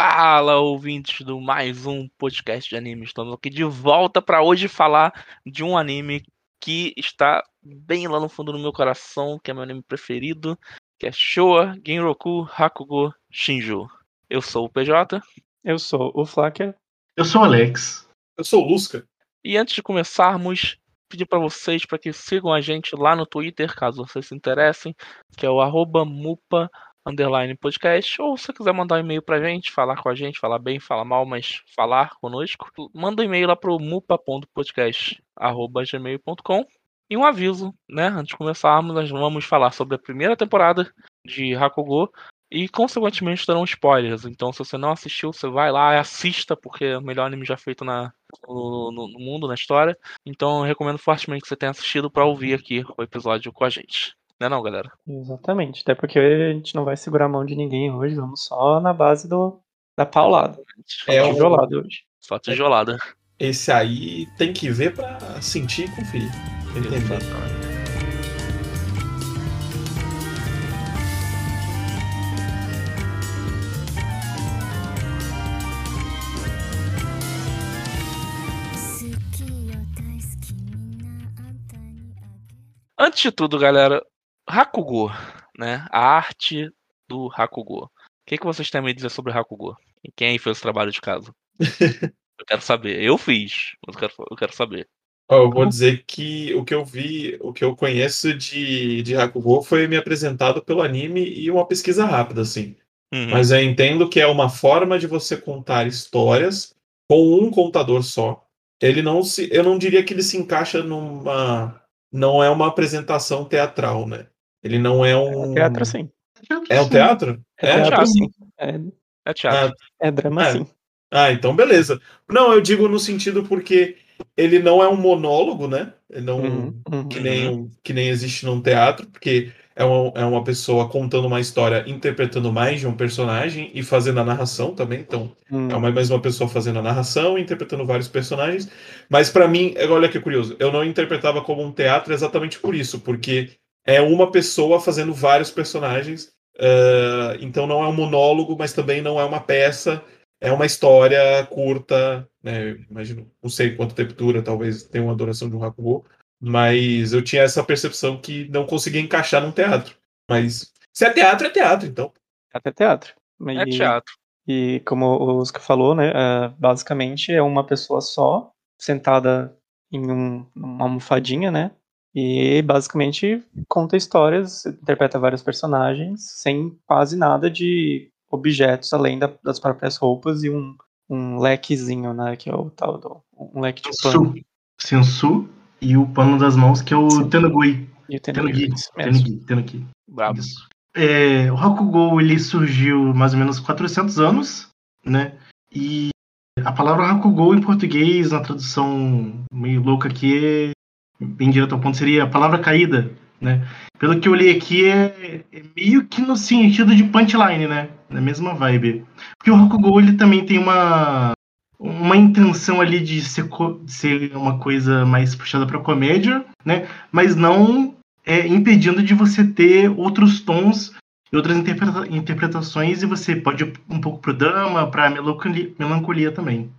Fala, ouvintes do mais um podcast de anime. Estamos aqui de volta para hoje falar de um anime que está bem lá no fundo do meu coração, que é meu anime preferido, que é Showa Genroku Hakugo Shinju. Eu sou o PJ. Eu sou o Flacker. Eu sou o Alex. Eu sou o Lusca. E antes de começarmos, pedir para vocês para que sigam a gente lá no Twitter, caso vocês se interessem, que é o arroba mupa underline podcast, ou se você quiser mandar um e-mail pra gente, falar com a gente, falar bem, falar mal, mas falar conosco, manda um e-mail lá pro mupa.podcast.gmail.com e um aviso, né? Antes de começarmos, nós vamos falar sobre a primeira temporada de Hakugo e, consequentemente, terão spoilers. Então, se você não assistiu, você vai lá e assista, porque é o melhor anime já feito na, no, no, mundo, na história. Então, eu recomendo fortemente que você tenha assistido para ouvir aqui o episódio com a gente. Não é não, galera? Exatamente. Até porque a gente não vai segurar a mão de ninguém hoje, vamos só na base do, da paulada. É Só o- tijolada hoje. Só tijolada. Esse aí tem que ver pra sentir e conferir. Entender. Exatamente. Antes de tudo, galera, Hakugo, né? A arte do Hakugo. O que, que vocês têm a me dizer sobre Hakugo? E quem aí fez o trabalho de casa? eu quero saber. Eu fiz, mas eu quero, eu quero saber. Ó, eu vou dizer que o que eu vi, o que eu conheço de, de Hakugo foi me apresentado pelo anime e uma pesquisa rápida, assim. Uhum. Mas eu entendo que é uma forma de você contar histórias com um contador só. Ele não se, eu não diria que ele se encaixa numa, não é uma apresentação teatral, né? Ele não é um Teatro sim. É um teatro? É, É, teatro teatro. sim. É, É teatro. é drama É. sim. Ah, então beleza. Não, eu digo no sentido porque ele não é um monólogo, né? Ele não Uhum, uhum. que nem um- que nem existe num teatro, porque é uma, é uma pessoa contando uma história, interpretando mais de um personagem e fazendo a narração também. Então, Hum. é uma, mais uma pessoa fazendo a narração e interpretando vários personagens. Mas pra mim, olha que curioso, eu não interpretava como um teatro exatamente por isso, porque é uma pessoa fazendo vários personagens. eh, então não é um monólogo, mas também não é uma peça. É uma história curta, né? Imagino, não sei quanto tempo dura, talvez tenha uma duração de um Hakugo, mas eu tinha essa percepção que não conseguia encaixar num teatro. Mas se é teatro, é teatro, então. Até teatro. É E- teatro. E como o Oscar falou, né, é, basicamente é uma pessoa só, sentada em um, uma almofadinha, né, e basicamente conta histórias, interpreta vários personagens, sem quase nada de objetos além da- das próprias roupas e um, um lequezinho, né, que é o tal do... um leque de pano. Sensu. Sensu e o pano das mãos, que é o Sim. Tenugui. E o Tenugui. Tenugui. Tenugui. Bravo. Isso. É, o Hakugo ele surgiu mais ou menos 400 anos, né? E a palavra Hakugo em português, na tradução meio louca aqui, é bem direto ao ponto, seria a palavra caída, né? Pelo que eu li aqui, é, é meio que no sentido de punchline, né? Na mesma vibe. Porque o Hakugo ele também tem uma uma intenção ali de ser, de ser uma coisa mais puxada para comédia, né? Mas não é, impedindo de você ter outros tons e outras interpreta- interpretações e você pode ir um pouco pro drama, pra melancolia, melancolia também.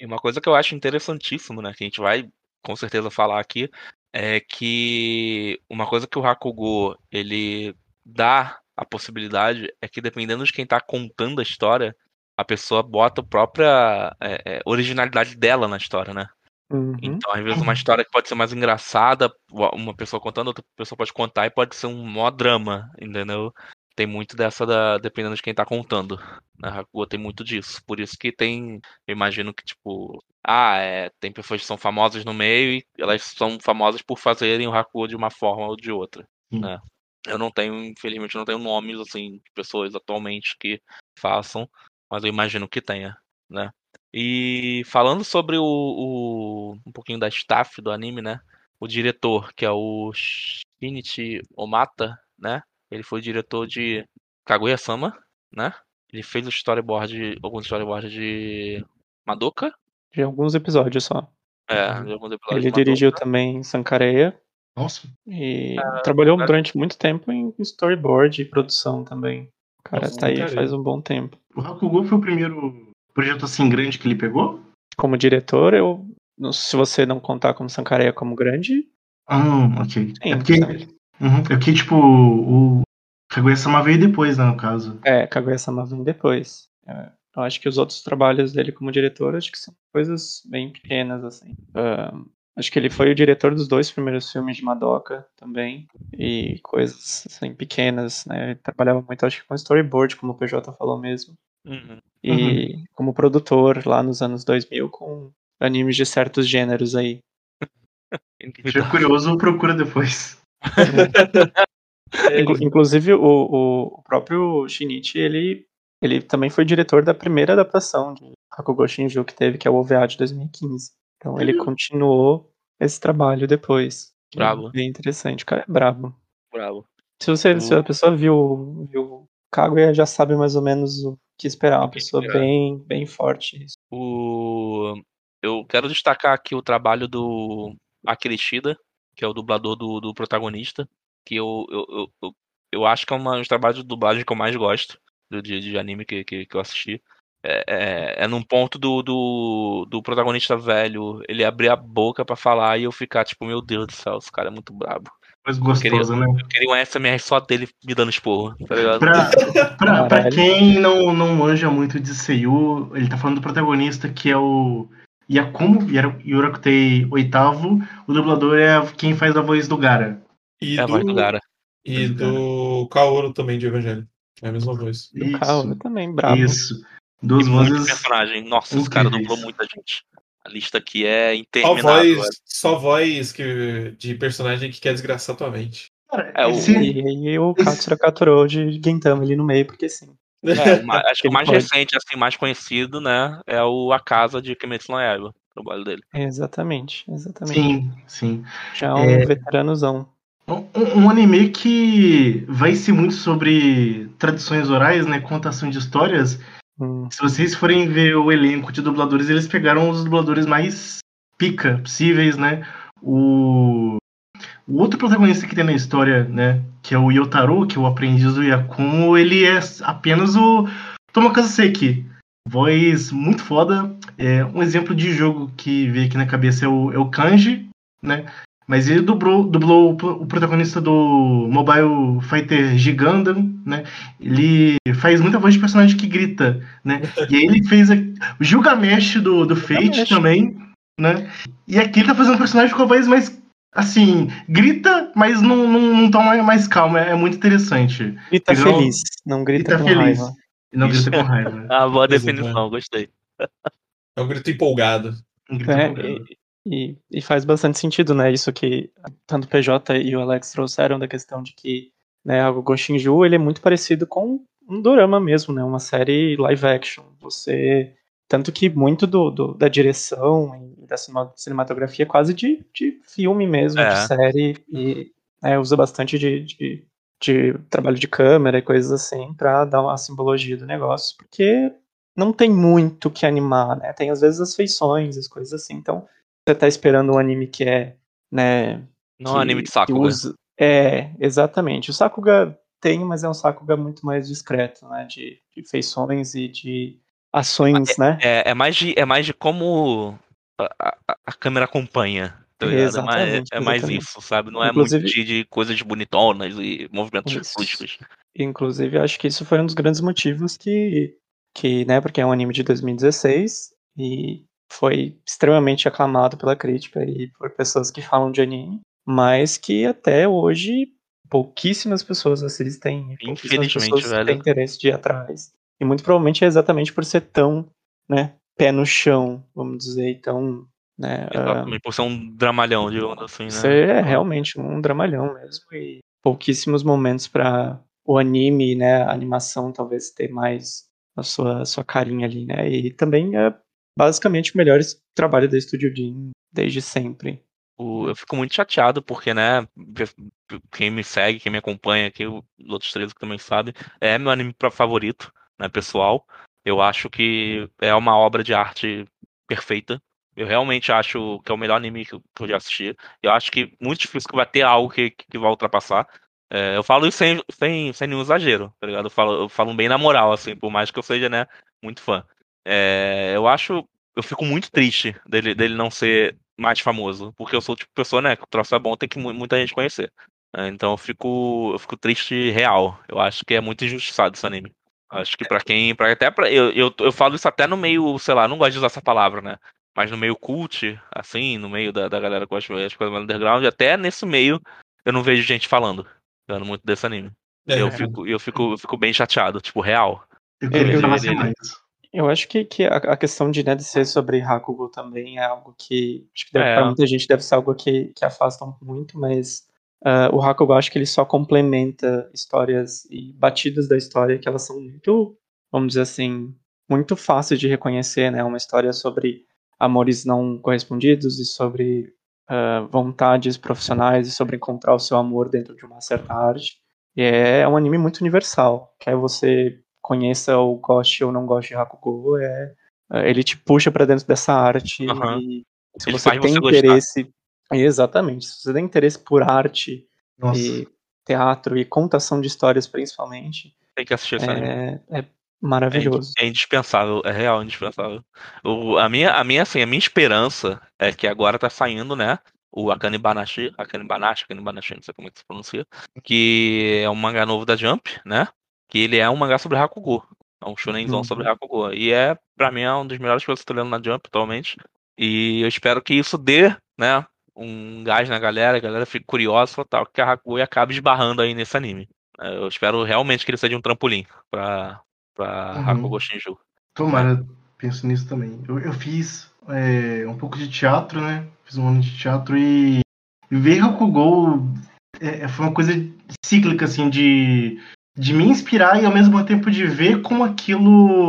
E uma coisa que eu acho interessantíssimo, né, que a gente vai com certeza falar aqui, é que uma coisa que o Hakugo ele dá a possibilidade é que dependendo de quem tá contando a história, a pessoa bota a própria é, é, originalidade dela na história, né? Uhum. Então, às vezes, uma história que pode ser mais engraçada, uma pessoa contando, outra pessoa pode contar e pode ser um mó drama, entendeu? Tem muito dessa da. dependendo de quem tá contando. Na Hakugo tem muito disso. Por isso que tem. Eu imagino que, tipo. Ah, é, tem pessoas que são famosas no meio e elas são famosas por fazerem o Hakugo de uma forma ou de outra. Sim. Né? Eu não tenho, infelizmente, não tenho nomes assim de pessoas atualmente que façam, mas eu imagino que tenha, né? E falando sobre o, o- um pouquinho da staff do anime, né? O diretor, que é o Shinichi Omata, né? Ele foi diretor de Kaguya-sama, né? Ele fez o storyboard, alguns storyboards de Madoka, De alguns episódios só. é, Uhum. de alguns episódios Ele Madoka. dirigiu também Sankareya Nossa. e trabalhou cara. durante muito tempo em storyboard e produção também. O cara Nossa, tá aí faz um bom tempo. O Hakugou foi o primeiro projeto assim grande que ele pegou? Como diretor, eu. Se você não contar como Sankareya como grande. Ah, ok. Sim, é porque, uhum, é porque, tipo, o Kaguya-sama veio depois, né, no caso. É, Kaguya-sama veio depois. É, eu acho que os outros trabalhos dele como diretor, acho que são coisas bem pequenas, assim. Uh, acho que ele foi o diretor dos dois primeiros filmes de Madoka também. E coisas, assim, pequenas, né? Ele trabalhava muito, acho que com storyboard, como o PJ falou mesmo. Uhum. E uhum. como produtor lá nos anos 2000 com animes de certos gêneros aí. Se é curioso, procura depois. Inclusive, o, o próprio Shinichi, ele ele também foi diretor da primeira adaptação de Hakugo Shinju que teve, que é o OVA de 2015. Então ele uhum. continuou esse trabalho depois. Bravo. bem interessante. O cara é brabo. Bravo. Se, você, se a pessoa viu, viu Kaguya, já sabe mais ou menos o que esperar. Uma pessoa bem, bem forte. O... Eu quero destacar aqui o trabalho do Akirishida, que é o dublador do, do protagonista, que eu, eu, eu, eu, acho que é um dos trabalhos de dublagem que eu mais gosto do de, de anime que, que, que eu assisti. É, é, é, num ponto do, do, do, protagonista velho ele abrir a boca para falar e eu ficar tipo, meu Deus do céu, esse cara é muito brabo. Mas gostoso, eu queria, né? Eu queria um SMR só dele me dando esporro, tá ligado? Pra, pra, pra quem não, não manja muito de Seiyu, ele tá falando do protagonista que é o Yakumo, Yurakutei oitavo, o dublador é quem faz a voz do Gara. E é do, a voz do Gara. E do Kaoru também de Evangelho. É a mesma voz. Do Kaoru também, bravo. Isso. Duas vozes. personagem. Nossa, esse cara dublou muita gente. A lista aqui é interminável. Só voz, só voz que, de personagem que quer desgraçar tua mente. é, o... E, e o Katsura Katurou de Gintama ali no meio, porque sim. É, acho que o mais pode. recente, assim, mais conhecido, né, é o A Casa de Kimetsu no Yaiba, o trabalho dele. Exatamente, exatamente. Sim, sim. Já é um é... veteranozão. Um, um, anime que vai ser muito sobre tradições orais, né, contação de histórias, Hum. Se vocês forem ver o elenco de dubladores, eles pegaram os dubladores mais pica possíveis, né? O, o outro protagonista que tem na história, né? Que é o Yotaro, que é o aprendiz do Yakumo, ele é apenas o Tomakazu Seki. Voz muito foda. É, um exemplo de jogo que veio aqui na cabeça é o, é o Kanji, né? Mas ele dublou, dublou o protagonista do Mobile Fighter Gigandam, né? Ele faz muita voz de personagem que grita, né? E aí ele fez a, o Gilgamesh do, do Fate também, né? E aqui ele tá fazendo um personagem com a voz mais assim, grita, mas não, não, não tá mais calmo. É, é muito interessante. Grita Igual... feliz, não grita, grita com feliz. raiva. Não grita com raiva. ah, boa definição, gostei. É um grito empolgado. Um grito é, empolgado. E, e, faz bastante sentido, né? Isso que tanto o PJ e o Alex trouxeram da questão de que né, o Goshinju ele é muito parecido com um dorama mesmo, né? Uma série live action. Você tanto que muito do, do da direção e da cinematografia é quase de, de filme mesmo, é. de série e né, usa bastante de, de, de, trabalho de câmera e coisas assim para dar uma simbologia do negócio, porque não tem muito que animar, né? Tem às vezes as feições, as coisas assim. Então você tá esperando um anime que é, né? Não é um anime de Sakuga. Usa... É, exatamente. O Sakuga tem, mas é um Sakuga muito mais discreto, né? De, de feições e de ações, é, né? É, é, mais de, é mais de como a, a, a câmera acompanha. Tá exatamente, é, mais, é mais isso, sabe? Não Inclusive, é muito de, de coisas bonitonas e movimentos fluxos. Inclusive, acho que isso foi um dos grandes motivos que, que, né, porque é um anime de 2016 e foi extremamente aclamado pela crítica e por pessoas que falam de anime, mas que até hoje pouquíssimas pessoas assistem, pouquíssimas pessoas velho. têm interesse de ir atrás. E muito provavelmente é exatamente por ser tão, né, pé no chão, vamos dizer, tão, né, Exatamente, uh, por ser um dramalhão, digamos assim, né? Ser é realmente um dramalhão mesmo e pouquíssimos momentos para o anime, né, a animação talvez ter mais a sua, a sua carinha ali, né? E também é basicamente o melhor trabalho da Studio Ghibli desde sempre. eu fico muito chateado porque, né, quem me segue, quem me acompanha aqui, os outros três que também sabem, é meu anime favorito, né, pessoal. Eu acho que é uma obra de arte perfeita. Eu realmente acho que é o melhor anime que eu já assisti. Eu acho que muito difícil que vai ter algo que, que vai ultrapassar. É, eu falo isso sem, sem, sem nenhum exagero, tá ligado? Eu falo, eu falo bem na moral, assim, por mais que eu seja, né, muito fã. É, eu acho. Eu fico muito triste dele, dele não ser mais famoso. Porque eu sou tipo pessoa, né? Que o troço é bom, tem que muita gente conhecer. É, então eu fico, eu fico triste real. Eu acho que é muito injustiçado esse anime. Acho que para quem. Pra, até pra, eu, eu, eu falo isso até no meio, sei lá, não gosto de usar essa palavra, né? Mas no meio cult, assim, no meio da, da galera que gosta de coisas mais underground, até nesse meio eu não vejo gente falando, falando muito desse anime. É, eu, fico, eu, fico, eu fico bem chateado, tipo, real. Eu falar mais. Eu acho que, que a, a, questão de né, de ser sobre Hakugo também é algo que acho que deve, é. para muita gente deve ser algo que, que afasta muito, mas uh, o Hakugo acho que ele só complementa histórias e batidas da história que elas são muito, vamos dizer assim, muito fáceis de reconhecer, né? Uma história sobre amores não correspondidos e sobre uh, vontades profissionais e sobre encontrar o seu amor dentro de uma certa arte. E é um anime muito universal, quer você conheça ou goste ou não goste de Hakugo, é, é ele te puxa para dentro dessa arte uhum. e se ele você tem você interesse, gostar. exatamente, se você tem interesse por arte Nossa. e teatro e contação de histórias principalmente, tem que assistir esse é. É maravilhoso. É, indispensável, é real, indispensável. O, a minha, a minha, assim, a minha esperança é que agora tá saindo, né? o Akane Banashi, Akane Banashi, Akane Banashi, não sei como é que se pronuncia, que é um mangá novo da Jump, né? Que ele é um mangá sobre Hakugo. É um shonenzão uhum. sobre Hakugo. E é, pra mim, é um dos melhores coisas que eu tô lendo na Jump atualmente. E eu espero que isso dê, né, um gás na galera, a galera fique curiosa tal, que a Hakugo acabe esbarrando aí nesse anime. É, eu espero realmente que ele seja um trampolim pra, pra uhum. Hakugo Shinju. Tomara, penso nisso também. Eu, eu fiz é, um pouco de teatro, né? Fiz um ano de teatro e, e ver Hakugo é, foi uma coisa cíclica, assim, de de me inspirar e ao mesmo tempo de ver como aquilo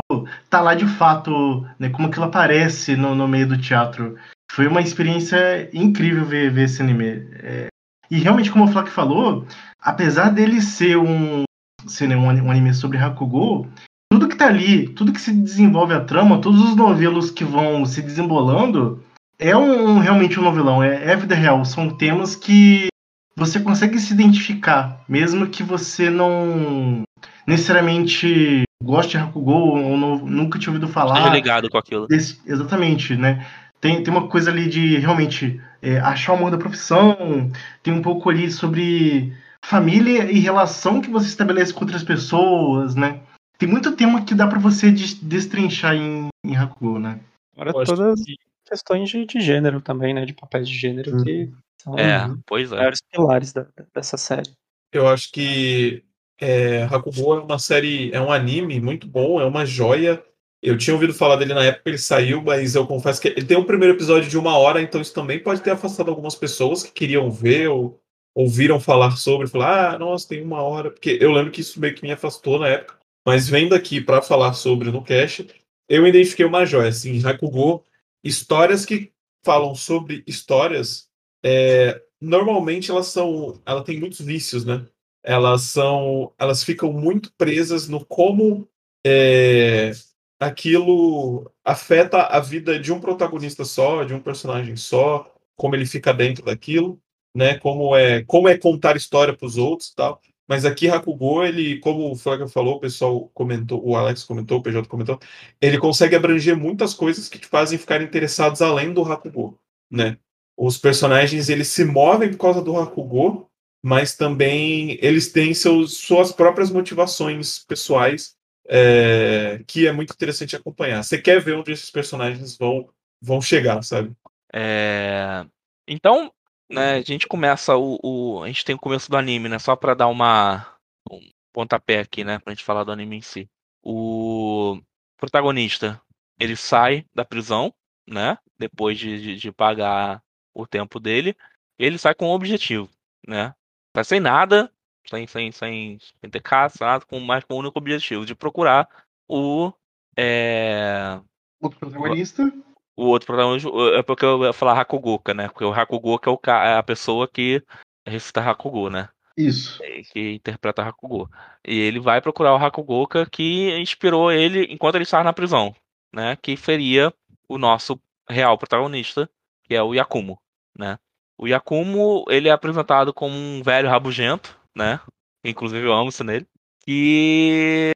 tá lá de fato, né, como aquilo aparece no, no meio do teatro. Foi uma experiência incrível ver, ver esse anime. É, e realmente, como o Flak falou, apesar dele ser um, ser, né, um, um anime sobre Hakugo, tudo que tá ali, tudo que se desenvolve a trama, todos os novelos que vão se desembolando, é um, realmente um novelão, é, é vida real. São temas que você consegue se identificar, mesmo que você não necessariamente goste de Hakugou ou não, nunca tinha ouvido falar. Esteja ligado com aquilo. Desse, exatamente, né? Tem, tem uma coisa ali de realmente é, achar o amor da profissão, tem um pouco ali sobre família e relação que você estabelece com outras pessoas, né? Tem muito tema que dá para você destrinchar em, em Hakugou, né? Agora todas que... questões de, de, gênero também, né? De papéis de gênero uhum. que são é, pois é. maiores pilares da, dessa série. Eu acho que é, Hakugo é uma série, é um anime muito bom, é uma joia. Eu tinha ouvido falar dele na época que ele saiu, mas eu confesso que ele tem um primeiro episódio de uma hora, então isso também pode ter afastado algumas pessoas que queriam ver ou ouviram falar sobre, falar, ah, nossa, tem uma hora, porque eu lembro que isso meio que me afastou na época. Mas vendo aqui para falar sobre no cast, eu identifiquei uma joia, assim, Hakugo, histórias que falam sobre histórias é, normalmente elas são, ela tem muitos vícios, né? Elas são, elas ficam muito presas no como é, aquilo afeta a vida de um protagonista só, de um personagem só, como ele fica dentro daquilo, né? Como é, como é contar história para os outros, tal. Mas aqui Hakugo, ele, como o Flávio falou, o pessoal comentou, o Alex comentou, o PJ comentou, ele consegue abranger muitas coisas que te fazem ficar interessados além do Hakugo, né? Os personagens eles se movem por causa do Hakugo, mas também eles têm seus, suas próprias motivações pessoais, é, que é muito interessante acompanhar. Você quer ver onde esses personagens vão, vão chegar, sabe? É... Então, né, a gente começa o, o, A gente tem o começo do anime, né? Só para dar uma um pontapé aqui, né? Pra gente falar do anime em si. O protagonista ele sai da prisão, né? Depois de, de, de pagar o tempo dele, ele sai com um objetivo, né? Sai sem nada, sem, sem, sem, sem ter caça, nada, com, mais com o único objetivo de procurar o. É... Outro protagonista? O, o outro protagonista. É porque eu ia falar Hakugoka, né? Porque o Hakugoka é, o, é a pessoa que recita Hakugo, né? Isso. Que interpreta Hakugo. E ele vai procurar o Hakugoka que inspirou ele enquanto ele estava na prisão, né? Que seria o nosso real protagonista, que é o Yakumo né? O Yakumo, ele é apresentado como um velho rabugento, né? inclusive eu amo isso nele, que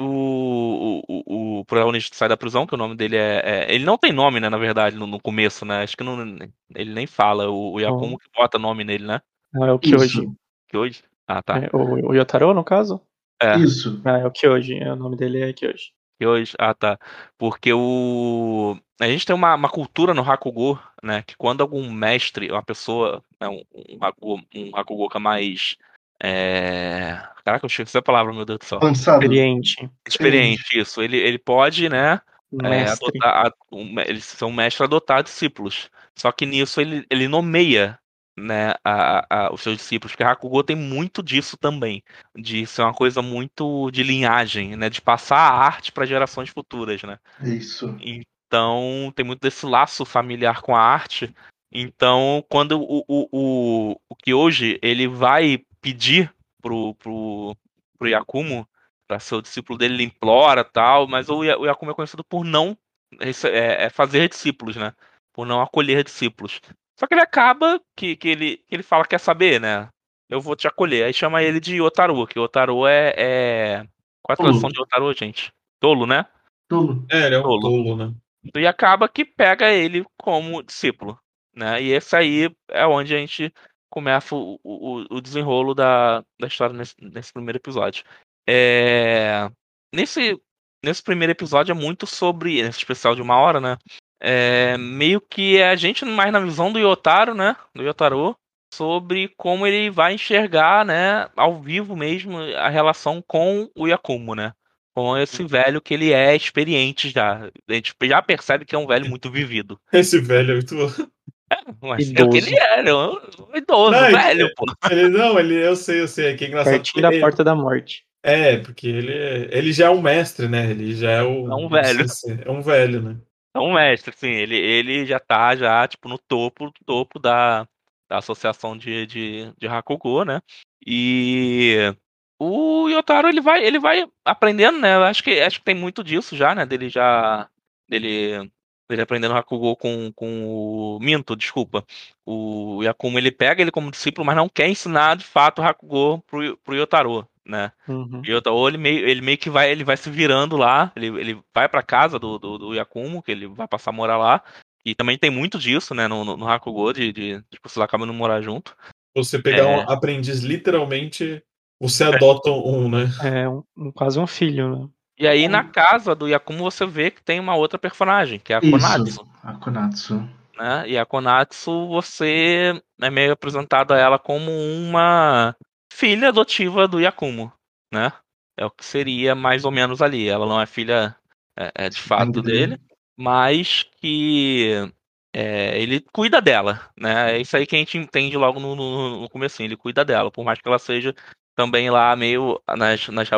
o, o, o, protagonista sai da prisão, que o nome dele é, é, Ele não tem nome, né, na verdade, no, no começo, né? Acho que não, ele nem fala. O, o Yakumo que bota nome nele, né? Não, é o que hoje. Que hoje? Ah, tá. É, o, o Yotaro, no caso? É. Isso. Ah, é o que hoje. O nome dele é que hoje. Que hoje. Ah, tá. Porque o. A gente tem uma, uma cultura no Hakugo, né? Que quando algum mestre, uma pessoa, né, um, um, Hakugo, um Hakugoka mais é... Caraca, eu esqueci a palavra, meu Deus do céu. Avançado. Experiente. Experiente, isso. Ele, ele pode, né? É, adotar, um, eles são mestres adotar discípulos. Só que nisso ele, ele nomeia né, a, a, os seus discípulos, porque Hakugo tem muito disso também, de ser uma coisa muito de linhagem, né, de passar a arte para gerações futuras, né. Isso. Então tem muito desse laço familiar com a arte. Então quando o, o, o, o que hoje ele vai pedir pro, pro, pro Yakumo para ser o discípulo dele, ele implora tal, mas o, o Yakumo é conhecido por não é, é fazer discípulos, né? Por não acolher discípulos. Só que ele acaba que, que ele, que ele fala, quer saber, né? Eu vou te acolher. Aí chama ele de Otaru, que Otaru é. é... Qual é a tradução de Otaru, gente? Tolo, né? Tolo. É, ele é um tolo, tolo né? E acaba que pega ele como discípulo. Né? E esse aí é onde a gente começa o, o, o desenrolo da, da história nesse, nesse primeiro episódio. É, nesse, nesse primeiro episódio é muito sobre, nesse especial de uma hora, né? É, meio que é a gente mais na visão do Yotaro, né? Do Yotaro, sobre como ele vai enxergar, né, ao vivo mesmo, a relação com o Yakumo, né? Com esse velho que ele é experiente já. A gente já percebe que é um velho muito vivido. Esse velho é muito mas idoso. é o que ele era, um idoso, não, velho, ele, pô. Ele, não, ele, eu sei, eu sei, é que é engraçado. Pertinho da porta da morte. É, porque ele, ele já é um mestre, né? Ele já é o. É um velho. É um velho, né? É um mestre, sim. Ele, ele já tá, já, tipo, no topo, topo da, da associação de, de, de Hakugo, né? E o Yotaro, ele vai, ele vai aprendendo, né? Acho que, acho que tem muito disso já, né? Dele já. Dele ele aprendendo Hakugo com, com o Minto, desculpa. O Yakumo ele pega ele como discípulo, mas não quer ensinar de fato Hakugo pro, pro Yotaro, né? Uhum. O Yotaro ele meio, ele meio que vai, ele vai se virando lá, ele, ele vai pra casa do, do, do Yakumo, que ele vai passar a morar lá. E também tem muito disso, né, no, no, no Hakugo, de, de, de vocês acabam não morar junto. Você pegar é... um aprendiz, literalmente, você adota é. um, né? É, um, quase um filho, né? E aí na casa do Yakumo você vê que tem uma outra personagem, que é a Isso, Konatsu. A Konatsu. Né? E a Konatsu você é meio apresentado a ela como uma filha adotiva do Yakumo, né? É o que seria mais ou menos ali. Ela não é filha é, é de fato dele, mas que é, ele cuida dela, né? É isso aí que a gente entende logo no, no, no começo. Ele cuida dela, por mais que ela seja também lá meio nas, nas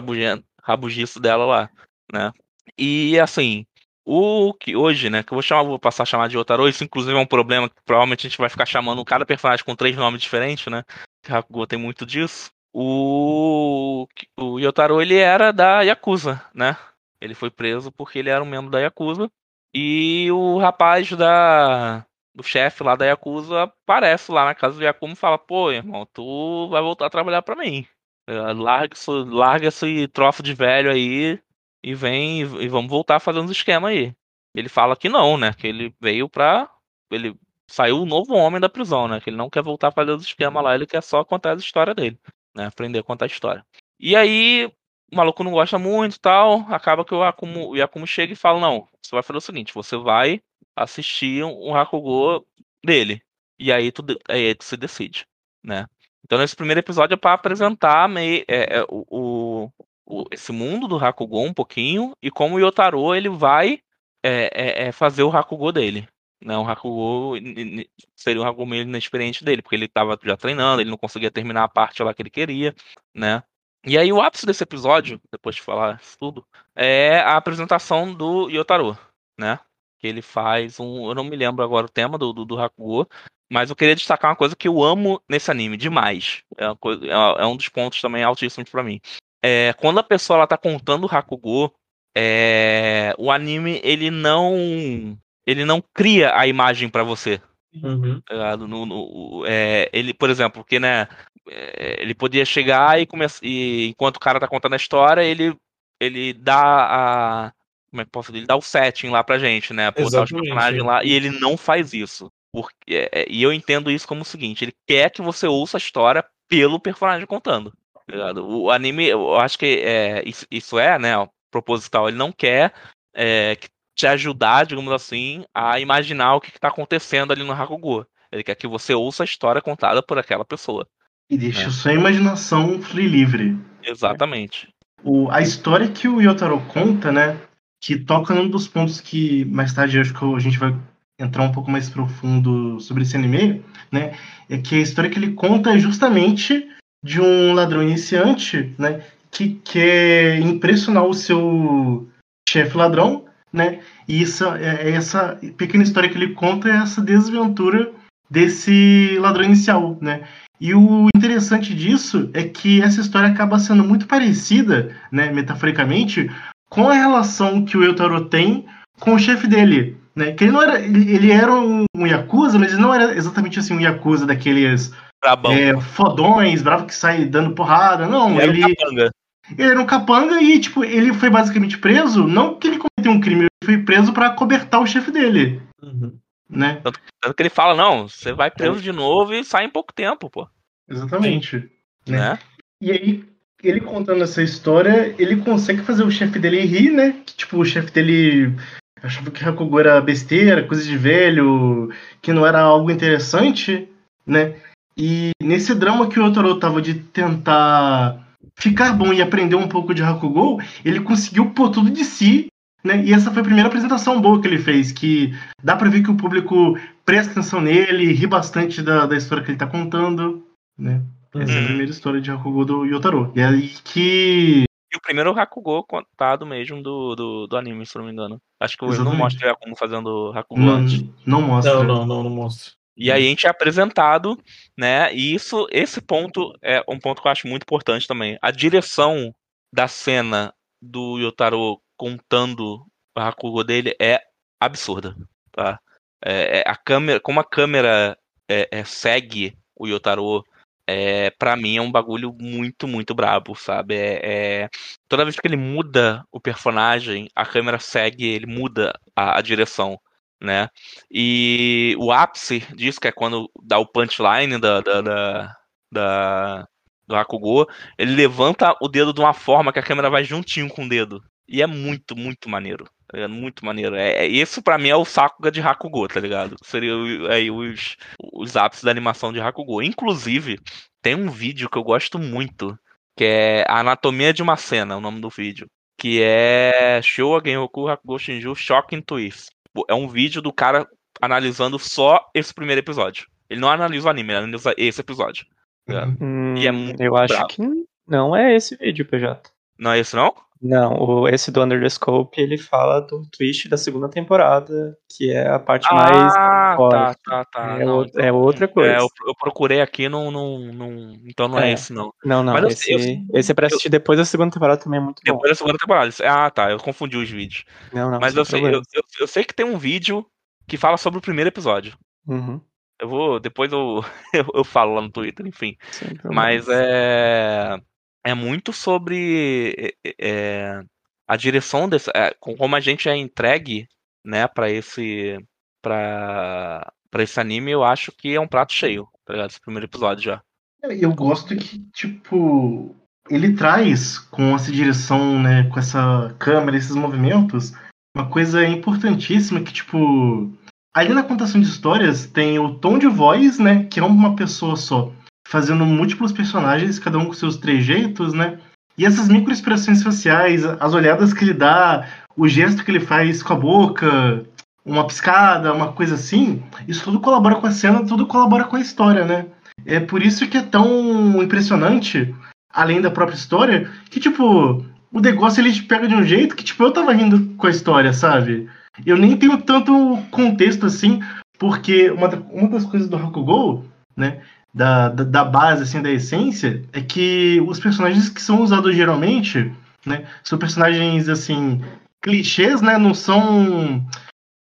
rabugiço dela lá, né? E assim, o que hoje, né, que eu vou chamar, vou passar a chamar de Otaro, isso inclusive é um problema que provavelmente a gente vai ficar chamando cada personagem com três nomes diferentes, né? Hakugo tem muito disso. O o Yotaro ele era da Yakuza, né? Ele foi preso porque ele era um membro da Yakuza. E o rapaz da do chefe lá da Yakuza aparece lá na casa do Yakumo e fala: "Pô, irmão, tu vai voltar a trabalhar para mim". É, larga, larga esse troço de velho aí e vem e vamos voltar fazendo os esquema aí. Ele fala que não, né? Que ele veio pra. Ele saiu o novo homem da prisão, né? Que ele não quer voltar a fazer os esquemas lá, ele quer só contar a história dele, né? Aprender a contar a história. E aí, o maluco não gosta muito tal. Acaba que o Yakumo, o Yakumo chega e fala: Não, você vai fazer o seguinte: você vai assistir um Hakugo dele. E aí tu, aí tu se decide, né? Então, nesse primeiro episódio é para apresentar meio, é, é, o, o, esse mundo do Hakugo um pouquinho e como o Yotaro ele vai é, é, é fazer o Hakugo dele. Né? O Hakugo seria um Hakugo meio inexperiente dele, porque ele estava já treinando, ele não conseguia terminar a parte lá que ele queria, né? E aí o ápice desse episódio, depois de falar isso tudo, é a apresentação do Yotaro, né? Que ele faz um. Eu não me lembro agora o tema do, do, do Hakugo, mas eu queria destacar uma coisa que eu amo nesse anime demais. É, coisa, é, é um dos pontos também altíssimos para mim. É, quando a pessoa ela tá contando o Hakugo, é, o anime ele não ele não cria a imagem para você Uhum. tá? No, no- é, ele, por exemplo, porque, né, é, ele podia chegar e começar, e enquanto o cara tá contando a história, ele, ele dá a, como é que posso dizer? Ele dá o setting lá pra gente, né, botar os personagens é. lá, e ele não faz isso. Porque, é, e eu entendo isso como o seguinte, ele quer que você ouça a história pelo personagem contando, tá? O anime, eu acho que é, isso, isso é, né, proposital, ele não quer é, que- te ajudar, digamos assim, a imaginar o que, está acontecendo ali no Hakugo. Ele quer que você ouça a história contada por aquela pessoa. E deixa É. sua imaginação fluir livre. Exatamente. O, a história que o Yotaro conta, né? Que toca num dos pontos que mais tarde acho que a gente vai entrar um pouco mais profundo sobre esse anime, né? É que a história que ele conta é justamente de um ladrão iniciante, né? Que quer impressionar o seu chefe ladrão, né? E isso, é, é essa pequena história que ele conta é essa desventura desse ladrão inicial, né? E o interessante disso é que essa história acaba sendo muito parecida, né, metaforicamente, com a relação que o Eutaro tem com o chefe dele, né? Que ele não era, ele, ele era um, um yakuza, mas ele não era exatamente assim um yakuza daqueles Brabão. é, fodões, bravo que sai dando porrada, não. Era ele, um capanga. ele era um capanga e tipo ele foi basicamente preso, não que ele um crime, ele foi preso para cobertar o chefe dele, Uhum. né? Tanto que ele fala, não, você vai preso de novo e sai em pouco tempo, pô. Exatamente. Né? Né? E aí, ele contando essa história, ele consegue fazer o chefe dele rir, né? Que, tipo, o chefe dele achava que Hakugo era besteira, coisa de velho, que não era algo interessante, né? E nesse drama que o Otaro tava de tentar ficar bom e aprender um pouco de Hakugo, ele conseguiu pôr tudo de si, né? E essa foi a primeira apresentação boa que ele fez, que dá pra ver que o público presta atenção nele, ri bastante da, da história que ele tá contando, né? Essa é a Uhum. primeira história de Hakugo do Yotaro. E é aí que. E o primeiro Hakugo contado mesmo do, do, do anime, se não me engano. Acho que ele não Exatamente. mostra o Yakumo fazendo Hakugo Não, antes. não mostra. Não, não, não, não mostra. E aí a gente é apresentado, né? E isso, esse ponto é um ponto que eu acho muito importante também. A direção da cena do Yotaro contando o Hakugo dele é absurda, tá? É, é a câmera, como a câmera é, é, segue o Yotaro, é, para mim é um bagulho muito, muito brabo, sabe? É, é- toda vez que ele muda o personagem, a câmera segue, ele muda a, a direção, né? E o ápice disso, que é quando dá o punchline da, da, da, da- do Hakugo, ele levanta o dedo de uma forma que a câmera vai juntinho com o dedo. E é muito, muito maneiro. tá ligado? Muito maneiro. É, é- isso pra mim é o Sakuga de Hakugo, tá ligado? Seria aí os, os ápices da animação de Hakugo. Inclusive, tem um vídeo que eu gosto muito, que é a Anatomia de uma Cena, o nome do vídeo. Que é Showa Genroku Hakugo Shinju Shocking Twist. É um vídeo do cara analisando só esse primeiro episódio. Ele não analisa o anime, ele analisa esse episódio. Uhum. Hum, E é muito eu acho brabo. que não é esse vídeo, PJ. Não é esse, não? Não, o, esse do Under the Scope, ele fala do twist da segunda temporada, que é a parte mais. Ah, tá, tá, tá. É Não, o- é outra coisa. É, eu, eu procurei aqui, não, não, não, então não é, É. esse, não. Não, não, Mas eu esse, sei- eu- esse é pra assistir depois da segunda temporada também é muito bom. Depois da segunda temporada. Ah, tá, eu confundi os vídeos. Não, não, Mas eu sei, eu, eu, eu sei que tem um vídeo que fala sobre o primeiro episódio. Uhum, Eu vou, depois eu, eu, eu falo lá no Twitter, enfim. Mas é, é muito sobre é, é, a direção desse, é, com- como a gente é entregue, né, para esse, para para esse anime, eu acho que é um prato cheio, tá ligado? Esse primeiro episódio já. Eu gosto que, tipo, ele traz com essa direção, né, com essa câmera, esses movimentos, uma coisa importantíssima que, tipo, ali na contação de histórias tem o tom de voz, né, que é uma pessoa só, fazendo múltiplos personagens, cada um com seus trejeitos, né, e essas microexpressões faciais, as olhadas que ele dá, o gesto que ele faz com a boca, uma piscada, uma coisa assim, isso tudo colabora com a cena, tudo colabora com a história, né? É por isso que é tão impressionante, além da própria história, que, tipo, o negócio ele te pega de um jeito que, tipo, eu tava rindo com a história, sabe? Eu nem tenho tanto contexto assim, porque uma, uma das coisas do Hakugo, né, da, da, da base, assim, da essência, é que os personagens que são usados geralmente, né, são personagens, assim, clichês, né, não são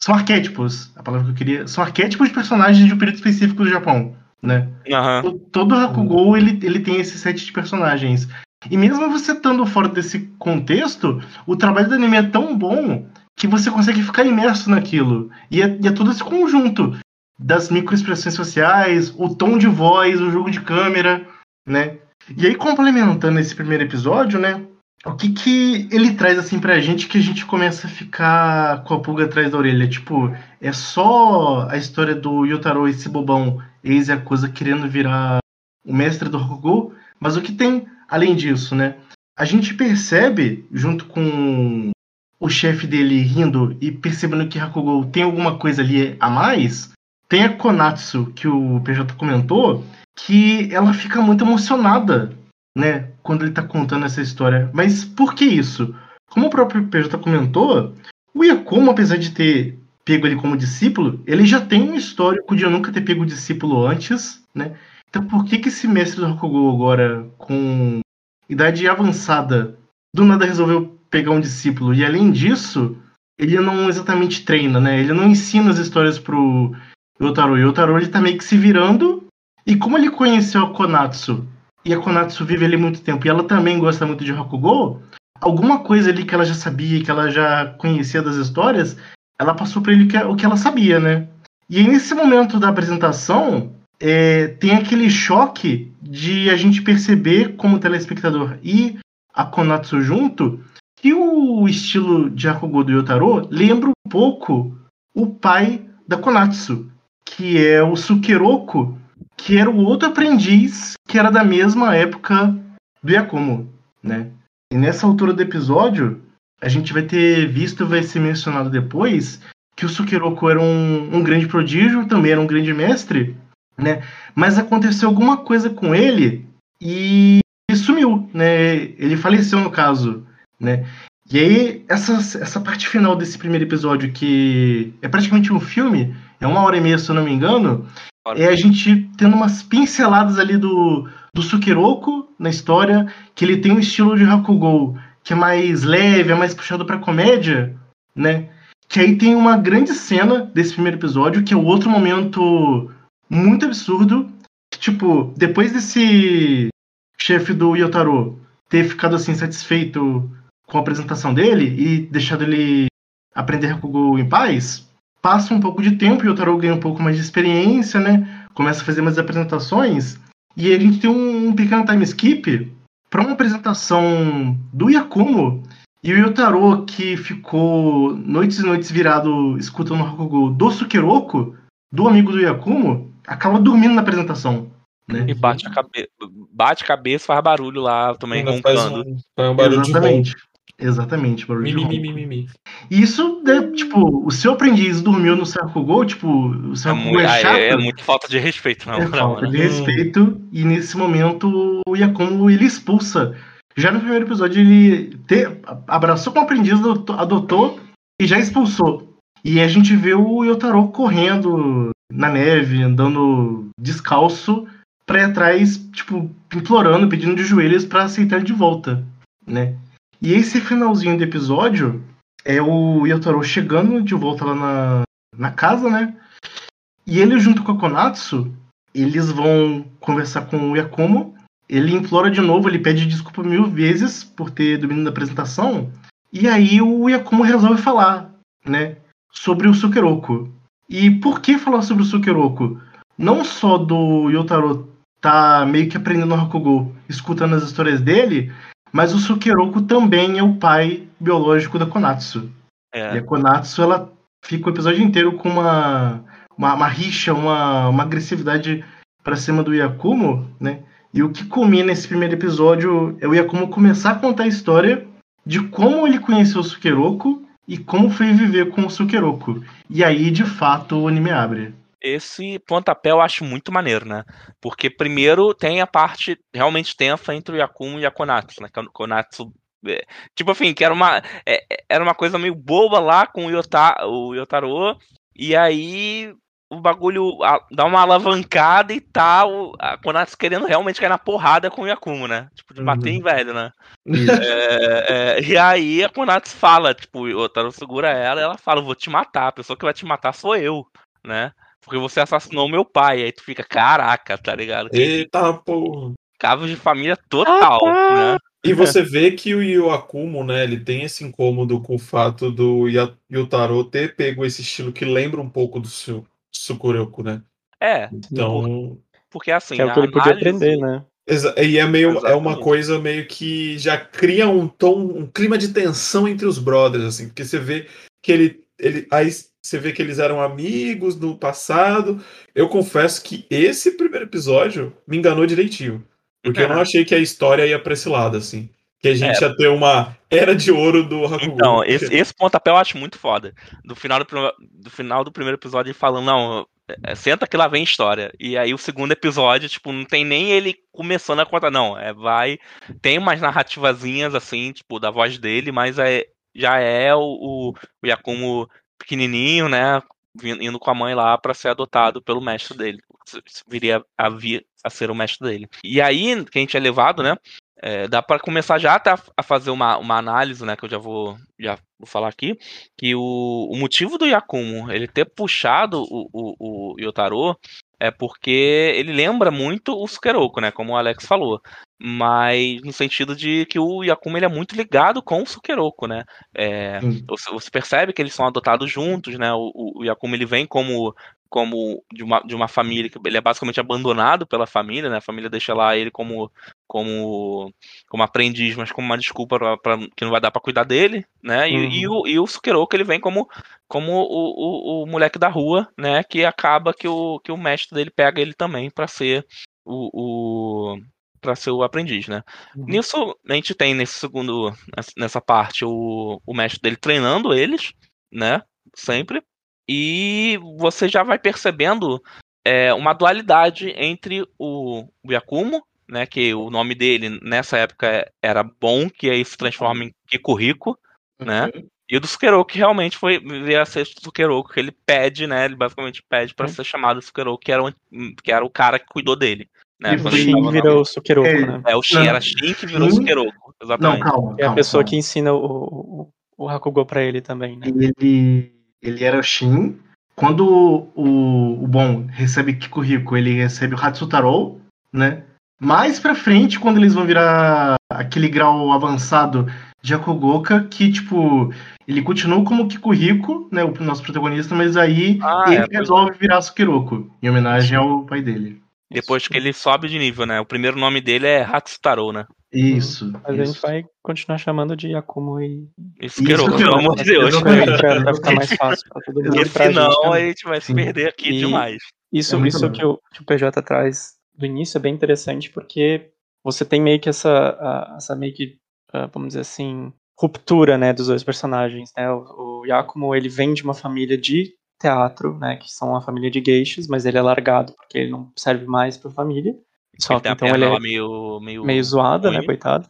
são arquétipos, a palavra que eu queria, são arquétipos de personagens de um período específico do Japão, né? Aham. Todo Hakugou, ele, ele tem esse set de personagens. E mesmo você estando fora desse contexto, o trabalho do anime é tão bom que você consegue ficar imerso naquilo. E é, e é todo esse conjunto das microexpressões sociais, o tom de voz, o jogo de câmera, né? E aí, complementando esse primeiro episódio, né? O que que ele traz, assim, pra gente que a gente começa a ficar com a pulga atrás da orelha? Tipo, é só a história do Yotaro, esse bobão, ex-Yakuza, querendo virar o mestre do Rokugo? Mas o que tem além disso, né? A gente percebe, junto com o chefe dele rindo e percebendo que Hakugo tem alguma coisa ali a mais, tem a Konatsu, que o PJ comentou, que ela fica muito emocionada, né, quando ele tá contando essa história. Mas por que isso? Como o próprio PJ comentou, o Yakumo, apesar de ter pego ele como discípulo, ele já tem um histórico de nunca ter pego discípulo antes, né? Então por que que esse mestre do Hakugo agora, com idade avançada, do nada resolveu pegar um discípulo? E além disso, ele não exatamente treina, né? Ele não ensina as histórias pro Yotaro. O Yotaro ele tá meio que se virando. E como ele conheceu a Konatsu, e a Konatsu vive ali muito tempo, e ela também gosta muito de Hakugo, alguma coisa ali que ela já sabia, que ela já conhecia das histórias, ela passou para ele o que ela sabia, né? E aí, nesse momento da apresentação, é, tem aquele choque de a gente perceber, como telespectador e a Konatsu junto, que o estilo de Hakugo do Yotaro lembra um pouco o pai da Konatsu, que é o Sukeroku, que era o outro aprendiz que era da mesma época do Yakumo, né? E nessa altura do episódio, a gente vai ter visto, vai ser mencionado depois, que o Sukeroku era um, um grande prodígio, também era um grande mestre, né? Mas aconteceu alguma coisa com ele e ele sumiu, né? Ele faleceu no caso, né? E aí, essa, essa parte final desse primeiro episódio, que é praticamente um filme, é uma hora e meia, se eu não me engano, é a gente tendo umas pinceladas ali do, do Sukeroku na história, que ele tem um estilo de Hakugo que é mais leve, é mais puxado pra comédia, né? Que aí tem uma grande cena desse primeiro episódio, que é o outro momento muito absurdo. Que, tipo, depois desse chefe do Yotaro ter ficado assim satisfeito com a apresentação dele e deixado ele aprender Hakugo em paz, passa um pouco de tempo e o Yotaro ganha um pouco mais de experiência, né? Começa a fazer mais apresentações e aí a gente tem um, um pequeno time skip para uma apresentação do Yakumo e o Yotaro que ficou noites e noites virado escutando o Hakugo do Sukeroku, do amigo do Yakumo, acaba dormindo na apresentação. Né? E bate a cabeça, bate cabeça, faz barulho lá também faz roncando. um, faz um barulho de Exatamente. Barulho Mi, de mi, ronco. mi, mi, mi, mi. E isso, né, tipo, o seu aprendiz dormiu no Sakugou, tipo, o É muito, é ah, chato. é, é muito falta de respeito, não, É falta não. de respeito, e nesse momento o Yakumo ele expulsa. Já no primeiro episódio ele te, abraçou com o aprendiz, adotou, adotou e já expulsou. E a gente vê o Yotaro correndo na neve, andando descalço pra ir atrás, tipo, implorando, pedindo de joelhos pra aceitar ele de volta, né? E esse finalzinho do episódio é o Yotaro chegando de volta lá na, na casa, né? E ele junto com a Konatsu, eles vão conversar com o Yakumo. Ele implora de novo, ele pede desculpa mil vezes por ter dormido na apresentação. E aí o Yakumo resolve falar, né? Sobre o Sukeroku. E por que falar sobre o Sukeroku? Não só do Yotaro tá meio que aprendendo Hakugo, escutando as histórias dele, mas o Sukeroku também é o pai biológico da Konatsu. E É, a Konatsu, ela fica o episódio inteiro com uma, uma, uma rixa, uma, uma agressividade pra cima do Yakumo, né? E o que culmina nesse primeiro episódio é o Yakumo começar a contar a história de como ele conheceu o Sukeroku e como foi viver com o Sukeroku. E aí, de fato, o anime abre. Esse pontapé eu acho muito maneiro, né? Porque primeiro tem a parte realmente tensa entre o Yakumo e a Konatsu, né? Que a Konatsu. é, tipo assim, que era uma, é, é, era uma coisa meio boba lá com o, Yota, o Yotaro. E aí o bagulho a, dá uma alavancada e tal. Tá, a Konatsu querendo realmente cair na porrada com o Yakumo, né? Tipo, de bater Uhum. em velho, né? É, é, e aí a Konatsu fala, tipo, o Otaro segura ela e ela fala, vou te matar, a pessoa que vai te matar sou eu, né? Porque você assassinou meu pai. Aí tu fica, caraca, tá ligado? Que Eita porra. Casos de família total, né? E você vê que o Yoakumo, né, ele tem esse incômodo com o fato do Yutaro ter pego esse estilo que lembra um pouco do Su- Sukuroku, né? É, Então, porque assim. Que é o que ele podia análise- aprender, né? exa- e é meio é uma Exatamente. coisa meio que já cria um tom, um clima de tensão entre os brothers, assim, porque você vê que ele, ele aí você vê que eles eram amigos no passado. Eu confesso que esse primeiro episódio me enganou direitinho. Porque eu não É. achei que a história ia pra esse lado, assim. Que a gente É. ia ter uma era de ouro do Hakugo. Então, esse, esse pontapé eu acho muito foda. Do final do, do final do primeiro episódio, ele falando, não, é, senta que lá vem história. E aí o segundo episódio, tipo, não tem nem ele começando a contar, não. É, vai. Tem umas narrativazinhas, assim, tipo, da voz dele, mas é, já é o, o, o Yakumo pequenininho, né? Indo com a mãe lá pra ser adotado pelo mestre dele. Viria a vir a ser o mestre dele. E aí, que a gente é levado, né? É, dá para começar já até a, a fazer uma, uma análise, né? Que eu já vou, já vou falar aqui. Que o, o motivo do Yakumo ele ter puxado o, o, o Yotaro é porque ele lembra muito o Sukeroku, né? Como o Alex falou. Mas no sentido de que o Yakumo ele é muito ligado com o Sukeroku, né? É, você, percebe que eles são adotados juntos, né? O, o, Yakumo ele vem como como de uma, de uma família que ele é basicamente abandonado pela família, né? A família deixa lá ele como como como aprendiz, mas como uma desculpa pra, pra- que não vai dar pra cuidar dele, né? E, e o, e o Sukeroku ele vem como como o, o, o moleque da rua, né? Que acaba que o, que o mestre dele pega ele também pra ser o, o para ser o aprendiz, né? Uhum. Nisso a gente tem nesse segundo nessa parte o, o mestre dele treinando eles, né? Sempre e você já vai percebendo é, uma dualidade entre o, o Yakumo, né, que o nome dele nessa época era Bom, que aí se transforma em Kikurico, né, e o do Sukeroku, que realmente foi veio a ser Sukeroku, que ele pede, né, ele basicamente pede para Sim. ser chamado Sukeroku, que era, o, que era o cara que cuidou dele. Né, E ele Shin virou o Sukeroku, É, né? É, o Shin, Não. era Shin que virou Sukeroku, Não, exatamente. calma. É a pessoa calma. que ensina o, o, o Hakugou pra ele também, né? Ele, ele era o Shin. Quando o, o Bon recebe Kikurico, ele recebe o Hatsutaro, né? Mais pra frente, quando eles vão virar aquele grau avançado de Hakugoka, que, tipo, ele continua como Kikurico, né? O nosso protagonista, mas aí Ah, ele é, pois resolve virar Sukiroku, em homenagem ao pai dele. Depois que ele sobe de nível, né, o primeiro nome dele é Hatsutaro, né, Isso. Mas a isso. gente vai continuar chamando de Yakumo e. Isso, pelo amor de Deus. pra ficar mais fácil pra todo mundo. Porque senão também. a gente vai se perder aqui E- demais. Isso, É isso que, o, que o PJ traz do início é bem interessante porque você tem meio que essa, a- essa meio que, ah, vamos dizer assim, ruptura, né, dos dois personagens, né? O, o Yakumo, ele vem de uma família de teatro, né, que são uma família de geishas, mas ele é largado porque ele não serve mais pra família. Só ele que tem a então ele é meio, meio, meio zoada, né, ruim. coitado.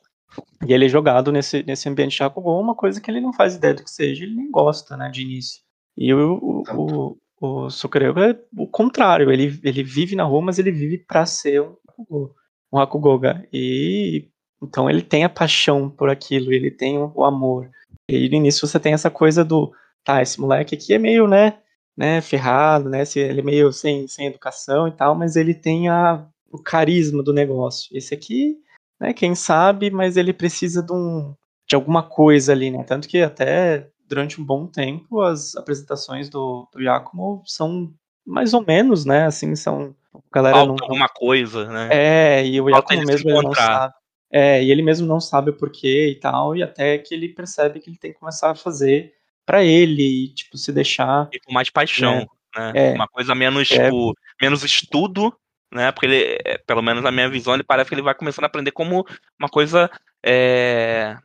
E ele é jogado nesse, nesse ambiente de Hakugou, uma coisa que ele não faz ideia do que seja, ele nem gosta, né, de início. E o, o, o, o Sukureku é o contrário, ele, ele vive na rua, mas ele vive pra ser um Hakugou, um Hakugoga. E então ele tem a paixão por aquilo, ele tem o, o amor. E no início você tem essa coisa do, tá, esse moleque aqui é meio, né, né, ferrado, né, se- ele é meio sem, sem educação e tal, mas ele tem a, o carisma do negócio. Esse aqui né? Quem sabe, mas ele precisa de, um, de alguma coisa ali, né? Tanto que até durante um bom tempo as apresentações do, do Yakumo são mais ou menos, né? Assim, são. A galera Falta não. alguma coisa, né? É, e o Falta se mesmo ele não sabe. É, e ele mesmo não sabe o porquê e tal, e até que ele percebe que ele tem que começar a fazer pra ele, e, tipo, se deixar. E com mais paixão, né? É. Uma coisa menos, É. tipo, menos estudo, né? Porque ele, é, pelo menos na minha visão, ele parece que ele vai começando a aprender como uma coisa é,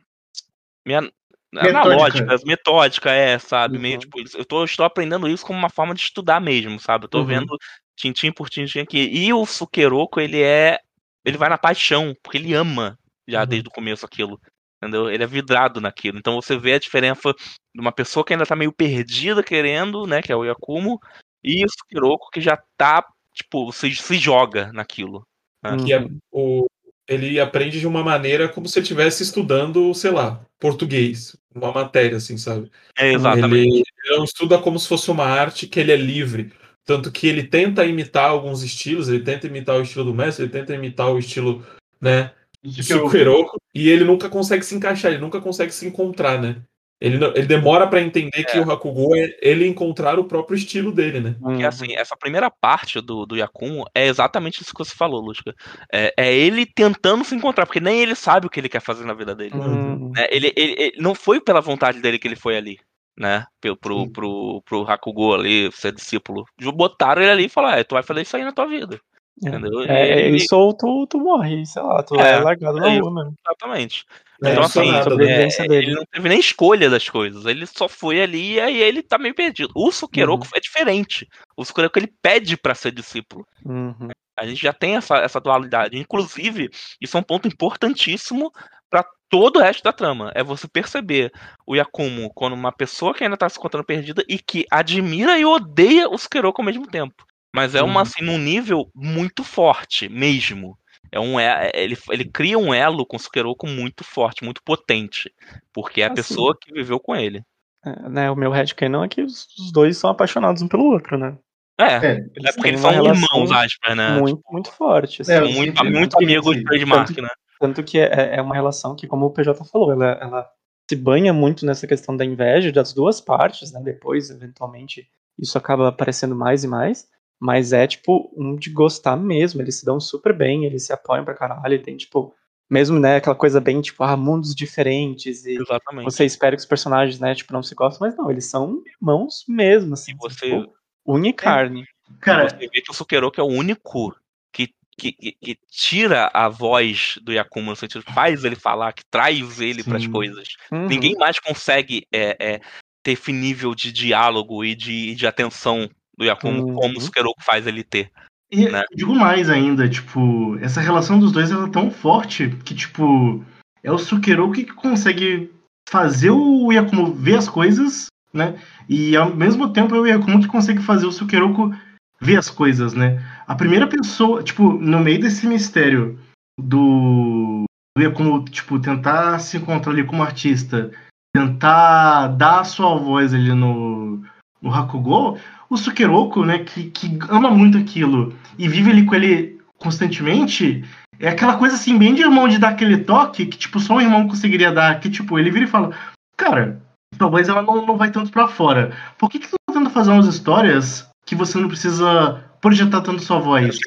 meio analógica, metódica, é, sabe? Meio Uhum. tipo, eu tô, estou aprendendo isso como uma forma de estudar mesmo, sabe? Eu tô Uhum. vendo tintim por tintim aqui. E o Sukeroku, ele é. Ele vai na paixão, porque ele ama já Uhum. desde o começo aquilo. Entendeu? Ele é vidrado naquilo. Então você vê a diferença de uma pessoa que ainda tá meio perdida querendo, né? Que é o Yakumo. E o Sukiroko que já tá, tipo, se, se joga naquilo. né? Que é o, ele aprende de uma maneira como se ele estivesse estudando, sei lá, português, uma matéria, assim, sabe? É, exatamente. Ele, ele não estuda como se fosse uma arte que ele é livre. Tanto que ele tenta imitar alguns estilos, ele tenta imitar o estilo do mestre, ele tenta imitar o estilo, né, Que Sukiroko, e ele nunca consegue se encaixar, ele nunca consegue se encontrar, né? Ele, não- ele demora pra entender que É. o Hakugo é ele encontrar o próprio estilo dele, né? Porque Uhum. assim, essa primeira parte do, do Yakumo é exatamente isso que você falou, Lúcia. É, é ele tentando se encontrar, porque nem ele sabe o que ele quer fazer na vida dele. Uhum. né? Ele, ele- ele- não foi pela vontade dele que ele foi ali, né? Pro, pro, pro, pro Hakugo ali, ser discípulo. Botaram ele ali e falaram, é, tu vai fazer isso aí na tua vida. Entendeu? É, Ele- isso ou tu, tu morre, sei lá, tu É, é, largado na é rua mesmo. Exatamente. É, então, assim, é, ele não teve nem escolha das coisas. Ele só foi ali e aí ele tá meio perdido. O Sukeroku é diferente. O Sukeroku ele pede pra ser discípulo. Uhum. A gente já tem essa, essa dualidade. Inclusive, isso é um ponto importantíssimo para todo o resto da trama. É você perceber o Yakumo como uma pessoa que ainda tá se encontrando perdida e que admira e odeia o Sukeroku ao mesmo tempo. Mas é uma, Uhum. assim, num nível muito forte mesmo. É um, é, ele, ele cria um elo com o Sukeroku muito forte, muito potente. Porque é a Assim. pessoa que viveu com ele. É, né, o meu headcanon é que os, os dois são apaixonados um pelo outro, né? É, É, é Eles porque têm eles são irmãos, aspas, né? muito, muito forte. assim. É, muito, sempre- muito amigos sim. de trademark, né? Tanto que é, é uma relação que, como o PJ falou, ela, ela se banha muito nessa questão da inveja das duas partes, né? Depois, eventualmente, isso acaba aparecendo mais e mais. Mas é, tipo, um de gostar mesmo. Eles se dão super bem, eles se apoiam pra caralho. E tem, tipo, mesmo, né, aquela coisa bem, tipo, ah, mundos diferentes. E Exatamente. você espera que os personagens, né, tipo, não se gostem, mas não, eles são irmãos mesmo, assim. E você- tipo, unha e carne. Cara, Você vê que o Sukeroku é o único que, que, que, que tira a voz do Yakumo, no sentido que faz ele falar, que traz ele para as coisas. Uhum. Ninguém mais consegue é, é, ter esse nível de diálogo e de, de atenção do Yakumo Uhum. como o Sukeroku faz ele ter. E né? digo mais ainda, tipo, essa relação dos dois é tão forte que, tipo, é o Sukeroku que consegue fazer o Yakumo ver as coisas, né? E ao mesmo tempo é o Yakumo que consegue fazer o Sukeroku ver as coisas, né? A primeira pessoa, tipo, no meio desse mistério do, do Yakumo, tipo, tentar se encontrar ali como artista, tentar dar a sua voz ali no, no Hakugo, o Sukeroku, né, que, que ama muito aquilo e vive ali com ele constantemente, é aquela coisa assim, bem de irmão de dar aquele toque que, tipo, só um irmão conseguiria dar, que, tipo, ele vira e fala, cara, talvez ela não, não vai tanto pra fora. Por que que tu tá tentando fazer umas histórias que você não precisa projetar tanto sua voz?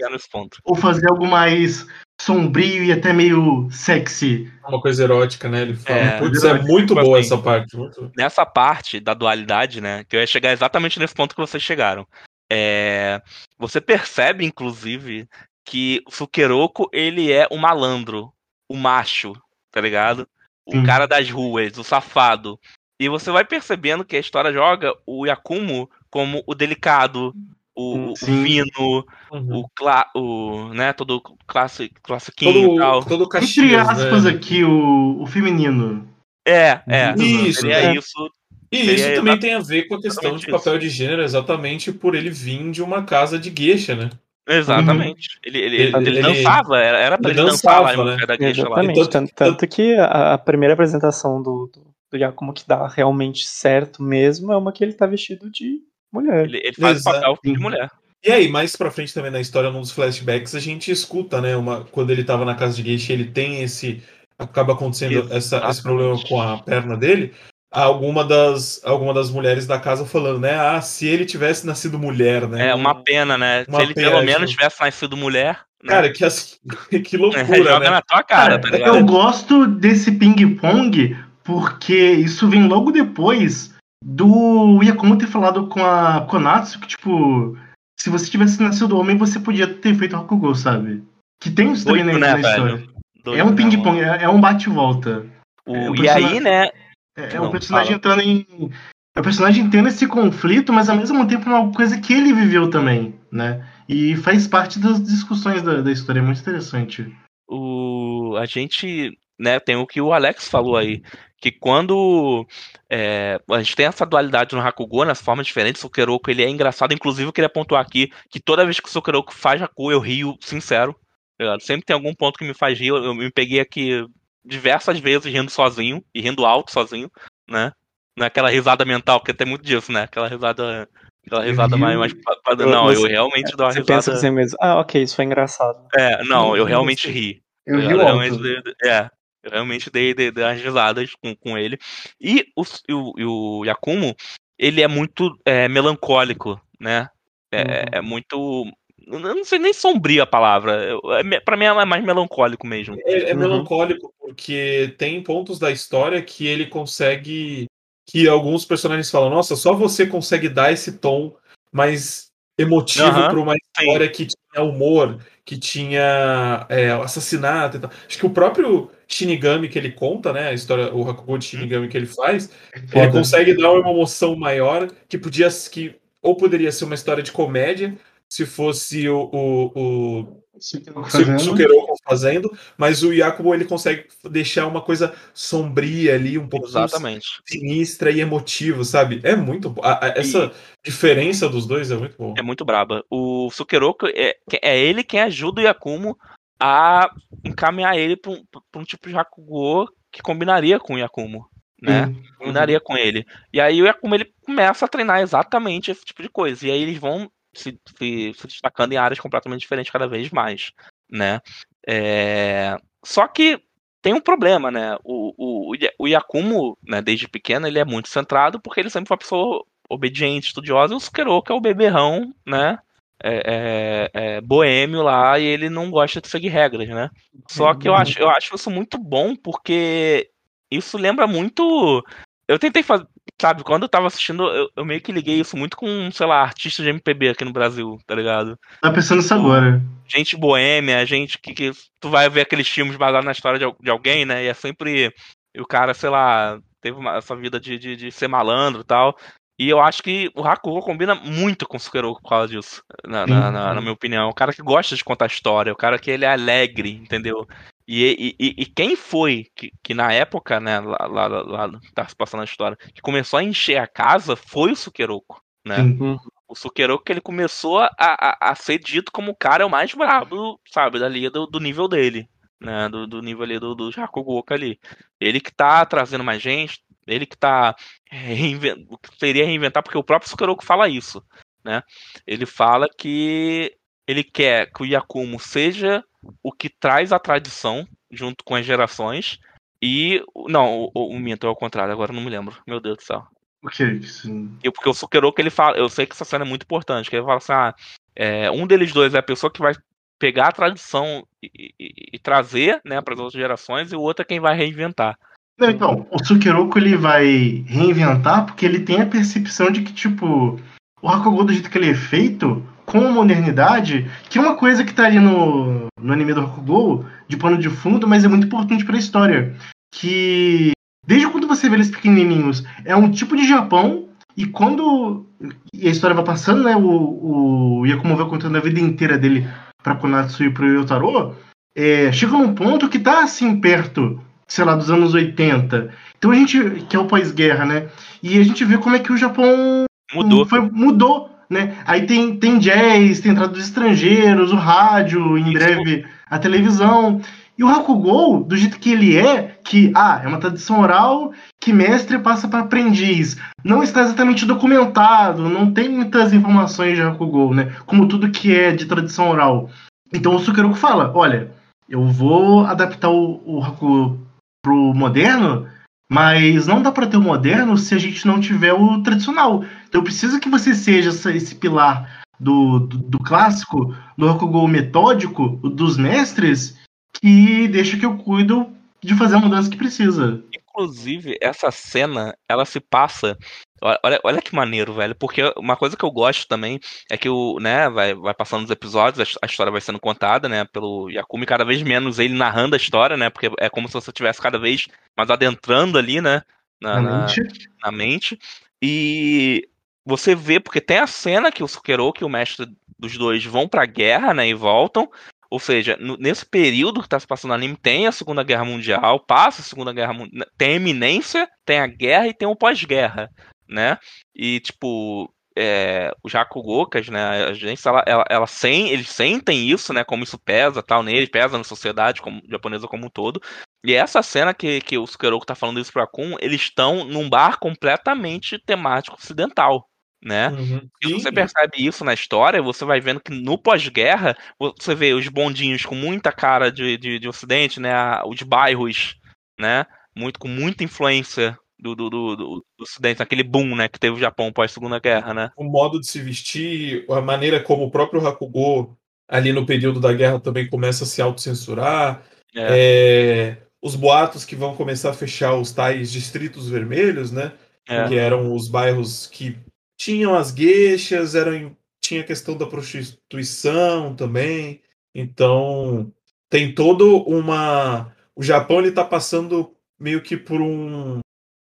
Ou fazer algo mais sombrio e até meio sexy? Uma coisa erótica, né? Ele fala. É, Putz, é muito tipo boa assim. essa parte. muito- Nessa parte da dualidade, né? Que eu ia chegar exatamente nesse ponto que vocês chegaram. É, você percebe, inclusive, que o Sukeroku, ele é o malandro, o macho, tá ligado? O Sim. cara das ruas, o safado. E você vai percebendo que a história joga o Yakumo como o delicado, o, o fino, Uhum. o, cla o né, todo classe, classiquinho e tal. Todo, todo Entre Caxias, aspas né? aqui, o, o feminino. É, é. Isso, é. isso. E isso também exata- tem a ver com a questão de papel de gênero, exatamente por ele vir de uma casa de gueixa, né? Exatamente. Ele, ele, Ele- ele, ele- dançava, era, era pra ele ele, dançar lá dançava, em né? Da Gueixa lá. Tanto, tanto que a, a primeira apresentação do, do, do Yakumo que dá realmente certo mesmo é uma que ele tá vestido de mulher. Ele, ele faz o Exato. papel de mulher. E aí, mais pra frente também na história, num dos flashbacks, a gente escuta, né? Uma, quando ele tava na casa de Geisha, ele tem esse. Acaba acontecendo essa, esse problema com a perna dele. Alguma das, alguma das mulheres da casa falando, né? Ah, se ele tivesse nascido mulher, né? É uma pena, né? Uma Se ele pena, pelo menos tipo- tivesse nascido mulher. Né? Cara, que, assim, que É, loucura, joga né? na tua cara, tá Cara, ligado? eu gosto desse ping-pong porque isso vem logo depois do Yakumo ter falado com a Konatsu que, tipo, se você tivesse nascido homem, você podia ter feito Hakugou, sabe? Que tem Doido, na, né, na história. velho? Doido, É um ping-pong, é, é um bate-volta. É, o e aí, né? É, é Não, o personagem fala. entrando em. É o personagem tendo esse conflito, mas ao mesmo tempo é uma coisa que ele viveu também, né? E faz parte das discussões da, da história, é muito interessante. O, a gente, né, tem o que o Alex falou aí, que quando é, a gente tem essa dualidade no Hakugo, nas formas diferentes, o Sukeroku ele é engraçado, inclusive eu queria pontuar aqui que toda vez que o Sukeroku faz Haku, eu rio sincero, tá sempre tem algum ponto que me faz rir, eu, me peguei aqui diversas vezes rindo sozinho, e rindo alto sozinho, né, naquela risada mental, porque tem muito disso, né, aquela risada Aquela risada mais, mais Não, eu realmente dou uma você risada. pensa assim mesmo, ah, ok, isso foi engraçado. É, não, eu realmente ri. Eu Eu, ri realmente é, eu realmente dei, dei, dei umas risadas com, com ele. E o, e o, e o Yakumo, ele é muito é, melancólico, né? É, Uhum. é muito. Eu não sei nem sombrio a palavra. Eu- é Pra mim é mais melancólico mesmo. É, é Uhum. melancólico porque tem pontos da história que ele consegue. Que alguns personagens falam, nossa, só você consegue dar esse tom mais emotivo Aham, para uma história que tinha humor, que tinha é, assassinato e tal. Acho que o próprio Shinigami que ele conta, né? A história, o Hakugo de Shinigami que ele faz, ele Foda. consegue dar uma emoção maior que podia que ou poderia ser uma história de comédia se fosse o, o, o Sukeroku Su- fazendo. Sukeroku fazendo, mas o Yakubo ele consegue deixar uma coisa sombria ali, um pouco Exatamente. sinistra e emotivo, sabe? É muito a- a- essa diferença dos dois é muito bom. É muito braba. O Sukeroku é, é ele quem ajuda o Yakumo a encaminhar ele pra um, um tipo de Hakugo que combinaria com o Yakumo, né? Sim. combinaria com ele. E aí o Yakumo ele começa a treinar exatamente esse tipo de coisa. E aí eles vão se, se- se destacando em áreas completamente diferentes cada vez mais, né? É, Só que tem um problema, né? O, o, o Ya- o Yakumo, né, desde pequeno, ele é muito centrado porque ele sempre foi uma pessoa obediente, estudiosa, e o Sukeroku é o beberrão, né? É, é- é boêmio lá e ele não gosta de seguir regras, né? Só que eu acho, eu acho isso muito bom porque isso lembra muito. Eu tentei fazer. Sabe, quando eu tava assistindo, eu, eu meio que liguei isso muito com, sei lá, artistas de MPB aqui no Brasil, tá ligado? Tá pensando isso agora. Gente boêmia, gente que, que tu vai ver aqueles filmes baseados na história de, de alguém, né? E é sempre. E o cara, sei lá, teve uma- essa vida de, de, de ser malandro e tal. E eu acho que o Hakugo combina muito com o Sukeroku por causa disso, na, na, na- na minha opinião. O cara que gosta de contar história, o cara que ele é alegre, entendeu? E, e, e- quem foi que, que na época, né, lá, lá, lá, tá se passando a história, que começou a encher a casa foi o Sukeroku, né? Sim. O Sukeroku que ele começou a, a, a ser dito como o cara o mais brabo, sabe, dali do, do nível dele, né, do, do nível ali do, do Hakugoka ali. Ele que tá trazendo mais gente, ele que tá reinven- o que seria reinventar, porque o próprio Sukeroku fala isso, né? Ele fala que ele quer que o Yakumo seja o que traz a tradição junto com as gerações e não, o, o, o Minto é ao contrário, agora eu não me lembro. Meu Deus do céu. O que? Sim. E porque o Sukeroku ele fala, eu sei que essa cena é muito importante, que ele fala assim, ah, é, um deles dois é a pessoa que vai pegar a tradição e, e- e trazer, né, para as outras gerações, e o outro é quem vai reinventar. Não, então, o Sukeroku ele vai reinventar porque ele tem a percepção de que, tipo, o Hakugo do jeito que ele é feito, com a modernidade, que é uma coisa que tá ali no, no anime do Hakugo, de pano de fundo, mas é muito importante pra história. Que, desde quando você vê eles pequenininhos, é um tipo de Japão, e quando e a história vai passando, né, o, o Yakumo vai contando a vida inteira dele pra Konatsu e pro Yotaro, é, chega num ponto que tá, assim, perto sei lá, dos anos 80. Então a gente, que é o pós-guerra, né? E a gente vê como é que o Japão Mudou. foi, mudou, né? Aí tem, tem jazz, tem entrada dos estrangeiros, o rádio, em breve a televisão. E o Hakugou, do jeito que ele é, que, ah, é uma tradição oral que mestre passa para aprendiz. Não está exatamente documentado, não tem muitas informações de Hakugou, né? Como tudo que é de tradição oral. Então o Sukeroku fala, olha, eu vou adaptar o, o Haku pro moderno, mas não dá para ter o moderno se a gente não tiver o tradicional. Então preciso que você seja essa- esse pilar do, do, do clássico, do Hakugo metódico, dos mestres, que deixa que eu cuido de fazer a mudança que precisa. Inclusive, essa cena, ela se passa. Olha, olha- que maneiro, velho. Porque uma coisa que eu gosto também é que o, né, vai, vai passando os episódios, a a história vai sendo contada, né, pelo Yakumi, cada vez menos ele narrando a história, né? Porque é como se você estivesse cada vez mais adentrando ali, né? Na, na- Realmente. na mente. E você vê, porque tem a cena que o Sukeroku e o mestre dos dois vão pra guerra, né, e voltam. Ou seja, no, nesse período que está se passando no anime, tem a Segunda Guerra Mundial, passa a Segunda Guerra Mundial, tem a eminência, tem a guerra e tem o pós-guerra, né? E, tipo, é, os Hakugokas, né, a gente, ela, ela, ela sem, eles sentem isso, né, como isso pesa, tal, neles, pesa na sociedade como, japonesa como um todo. E essa cena que, que o Sukeroku tá falando isso pra Kun, eles estão num bar completamente temático ocidental né? Uhum. E você percebe isso na história, você vai vendo que no pós-guerra, você vê os bondinhos com muita cara de, de, de ocidente, né? Os bairros, né? Muito, com muita influência do, do, do, do, ocidente, aquele boom, né? Que teve o Japão pós-segunda guerra, né? O modo de se vestir, a maneira como o próprio Hakugo, ali no período da guerra, também começa a se autocensurar. É. É, os boatos que vão começar a fechar os tais distritos vermelhos, né? É. Que eram os bairros que tinham as gueixas, eram, tinha a questão da prostituição também. Então, tem todo uma. O Japão ele está passando meio que por um,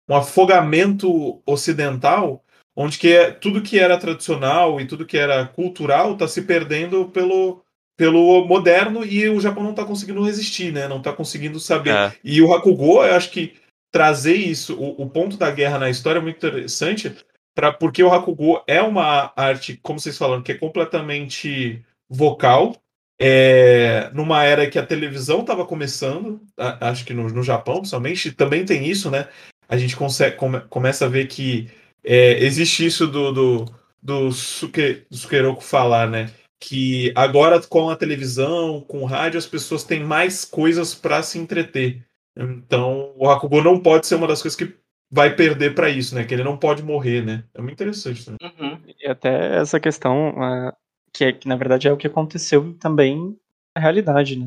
um afogamento ocidental, onde que é, tudo que era tradicional e tudo que era cultural está se perdendo pelo, pelo moderno e o Japão não está conseguindo resistir, né? Não está conseguindo saber. É. E o Hakugo, eu acho que trazer isso, o, o ponto da guerra na história é muito interessante, pra, porque o Hakugo é uma arte, como vocês falaram, que é completamente vocal. É, numa era que a televisão estava começando, a, acho que no, no Japão, principalmente, também tem isso, né? A gente consegue, come, começa a ver que é, existe isso do, do, do, suke, do Sukeroku falar, né? Que agora com a televisão, com o rádio, as pessoas têm mais coisas para se entreter. Então, o Hakugo não pode ser uma das coisas que vai perder para isso, né? Que ele não pode morrer, né? É muito interessante também. Uhum. E até essa questão, uh, que, é, que na verdade é o que aconteceu também na realidade, né?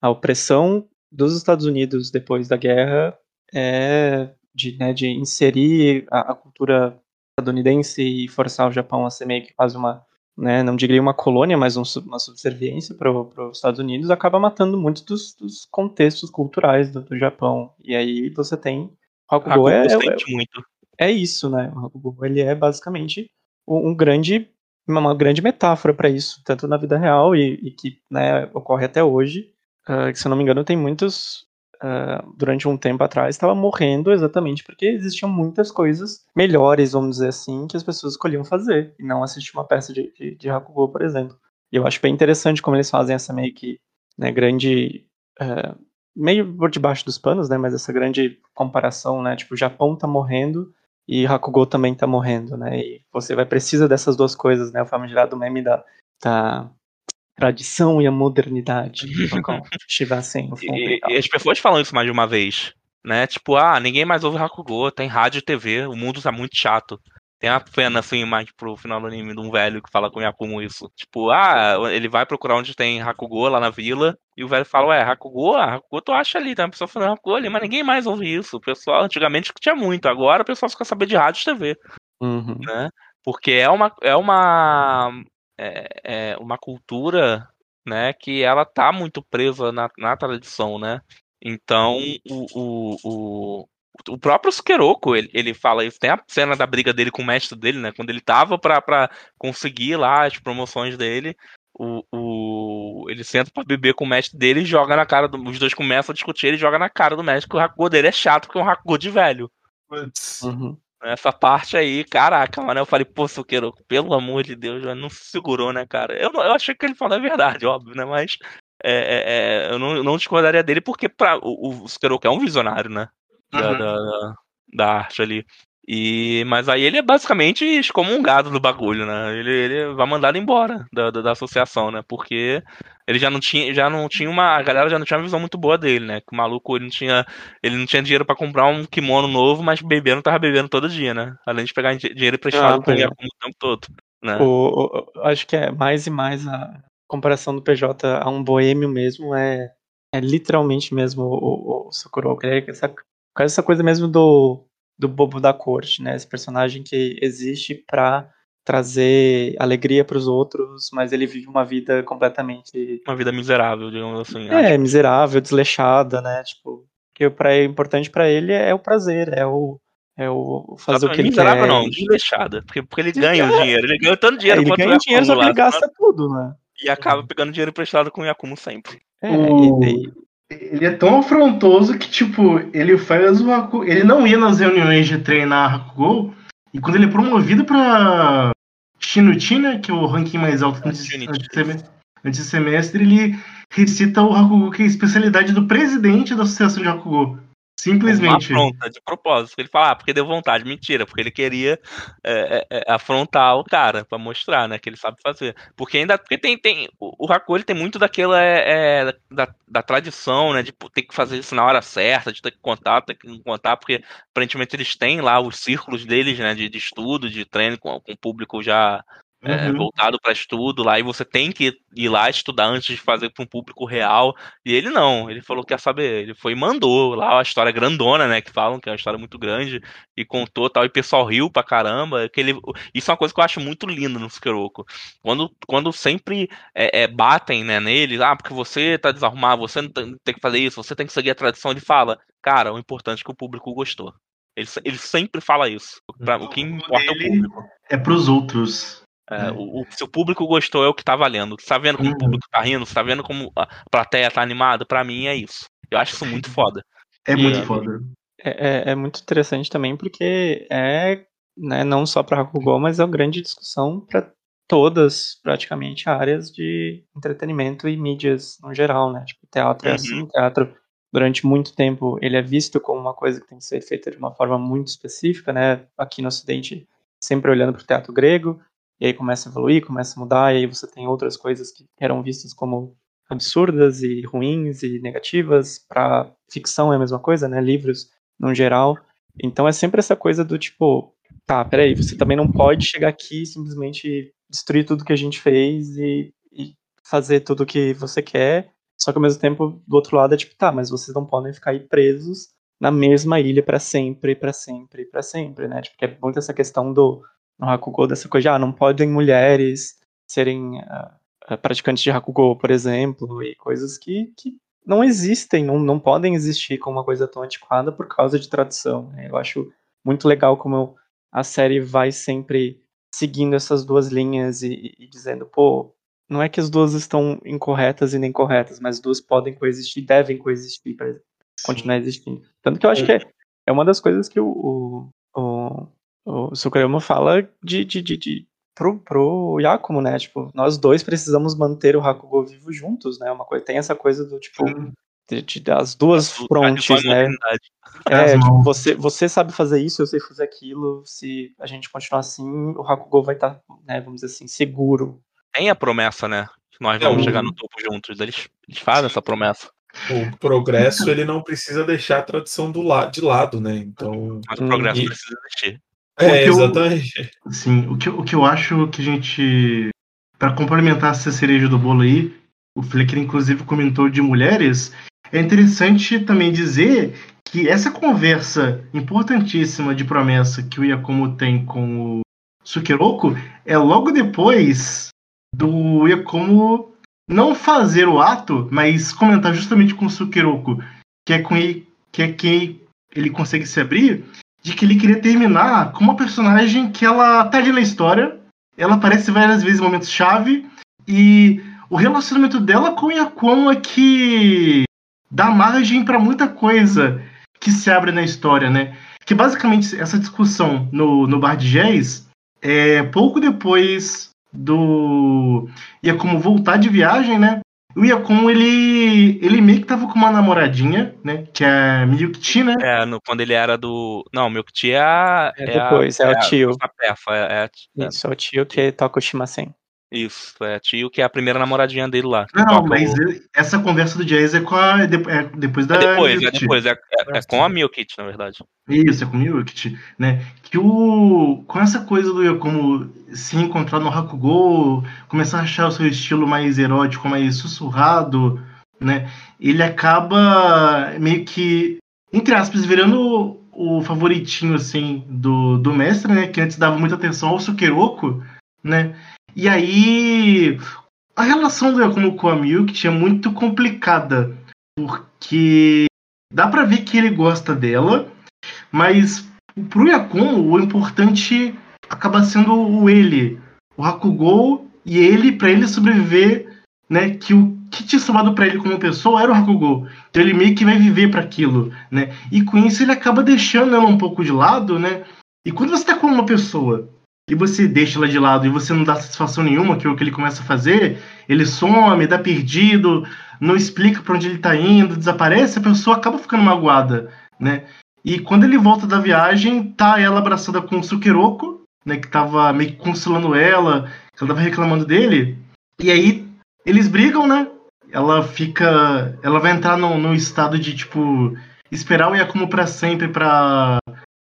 A opressão dos Estados Unidos depois da guerra é de, né, de inserir a, a, cultura estadunidense e forçar o Japão a ser meio que quase uma, né, não diria uma colônia, mas um, uma subserviência para os Estados Unidos, acaba matando muitos dos, dos contextos culturais do, do, Japão. E aí você tem Hakugo é, é, muito. é isso, né? O Hakugo ele é basicamente um, um grande uma grande metáfora para isso, tanto na vida real e, e que né, ocorre até hoje. Uh, que, se eu não me engano, tem muitos. Uh, durante um tempo atrás, estava morrendo exatamente porque existiam muitas coisas melhores, vamos dizer assim, que as pessoas escolhiam fazer, e não assistir uma peça de, de, de Hakugo, por exemplo. E eu acho bem interessante como eles fazem essa meio que né, grande uh, meio por debaixo dos panos, né? Mas essa grande comparação, né? Tipo, o Japão tá morrendo e Hakugo também tá morrendo, né? E você vai precisar dessas duas coisas, né? O famigerado meme da, da tradição e a modernidade. assim, e, e, as pessoas falam isso mais de uma vez, né? Tipo, ah, ninguém mais ouve Hakugo, tem rádio e TV, o mundo tá muito chato. Tem uma pena, assim, mais pro final do anime de um velho que fala com o Yakumo isso. Tipo, ah, ele vai procurar onde tem Hakugo lá na vila. E o velho fala, ué, Hakugo? Ah, Hakugo tu acha ali, tem uma pessoa falando Hakugo ali, mas ninguém mais ouve isso. O pessoal, antigamente tinha muito, agora o pessoal fica sabendo de rádio e TV. Uhum. Né? Porque é uma. É uma. É, é uma cultura né, que ela tá muito presa na, na tradição, né? Então, o, o, o, o próprio Sukeroku, ele, ele fala isso. Tem a cena da briga dele com o mestre dele, né? Quando ele tava pra, pra conseguir lá as promoções dele, o, o, ele senta pra beber com o mestre dele e joga na cara do. Os dois começam a discutir, ele joga na cara do mestre que o Hakugo dele é chato, porque é um Hakugo de velho. Uhum. Essa parte aí, caraca, mano. Eu falei, pô, Sukeroku, pelo amor de Deus, já não se segurou, né, cara? Eu, eu achei que ele falou a verdade, óbvio, né? Mas é, é, é, eu não, não discordaria dele porque pra, o, o Sukeroku é um visionário, né? Da, uhum. da, da, arte ali. E, mas aí ele é basicamente excomungado do bagulho, né? Ele, ele vai mandado embora da, da, da, associação, né? Porque ele já não tinha, já não tinha uma. A galera já não tinha uma visão muito boa dele, né? Que o maluco ele não tinha. Ele não tinha dinheiro para comprar um kimono novo, mas bebendo tava bebendo todo dia, né? Além de pegar dinheiro emprestado ah, com o tempo todo. Né? O, o, acho que é mais e mais a comparação do PJ a um boêmio mesmo é, é literalmente mesmo o, o, o Sokurou. É essa essa coisa mesmo do, do bobo da corte, né? Esse personagem que existe para trazer alegria para os outros, mas ele vive uma vida completamente uma vida miserável, digamos assim. É, acho. miserável, desleixada, né? Tipo, que para é importante para ele é o prazer, é o é o fazer o que ele miserável quer. não, desleixada, porque, porque ele ganha o dinheiro, ele ganha tanto dinheiro é, ele ganha dinheiro só que ele gasta tudo, né? E acaba pegando dinheiro emprestado com o Yakumo sempre. É, O- e- e- Ele é tão afrontoso que, tipo, ele faz o Haku... Ele não ia nas reuniões de treinar Hakugo, e quando ele é promovido pra Shinuchi, né, que é o ranking mais alto antes, antes, de semestre, ele recita o Hakugo, que é a especialidade do presidente da Associação de Hakugo. Simplesmente. Uma afronta, de propósito. Ele fala, ah, porque deu vontade. Mentira, porque ele queria é, é, é, afrontar o cara, pra mostrar, né, que ele sabe fazer. Porque ainda, porque tem, tem o, Haku, ele tem muito daquela, é, é, da, da tradição, né, de ter que fazer isso na hora certa, de ter que contar, ter que contar, porque aparentemente eles têm lá os círculos deles, né, de, de estudo, de treino com, com o público já é, Uhum. voltado para estudo lá e você tem que ir lá estudar antes de fazer para um público real. E ele não, ele falou que quer saber, ele foi e mandou lá a história grandona, né, que falam que é uma história muito grande e contou tal e o pessoal riu pra caramba, que ele isso é uma coisa que eu acho muito linda no Sukeroku. Quando quando sempre é, é, batem, né, nele, ah, porque você tá desarrumado, você tem, que fazer isso, você tem que seguir a tradição, ele fala, cara, o importante é que o público gostou. Ele, ele sempre fala isso. Pra- o que importa é o público. É pros outros. É, É. o, o- se o público gostou, é o que tá valendo. Você tá vendo como Uhum. o público tá rindo? Você tá vendo como a plateia tá animada? Pra mim é isso. Eu acho isso muito foda. É E, muito é, foda. é, é- é muito interessante também porque é né, não só para Hakugo, mas é uma grande discussão para todas, praticamente, áreas de entretenimento e mídias no geral, né? Tipo, teatro é Uhum. assim, teatro durante muito tempo ele é visto como uma coisa que tem que ser feita de uma forma muito específica, né? Aqui no Ocidente, sempre olhando para o teatro grego, e aí começa a evoluir, começa a mudar, e aí você tem outras coisas que eram vistas como absurdas e ruins e negativas. Para ficção é a mesma coisa, né? Livros no geral. Então é sempre essa coisa do tipo, tá, peraí, você também não pode chegar aqui e simplesmente destruir tudo que a gente fez e, e fazer tudo que você quer. Só que ao mesmo tempo, do outro lado é tipo, tá, mas vocês não podem ficar aí presos na mesma ilha para sempre, para sempre, para sempre, né? Tipo, é muito essa questão do no Hakugo dessa coisa, de, ah, não podem mulheres serem ah, praticantes de Hakugo, por exemplo, e coisas que, que não existem, não, não podem existir como uma coisa tão antiquada por causa de tradição. né? Eu acho muito legal como a série vai sempre seguindo essas duas linhas e, e dizendo, pô, não é que as duas estão incorretas e nem corretas, mas as duas podem coexistir, devem coexistir para continuar existindo. Tanto que eu acho que é, é uma das coisas que o, o, o, o Tsukurayama fala de, de, de, de pro, pro Yakumo, né? Tipo, nós dois precisamos manter o Hakugo vivo juntos, né? Uma coisa, tem essa coisa do tipo de, de- das duas frontes, né? É, As tipo, você, você sabe fazer isso, eu sei fazer aquilo. Se a gente continuar assim, o Hakugo vai estar, né, vamos dizer assim, seguro. Tem a promessa, né? Que nós vamos É, o- chegar no topo juntos. Eles, eles fazem essa promessa. O progresso ele não precisa deixar a tradição do la de lado, né? Então. Mas o Hum, progresso e- precisa existir. É, exatamente. Sim, o que, o que eu acho que a gente. Pra complementar essa cereja do bolo aí, o Flecker inclusive comentou de mulheres. É interessante também dizer que essa conversa importantíssima de promessa que o Yakumo tem com o Sukeroku é logo depois do Yakumo não fazer o ato, mas comentar justamente com o Sukeroku, que é com ele, que é quem ele consegue se abrir, de que ele queria terminar com uma personagem que ela tá ali na história, ela aparece várias vezes em momentos chave e o relacionamento dela com o Yakumo é que dá margem pra muita coisa que se abre na história, né? Que basicamente essa discussão no, no bar de jazz é pouco depois do Yakumo voltar de viagem, né? O Yakumo, ele, ele meio que tava com uma namoradinha, né? Que é a Miyukichi, né? É, no, quando ele era do. Não, tio é a. É depois, é o a- tio. A pefa, é, é- é- Isso é o tio que toca o Shimasen. Isso, é a tio que é a primeira namoradinha dele lá. Não, mas o- ele- essa conversa do jazz é, com a, é de- é depois da. É depois, é Miyukichi. depois, é, é- é com a Milkit, na verdade. Isso, é com o Miyukichi, né? Que o. Com essa coisa do Yakumo se encontrar no Hakugo, começar a achar o seu estilo mais erótico, mais sussurrado, né? Ele acaba meio que, entre aspas, virando o favoritinho, assim, do, do mestre, né? Que antes dava muita atenção ao Sukeroku, né? E aí. A relação do Yakumo com a Miyukichi é muito complicada, porque dá pra ver que ele gosta dela, mas pro Yakumo, o importante acaba sendo o ele, o Hakugo, e ele, pra ele sobreviver, né, que o que tinha somado para ele como pessoa era o Hakugo. Então ele meio que vai viver para aquilo, né? E com isso ele acaba deixando ela um pouco de lado, né? E quando você tá com uma pessoa e você deixa ela de lado e você não dá satisfação nenhuma, que é o que ele começa a fazer, ele some, dá perdido, não explica para onde ele tá indo, desaparece, a pessoa acaba ficando magoada, né? E quando ele volta da viagem, tá ela abraçada com o Sukeroko, né, que tava meio que consolando ela, que ela tava reclamando dele. E aí eles brigam, né? Ela fica, ela vai entrar num estado de tipo esperar o Yakumo para sempre para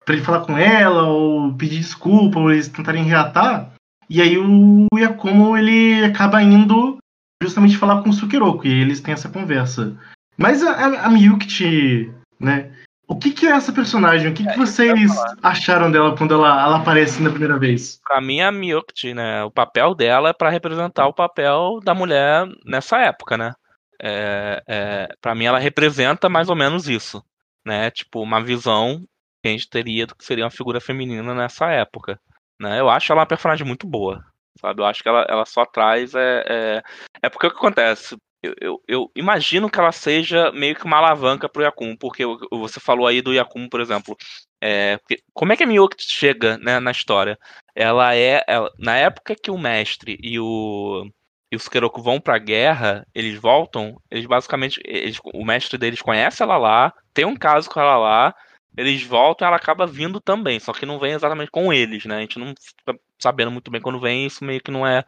para ele falar com ela ou pedir desculpa ou eles tentarem reatar. E aí o Yakumo ele acaba indo justamente falar com o Sukeroku e eles têm essa conversa. Mas a, a, a Miyuki, né? O que, que é essa personagem? O que, é, que vocês acharam dela quando ela, ela aparece na primeira vez? Pra mim, a Miyuki, né? O papel dela é para representar o papel da mulher nessa época, né? É, é, para mim, ela representa mais ou menos isso, né? Tipo, uma visão que a gente teria do que seria uma figura feminina nessa época. Né? Eu acho ela uma personagem muito boa, sabe? Eu acho que ela, ela só traz. É, é, é porque o que acontece? Eu, eu, eu, imagino que ela seja meio que uma alavanca pro Yakumo, porque você falou aí do Yakumo, por exemplo. É, como é que a Miyuki chega né, na história? Ela é. Ela, na época que o mestre e o. E os Keroku vão pra guerra, eles voltam, eles basicamente. Eles, o mestre deles conhece ela lá, tem um caso com ela lá, eles voltam ela acaba vindo também, só que não vem exatamente com eles, né? A gente não fica sabendo muito bem quando vem, isso meio que não é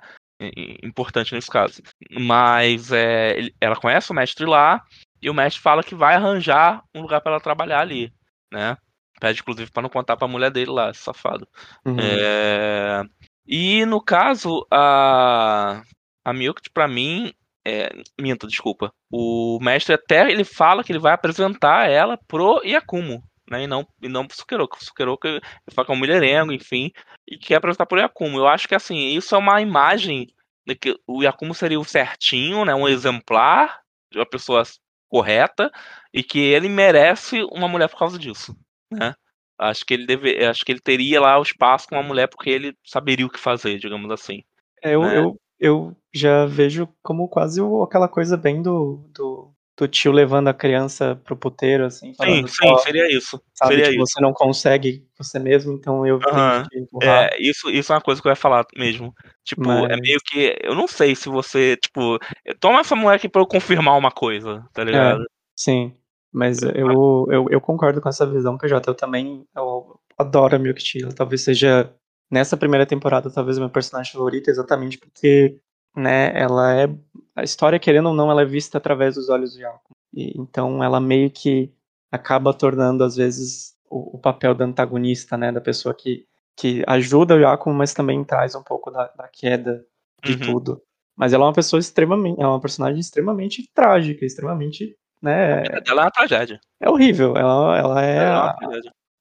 importante nesse caso. Mas é, ela conhece o mestre lá e o mestre fala que vai arranjar um lugar para ela trabalhar ali, né? Pede inclusive para não contar para a mulher dele lá, safado. Uhum. É... E no caso a a Milk para mim é, minto, desculpa. O mestre até ele fala que ele vai apresentar ela pro Yakumo, né? E não, e não pro Sukeroku. O ele fala que é um mulherengo, enfim, e quer apresentar pro Yakumo. Eu acho que assim, isso é uma imagem de que o Yakumo seria o certinho, né? Um exemplar de uma pessoa correta e que ele merece uma mulher por causa disso, né? Acho que ele deve, acho que ele teria lá o espaço com uma mulher porque ele saberia o que fazer, digamos assim. É, eu, né? eu, eu já vejo como quase aquela coisa bem do, do do tio levando a criança pro puteiro, assim. Sim, sim, seria isso. Sabe, seria tipo, isso. você não consegue você mesmo, então eu uhum. É, isso, isso é uma coisa que eu ia falar mesmo. Tipo, é Mas... é meio que. Eu não sei se você, tipo, toma essa mulher aqui pra eu confirmar uma coisa, tá ligado? É, sim. Mas eu, eu, eu concordo com essa visão, PJ. Eu também eu adoro a Milk Tea. Talvez seja, nessa primeira temporada, talvez o meu personagem favorito, exatamente porque né, ela é a história querendo ou não, ela é vista através dos olhos do Yakumo. E, então ela meio que acaba tornando às vezes o, o, papel da antagonista, né, da pessoa que que ajuda o Yakumo, mas também traz um pouco da, da queda de uhum. tudo. Mas ela é uma pessoa extremamente, ela é uma personagem extremamente trágica, extremamente, né? Ela é uma tragédia. É horrível. Ela, ela é, ela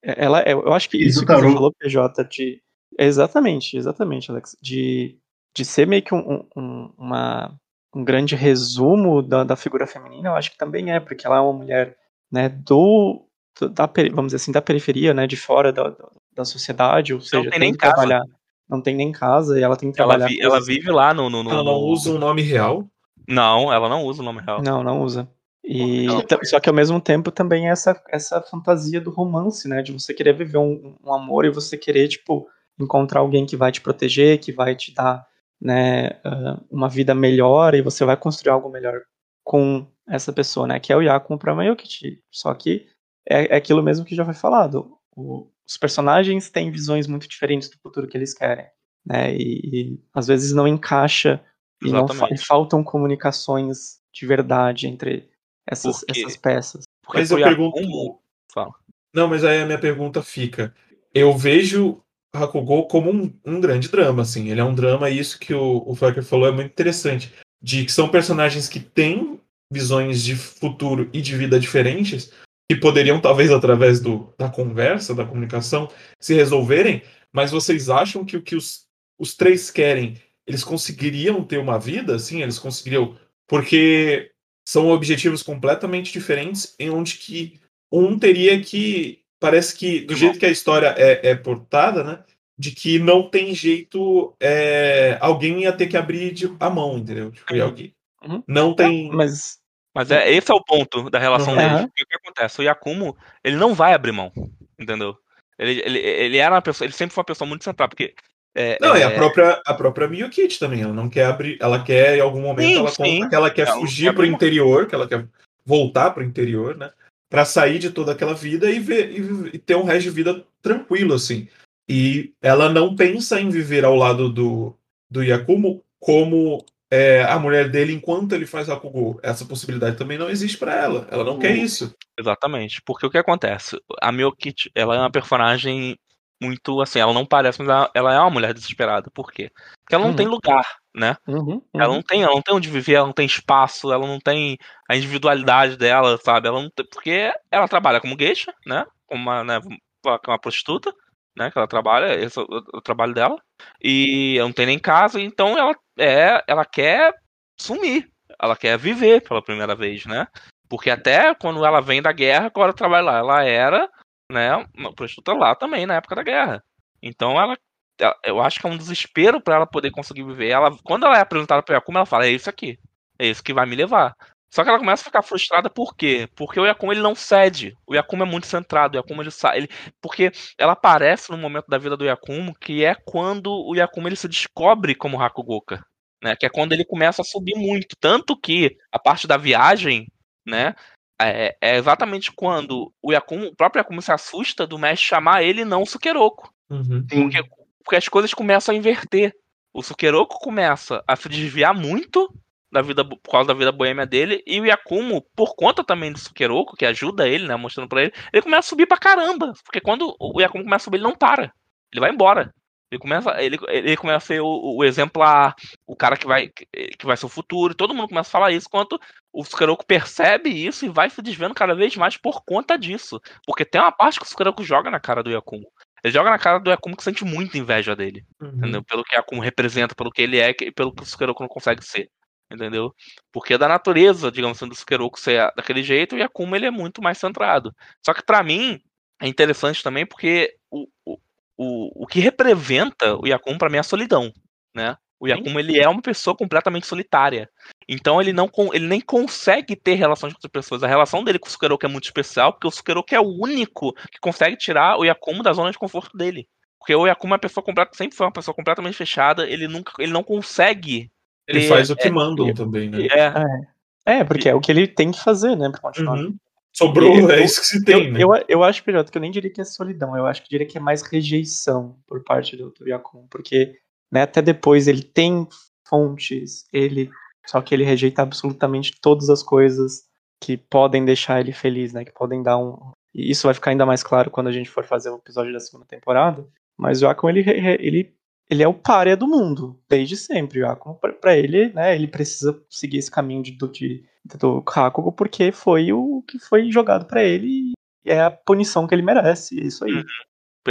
é, ela é, eu acho que isso, isso que você falou, PJ, de exatamente, exatamente, Alex, de de ser meio que um, um, uma, um grande resumo da, da, figura feminina, eu acho que também é, porque ela é uma mulher né, do, do da, vamos dizer assim, da periferia, né, de fora da, da sociedade, ou seja, não tem, nem que casa. trabalhar. Não tem nem casa e ela tem que trabalhar. Ela, vi, ela vive lá no, no, no, Ela não usa um nome real? Não, ela não usa o nome real. Não, não usa. E não. só que ao mesmo tempo também é essa essa fantasia do romance, né, de você querer viver um, um amor e você querer tipo encontrar alguém que vai te proteger, que vai te dar né, uh, uma vida melhor e você vai construir algo melhor com essa pessoa, né, que é o Yakumo para Mayukichi. Só que é, é, aquilo mesmo que já foi falado. O, os personagens têm visões muito diferentes do futuro que eles querem, né, e, e às vezes não encaixa e, não e faltam comunicações de verdade entre essas, essas peças. Porque mas eu pergunto. Fala. Não, mas aí a minha pergunta fica. Eu vejo Hakugou como um, um, grande drama, assim. Ele é um drama, e isso que o, o Flecker falou é muito interessante. De que são personagens que têm visões de futuro e de vida diferentes, que poderiam, talvez, através do, da conversa, da comunicação, se resolverem, mas vocês acham que o que os, os três querem, eles conseguiriam ter uma vida, assim? Eles conseguiriam. Porque são objetivos completamente diferentes, em onde que um teria que parece que, do jeito que a história é, é portada, né? De que não tem jeito, é, alguém ia ter que abrir de, a mão, entendeu? Tipo, alguém, Uhum. Não tem. Mas Mas é, esse é o ponto da relação Uhum. deles. O que acontece? O Yakumo, ele não vai abrir mão. Entendeu? Ele, ele, ele era uma pessoa. Ele sempre foi uma pessoa muito central, porque. é, Não, é, e a própria, a própria Miyukichi também. Ela não quer abrir. Ela quer, em algum momento, Sim, ela sim. conta que ela quer Ela fugir quer pro abrir mão. interior, que ela quer voltar pro interior, né? Pra sair de toda aquela vida e, ver, e, e ter um resto de vida tranquilo, assim. E ela não pensa em viver ao lado do, do Yakumo como é, a mulher dele enquanto ele faz Hakugo. Essa possibilidade também não existe pra ela. Ela não quer isso. Exatamente. Porque o que acontece? A Miyokichi, ela é uma personagem muito assim, ela não parece, mas ela, ela é uma mulher desesperada. Por quê? Porque ela não Uhum. tem lugar, né? Uhum, Ela uhum. não tem, ela não tem onde viver, ela não tem espaço, ela não tem a individualidade dela, sabe? Ela não tem, porque ela trabalha como geisha, né? Como uma, né, uma prostituta, né? Que ela trabalha, esse é o, o trabalho dela. E ela não tem nem casa, então ela é, ela quer sumir, ela quer viver pela primeira vez, né? Porque até quando ela vem da guerra, quando ela trabalha lá, ela era, né, uma prostituta lá também na época da guerra. Então ela ela- eu acho que é um desespero pra ela poder conseguir viver. Ela, quando ela é apresentada pro Yakuma, ela fala: é isso aqui, é isso que vai me levar. Só que ela começa a ficar frustrada por quê? Porque o Yakuma ele não cede. O Yakuma é muito centrado. O Yakuma ele sai. Ele, porque ela aparece no momento da vida do Yakuma que é quando o Yakuma ele se descobre como Hakugoka. Né? Que é quando ele começa a subir muito. Tanto que a parte da viagem, né? É, é exatamente quando o, Yakuma, o próprio Yakuma se assusta do mestre chamar ele não o Sukeroku. Uhum. Sim. Porque, porque as coisas começam a inverter. O Sukeroku começa a se desviar muito da vida por causa da vida boêmia dele e o Yakumo, por conta também do Sukeroku, que ajuda ele, né, mostrando pra ele, ele começa a subir pra caramba, porque quando o Yakumo começa a subir, ele não para. Ele vai embora. Ele começa, ele, ele começa a ser o, o exemplar, o cara que vai que vai ser o futuro, todo mundo começa a falar isso, enquanto o Sukeroku percebe isso e vai se desvendo cada vez mais por conta disso. Porque tem uma parte que o Sukeroku joga na cara do Yakumo. Ele joga na cara do Yakumo que sente muita inveja dele. Uhum. Entendeu? Pelo que Akuma representa, pelo que ele é e pelo que o Sukeroku não consegue ser. Entendeu? Porque é da natureza, digamos assim, do Sukeroku ser daquele jeito e a Akuma ele é muito mais centrado. Só que pra mim é interessante também porque o, o, o, o que representa o Yakuma pra mim é a solidão, né? O Yakuma ele é uma pessoa completamente solitária. Então ele não ele nem consegue ter relações com outras pessoas. A relação dele com o Sukeroku é muito especial, porque o Sukeroku é o único que consegue tirar o Yakuma da zona de conforto dele. Porque o Yakuma é uma pessoa completa, sempre foi uma pessoa completamente fechada, ele nunca ele não consegue Ele ter- faz o que é, mandam também, né? é, É, porque é o que ele tem que fazer, né, pra continuar. Uhum. Sobrou, Eu- é isso que se tem, eu, né? eu, eu acho, PJ, que eu nem diria que é solidão, eu acho que diria que é mais rejeição por parte do, do Yakun, porque né, até depois ele tem fontes, ele só que ele rejeita absolutamente todas as coisas que podem deixar ele feliz, né, que podem dar um... E isso vai ficar ainda mais claro quando a gente for fazer o episódio da segunda temporada, mas o Yakun, ele, ele, ele é o párea do mundo, desde sempre, o Yakun, pra, ele, né, ele precisa seguir esse caminho de, de, do Hakugo porque foi o que foi jogado pra ele e é a punição que ele merece, é isso aí.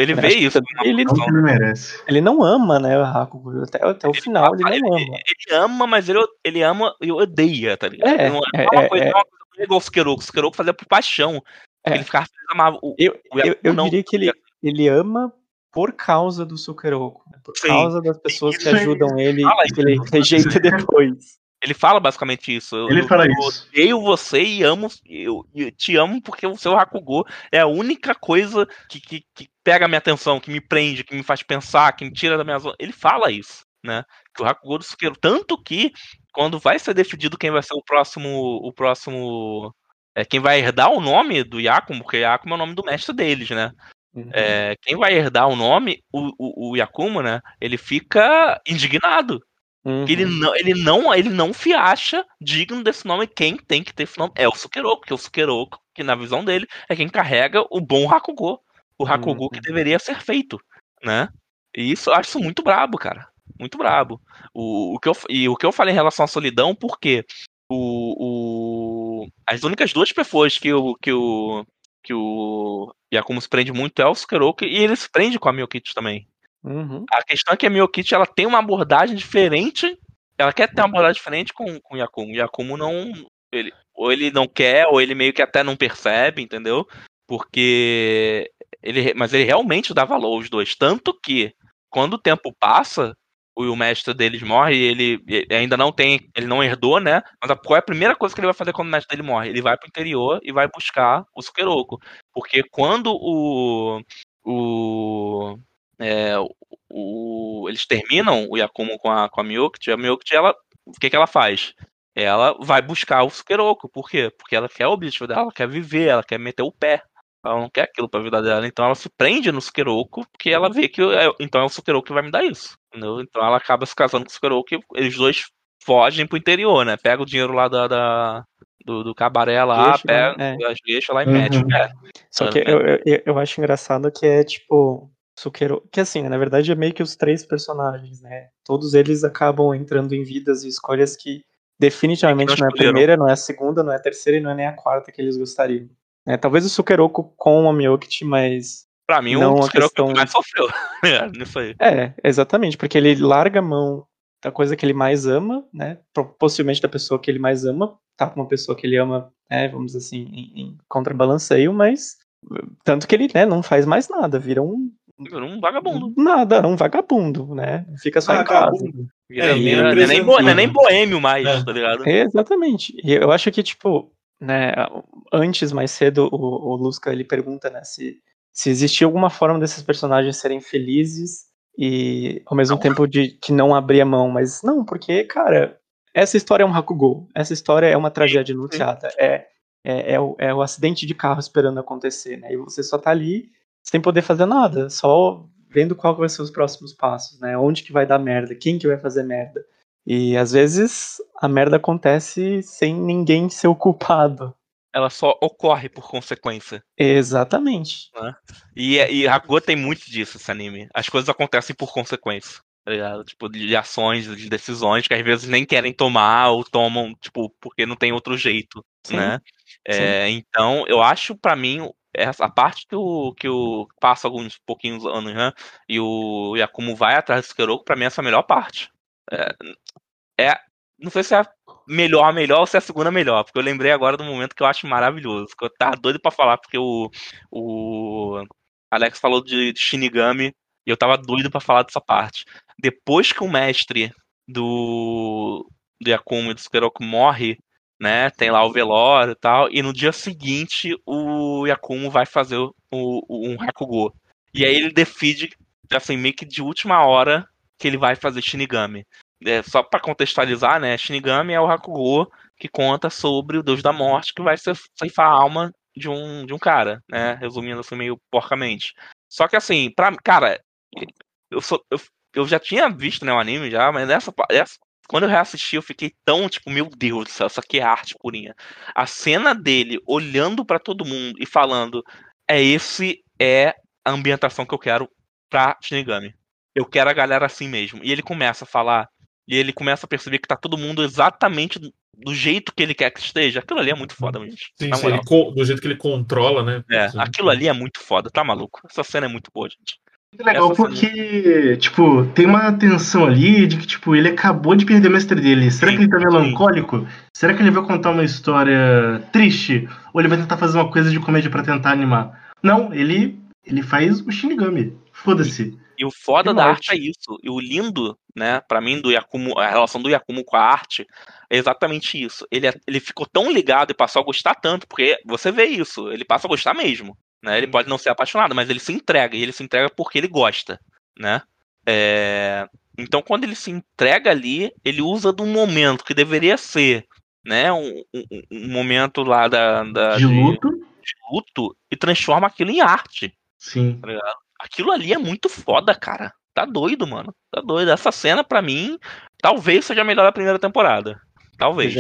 Ele vê isso. Ele, Não ele merece. ele não ama, né, o Hakugo, até, até o final ele não ama. Ele ama, mas ele, ele ama e odeia, tá ligado? É, não é, é uma é, coisa, é. não é uma coisa igual o Sukeroku. O Sukeroku fazia por paixão. É. Ele ficava feliz, amava o, Eu, o eu, eu diria que ele, ele ama por causa do Sukeroku, né, por Sim. causa das pessoas que ajudam ele e que ele rejeita depois. Ele fala basicamente isso. Eu, Ele eu- fala eu isso. odeio você e amo. Eu, eu te amo porque o seu Hakugo é a única coisa que, que, que pega a minha atenção, que me prende, que me faz pensar, que me tira da minha zona. Ele fala isso, né? Que o Hakugo do Sukeiro. Tanto que, quando vai ser definido quem vai ser o próximo. O próximo. É, quem vai herdar o nome do Yakumo, porque Yakumo é o nome do mestre deles, né? Uhum. É, quem vai herdar o nome, o, o, o Yakumo, né? Ele fica indignado. Uhum. Ele não, ele não, ele não se acha digno desse nome. Quem tem que ter esse nome é o Sukeroku, porque o Sukeroku, que na visão dele, é quem carrega o bom Hakugo. O Hakugo Uhum. que deveria ser feito, né? E isso eu acho isso muito brabo, cara. Muito brabo. O, o que eu, e o que eu falei em relação à solidão, porque o, o, as únicas duas pessoas que o, que o, que o Yakumo se prende muito é o Sukeroku e ele se prende com a Miyokichi também. Uhum. A questão é que a Miyokichi ela tem uma abordagem diferente. Ela quer ter uma abordagem diferente com, com o Yakumo. O Yakumo não. Ele, ou ele não quer, ou ele meio que até não percebe, entendeu? Porque. Ele, mas ele realmente dá valor aos dois. Tanto que, quando o tempo passa, o mestre deles morre ele, ele ainda não tem, ele não herdou, né? Mas a, qual é a primeira coisa que ele vai fazer quando o mestre dele morre? Ele vai pro interior e vai buscar o Sukeroku. Porque quando o. o é, o, eles terminam o Yakumo com a, com a Miyukichi, a Miyukichi, ela, o que, que ela faz? Ela vai buscar o Sukeroku. Por quê? Porque ela quer o objetivo dela, ela quer viver, ela quer meter o pé. Ela não quer aquilo pra vida dela. Então ela se prende no Sukeroku, porque ela vê que é, então é o Sukeroku que vai me dar isso. Entendeu? Então ela acaba se casando com o Sukeroku e eles dois fogem pro interior, né? Pega o dinheiro lá da, da do, do cabaré lá, Deixa, pega é. as deixa lá e uhum. mete o pé. Só que eu, eu, eu acho engraçado que é tipo. Sukeroku, que assim, né, na verdade é meio que os três personagens, né? Todos eles acabam entrando em vidas e escolhas que definitivamente é que não é a primeira, não é a segunda, não é a terceira e não é nem a quarta que eles gostariam. É, talvez o Sukeroku com o Miyokichi, mas. Pra mim, não o Sukeroku questão... mais sofreu é, nisso aí. É, exatamente, porque ele larga a mão da coisa que ele mais ama, né? Possivelmente da pessoa que ele mais ama, tá com uma pessoa que ele ama, né, vamos dizer assim, em, em contrabalanceio, mas tanto que ele, né, não faz mais nada, vira um um vagabundo. Nada, um vagabundo, né? Fica só vagabundo. em casa. É, é, é, nem, bo, é nem boêmio mais, é. tá ligado? exatamente. E eu acho que, tipo, né, antes, mais cedo, o, o Lusca, ele pergunta, né, se, se existia alguma forma desses personagens serem felizes e, ao mesmo não. tempo, de que não abrir a mão, mas não, porque, cara, essa história é um Hakugo, essa história é uma tragédia anunciada, é, é, é, o, é o acidente de carro esperando acontecer, né, e você só tá ali sem poder fazer nada, só vendo qual vai ser os próximos passos, né, onde que vai dar merda, quem que vai fazer merda. E às vezes a merda acontece sem ninguém ser o culpado. Ela só ocorre por consequência. Exatamente. Né? E, e Hakugo tem muito disso, esse anime. As coisas acontecem por consequência. Tá? Tipo, de ações, de decisões que às vezes nem querem tomar ou tomam, tipo, porque não tem outro jeito, Sim. né? É, então, eu acho, para mim, essa parte que o que o passa alguns pouquinhos anos, né? E o Yakumo vai atrás do Sukeroku, pra mim essa é a melhor parte. É, é, não sei se é a melhor, melhor ou se é a segunda melhor, porque eu lembrei agora do momento que eu acho maravilhoso, que eu tava doido para falar, porque o, o Alex falou de, Shinigami e eu tava doido para falar dessa parte. Depois que o mestre do, do Yakumo e do Sukeroku morre, né, tem lá o velório e tal, e no dia seguinte o Yakumo vai fazer o, o, um Hakugo. E aí ele decide, assim, meio que de última hora, que ele vai fazer Shinigami é, só para contextualizar, né? Shinigami é o Hakugo que conta sobre o deus da morte que vai ceifar a alma de um, de um cara, né? Resumindo assim meio porcamente. Só que assim, pra, cara, eu, sou, eu, eu já tinha visto né, o anime já, mas nessa, essa, quando eu reassisti, eu fiquei tão tipo, meu Deus do céu, isso aqui é arte purinha. A cena dele olhando para todo mundo e falando: é esse é a ambientação que eu quero pra Shinigami. Eu quero a galera assim mesmo. E ele começa a falar e ele começa a perceber que tá todo mundo exatamente do jeito que ele quer que esteja. Aquilo ali é muito foda, gente. Sim, sim do jeito que ele controla, né? É, aquilo ali é muito foda, tá maluco? Essa cena é muito boa, gente. Muito legal, Essa porque, cena... tipo, tem uma tensão ali de que, tipo, ele acabou de perder o mestre dele. Será sim, que ele tá melancólico? Sim. Será que ele vai contar uma história triste? Ou ele vai tentar fazer uma coisa de comédia para tentar animar? Não, ele, ele faz o Shinigami. Foda-se. E o foda que da arte é isso. E o lindo, né, para mim, do Yakumo, a relação do Yakumo com a arte é exatamente isso. Ele, é, ele ficou tão ligado e passou a gostar tanto, porque você vê isso, ele passa a gostar mesmo. Né? Ele pode não ser apaixonado, mas ele se entrega, e ele se entrega porque ele gosta, né? É... Então, quando ele se entrega ali, ele usa do momento que deveria ser, né, um, um, um momento lá da, da de, luto. De, de luto e transforma aquilo em arte. Sim. Tá Aquilo ali é muito foda, cara. Tá doido, mano. Tá doido. Essa cena, para mim, talvez seja a melhor da primeira temporada. Talvez.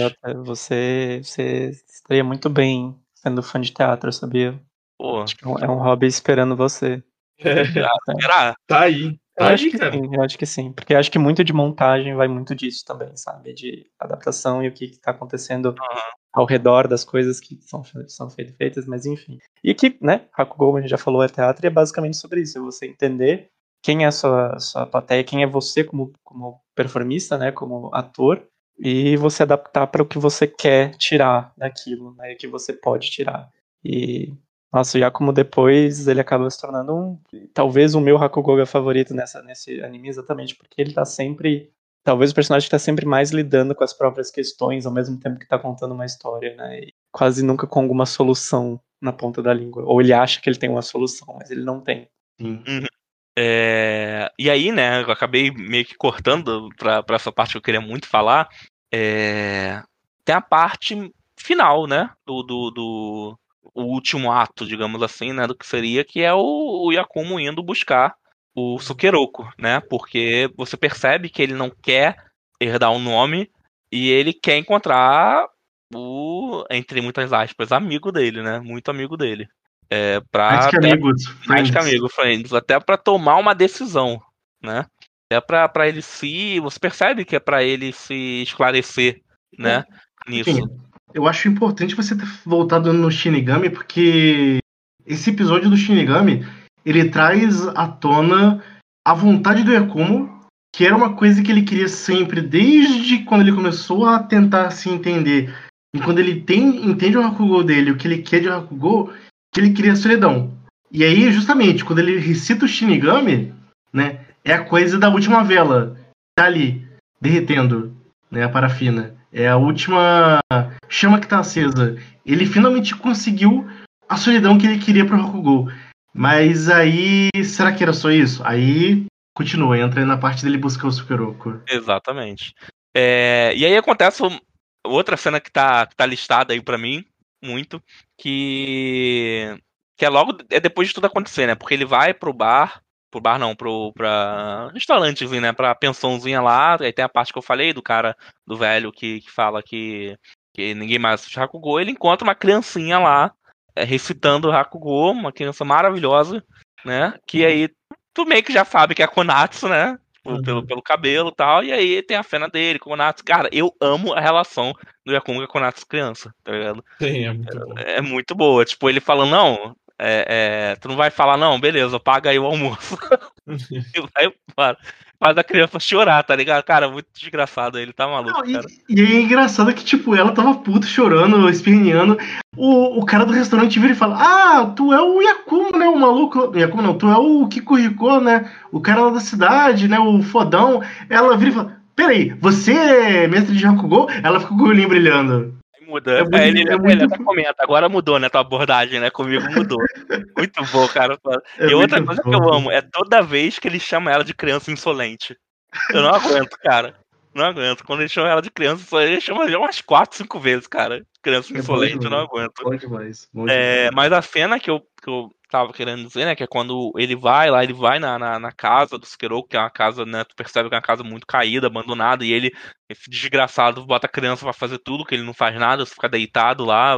você, você estaria muito bem sendo fã de teatro, sabia? Pô. É um hobby esperando você. É, será? Tá aí. Tá eu acho que cara. sim, eu acho que sim. Porque acho que muito de montagem vai muito disso também, sabe? De adaptação e o que, está acontecendo uhum. ao redor das coisas que são, são feitas, mas enfim. E que, né, Hakugo, a gente já falou, é teatro e é basicamente sobre isso. É você entender quem é a sua, sua plateia, quem é você como, como performista, né, como ator, e você adaptar para o que você quer tirar daquilo, né, que você pode tirar. E Nossa, já como depois ele acaba se tornando um, talvez o meu Hakugoga favorito nessa, nesse anime, exatamente porque ele tá sempre, talvez o personagem que tá sempre mais lidando com as próprias questões, ao mesmo tempo que tá contando uma história, né, e quase nunca com alguma solução na ponta da língua, ou ele acha que ele tem uma solução, mas ele não tem. Sim. É, E aí, né, eu acabei meio que cortando pra, pra essa parte que eu queria muito falar. É, Tem a parte final, né, do, do, do- o último ato, digamos assim, né, do que seria, que é o, o Yakumo indo buscar o Sukeroku, né, porque você percebe que ele não quer herdar o nome e ele quer encontrar o, entre muitas aspas, amigo dele, né, muito amigo dele. É, pra Mais que até- amigos. mais que amigo, friends, até pra tomar uma decisão, né? É pra pra ele se, você percebe que é pra ele se esclarecer, né? Nisso. Eu acho importante você ter voltado no Shinigami, porque esse episódio do Shinigami, ele traz à tona a vontade do Yakumo, que era uma coisa que ele queria sempre, desde quando ele começou a tentar se entender. E quando ele tem, entende o Hakugou dele, o que ele quer de Hakugou, que ele queria solidão. E aí, justamente, quando ele recita o Shinigami, né, é a coisa da última vela. Tá ali, derretendo, né, a parafina. É a última chama que tá acesa. Ele finalmente conseguiu a solidão que ele queria pro Hakugou. Mas aí, será que era só isso? Aí, continua, entra na parte dele buscar o Sukeroku. Exatamente. É, e aí acontece outra cena que tá, que tá listada aí pra mim, muito, que que é logo é depois de tudo acontecer, né? Porque ele vai pro bar, pro bar não, pro pra restaurantezinho, né, pra pensãozinha lá, aí tem a parte que eu falei do cara do velho que, que fala que que ninguém mais assiste Hakugou, ele encontra uma criancinha lá é, recitando Hakugou, uma criança maravilhosa, né? Que aí tu meio que já sabe que é a Konatsu, né? Tipo, Uhum. pelo, pelo cabelo e tal. E aí tem a cena dele com o Konatsu. Cara, eu amo a relação do Yakumo com Konatsu criança, tá ligado? Sim, é muito bom. É muito boa. Tipo, ele falando, não, é, é, tu não vai falar, não, beleza, paga aí o almoço. e vai, para, faz a criança chorar, tá ligado? Cara, muito desgraçado ele, tá maluco, Não, e, e é engraçado que, tipo, ela tava puta, chorando, esperneando. O, o cara do restaurante vira e fala: Ah, tu é o Yakumo, né? O maluco. Yakumo não, tu é o Kikuhiko, né? O cara lá da cidade, né? O fodão. Ela vira e fala: Peraí, você é mestre de Hakugou? Ela fica com o olhinho brilhando. Muda. É Aí ele, é ele até comenta, agora mudou, né? Tua abordagem, né? Comigo mudou. Muito bom, cara. É e outra coisa que eu amo é toda vez que ele chama ela de criança insolente. Eu não aguento, cara. Não aguento. Quando ele chama ela de criança insolente, ele chama já umas 4, 5 vezes, cara. Criança É bom insolente, eu não aguento. Bom demais. Bom É, mas a cena que eu, que eu tava querendo dizer, né, que é quando ele vai lá, ele vai na, na, na casa do Sukeroku, que é uma casa, né, tu percebe que é uma casa muito caída, abandonada, e ele, esse desgraçado, bota a criança pra fazer tudo, que ele não faz nada, fica deitado lá,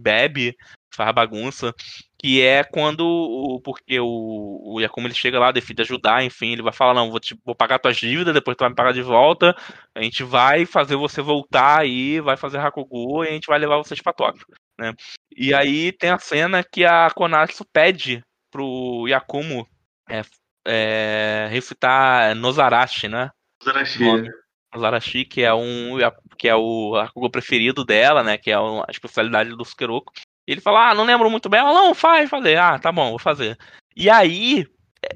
bebe, faz bagunça, que é quando, porque o, o Yakumo ele chega lá, decide ajudar, enfim, ele vai falar, não, vou, te, vou pagar tuas dívidas, depois tu vai me pagar de volta, a gente vai fazer você voltar aí, vai fazer Hakugo, e a gente vai levar vocês pra Tóquio, né. E aí tem a cena que a Konatsu pede pro Yakumo é, é, recitar Nozarashi, né? nome. Nozarashi, que é um que é o Hakugo preferido dela, né? Que é a especialidade do Sukeroku. E ele fala, ah, não lembro muito bem. Ela, não, faz, falei, ah, tá bom, vou fazer. E aí,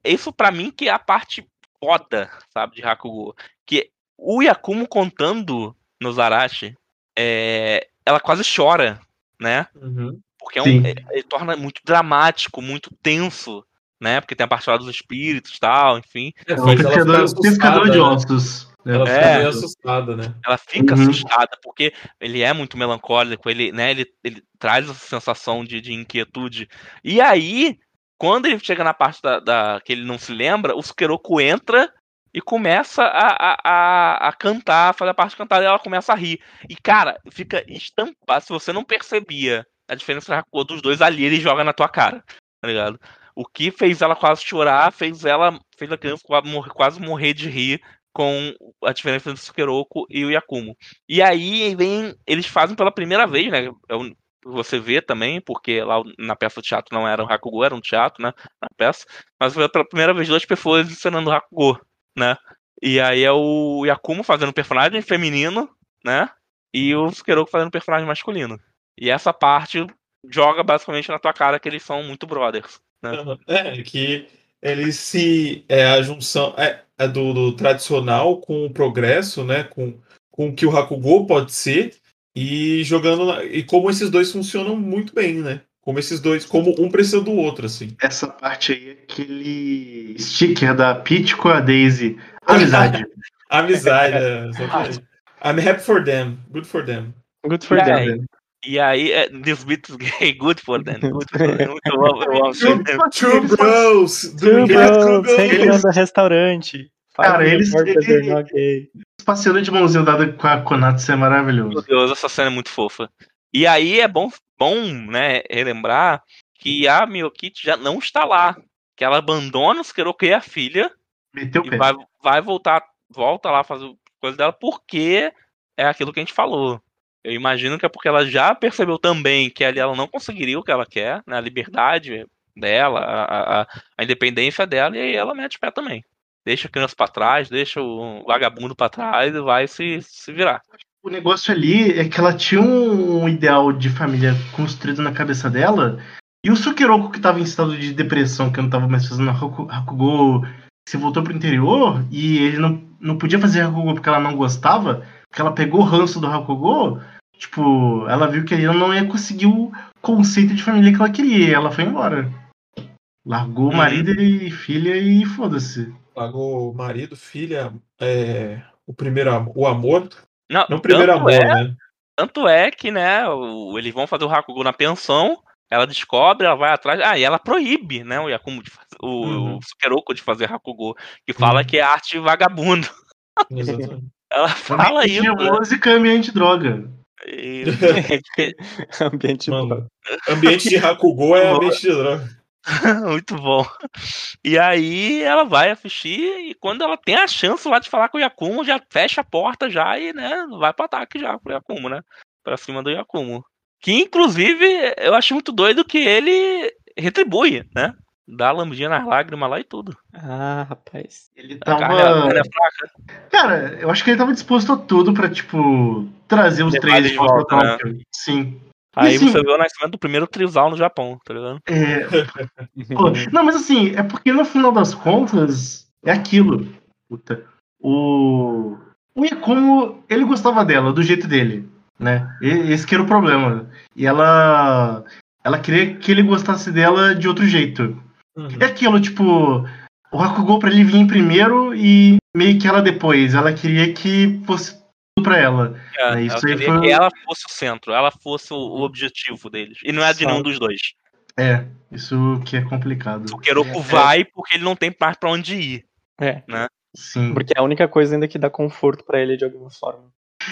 isso pra mim que é a parte foda, sabe, de Hakugo. Que o Yakumo contando Nozarashi, é, ela quase chora, né? Uhum. Porque é um, Sim. é- ele torna muito dramático, muito tenso, né? Porque tem a parte lá dos espíritos e tal, enfim. É, É um pescador, de né? ossos. né? Ela fica É. meio assustada, né? Ela fica Uhum. assustada, porque ele é muito melancólico, ele, né, ele, ele traz essa sensação de, de inquietude. E aí, quando ele chega na parte da, da- que ele não se lembra, o Sukeroku entra e começa a, a, a, a cantar, fazer a parte cantada e ela começa a rir. E, cara, fica estampado. Se você não percebia a diferença da Hakuo dos dois, ali ele joga na tua cara, tá ligado? O que fez ela quase chorar, fez ela, fez a criança quase morrer, de rir com a diferença do Sukeroku e o Yakumo. E aí vem, eles fazem pela primeira vez, né? é o- Você vê também, porque lá na peça do teatro não era um Hakugo, era um teatro, né? Na peça. Mas foi pela primeira vez duas pessoas ensinando Hakugo, né? E aí é o Yakumo fazendo personagem feminino, né? E o Sukeroku fazendo personagem masculino. E essa parte joga basicamente na tua cara que eles são muito brothers. Né? É, que eles se. É a junção é, é do, do, tradicional com o progresso, né? Com, com o que o Hakugo pode ser. E jogando. E como esses dois funcionam muito bem, né? Como esses dois, como um precisa do outro, assim. Essa parte aí é aquele sticker da Peach com a Daisy. Amizade. Amizade, é. I'm happy for them. Good for them. Good for Yeah, them. E aí, é, this beat is gay, good for them. Good for them. Muito bom, eu amo True, mesmo. true bros! Two get bros, true hanging bros? on the restaurante. Cara, Fighting eles- for the ele- they're not gay. Passeando de mãozinha dada com a Konatsu é Meu maravilhoso. Deus, essa cena é muito fofa. E aí é bom, bom né, relembrar que a Miyokiti já não está lá. Que ela abandona os e a filha Meteu e pé. vai, vai voltar, volta lá fazer coisa dela porque é aquilo que a gente falou. Eu imagino que é porque ela já percebeu também que ali ela não conseguiria o que ela quer, né, a liberdade dela, a, a, a independência dela, e aí ela mete o pé também. Deixa a criança pra trás, deixa o vagabundo pra trás e vai se, se virar. O negócio ali é que ela tinha um ideal de família construído na cabeça dela. E o Sukeroku, que tava em estado de depressão, que não tava mais fazendo Haku- Hakugo, se voltou pro interior e ele não, não podia fazer Hakugo porque ela não gostava, porque ela pegou o ranço do Hakugo. Tipo, ela viu que ele não ia conseguir o conceito de família que ela queria. E ela foi embora. Largou o Uhum. marido e filha e foda-se. Pagou marido, filha, é, o primeiro o amor. Não, Não o primeiro tanto amor, é, né? Tanto é que, né, o- eles vão fazer o Hakugo na pensão, ela descobre, ela vai atrás. Ah, e ela proíbe, né, o Yakumo de fazer, o, Uhum. o Sukeroku de fazer Hakugo, que fala Uhum. que é arte vagabundo. Exatamente. Ela fala isso. de né? música e ambiente droga. E- Ambiente Mano, bom. ambiente de Hakugo é ambiente de droga. Muito bom. E aí ela vai assistir e quando ela tem a chance lá de falar com o Yakumo, já fecha a porta já e, né, vai pro ataque já pro Yakumo, né? Pra cima do Yakumo. Que inclusive eu acho muito doido que ele retribui, né? Dá a lambidinha nas lágrimas lá e tudo. Ah, rapaz. Ele A carne, a tava. carne é fraca. Cara, eu acho que ele tava disposto a tudo pra, tipo, trazer os Levar três de volta volta, né? Sim. Aí assim- você vê o nascimento do primeiro trisal no Japão, tá ligado? É, não, mas assim, é porque no final das contas, é aquilo. Puta. O. O Yakumo, ele gostava dela, do jeito dele, né? Esse que era o problema. E ela. Ela queria que ele gostasse dela de outro jeito. Uhum. É aquilo, tipo, o Hakugou pra ele vir em primeiro e meio que ela depois. Ela queria que fosse tudo pra ela. É, É, isso ela aí foi- que ela fosse o centro, ela fosse o, o objetivo deles. E não é de nenhum dos dois. É, isso que é complicado. O Keroku É. vai porque ele não tem mais pra onde ir. É, Sim. porque é a única coisa ainda que dá conforto pra ele de alguma forma.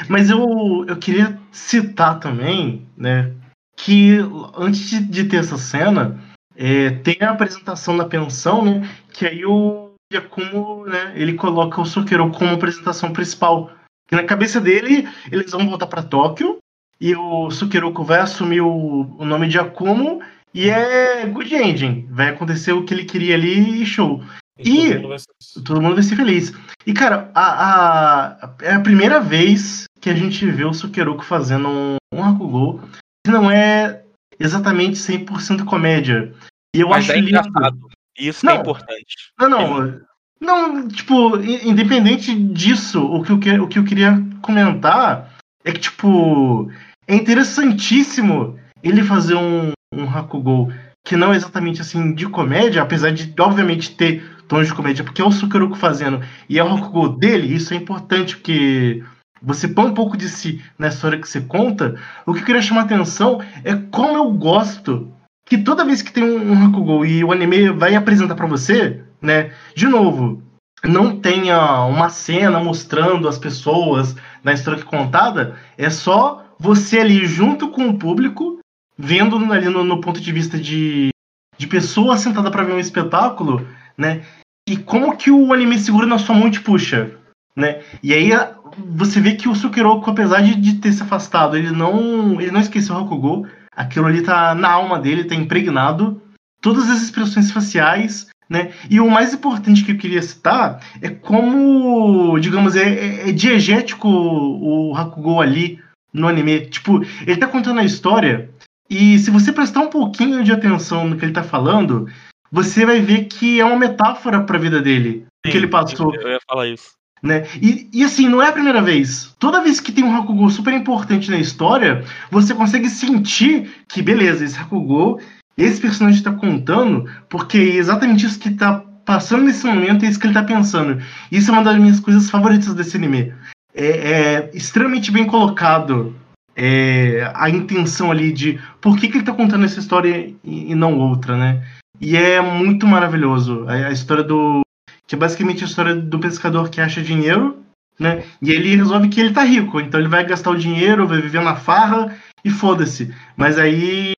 Mas eu, eu queria citar também, né, que antes de, de ter essa cena, é, tem a apresentação na pensão, né, que aí o Yakumo, né, ele coloca o Sukero como apresentação principal. Que na cabeça dele, eles vão voltar pra Tóquio, e o Sukeroku vai assumir o, o nome de Akumo, e é good ending. Vai acontecer o que ele queria ali e show. E E- todo mundo vai ser- Todo mundo vai ser feliz. E, cara, a, a- é a primeira vez que a gente vê o Sukeroku fazendo um, um Hakugou que não é exatamente 100% comédia. E eu Mas acho é lindo. engraçado. Isso que é Não. importante. Não, não. Não, tipo, independente disso, o que, eu o que eu queria comentar é que, tipo, é interessantíssimo ele fazer um, um Hakugou que não é exatamente assim de comédia, apesar de, obviamente, ter tons de comédia, porque é o Sukeroku fazendo e é o Hakugou dele, isso é importante, porque você põe um pouco de si na história que você conta. O que eu queria chamar a atenção é como eu gosto que toda vez que tem um, um Hakugou e o anime vai apresentar pra você, né? De novo, não tenha uma cena mostrando as pessoas na história contada, é só você ali junto com o público, vendo ali no, no ponto de vista de, de pessoa sentada pra ver um espetáculo, né? E como que o anime segura na sua mão e te puxa, né? E aí você vê que o Sukeroku, apesar de, de ter se afastado, ele não, ele não esqueceu o Hakugou, aquilo ali tá na alma dele, tá impregnado, todas as expressões faciais, né? E o mais importante que eu queria citar é como, digamos, é, é, é diegético o Hakugou ali no anime. Tipo, ele tá contando a história E se você prestar um pouquinho de atenção no que ele tá falando, você vai ver que é uma metáfora para a vida dele, o que ele passou. Eu ia falar isso. Né? E, e assim, não é a primeira vez. Toda vez que tem um Hakugou super importante na história, você consegue sentir que, beleza, esse Hakugou, esse personagem está contando, porque é exatamente isso que está passando nesse momento, é isso que ele está pensando. Isso é uma das minhas coisas favoritas desse anime. É, é extremamente bem colocado é, a intenção ali de por que, que ele está contando essa história e, e, não outra, né? E é muito maravilhoso. A, a história do. Que é basicamente a história do pescador que acha dinheiro, né? E ele resolve que ele tá rico, então ele vai gastar o dinheiro, vai viver na farra e foda-se. Mas aí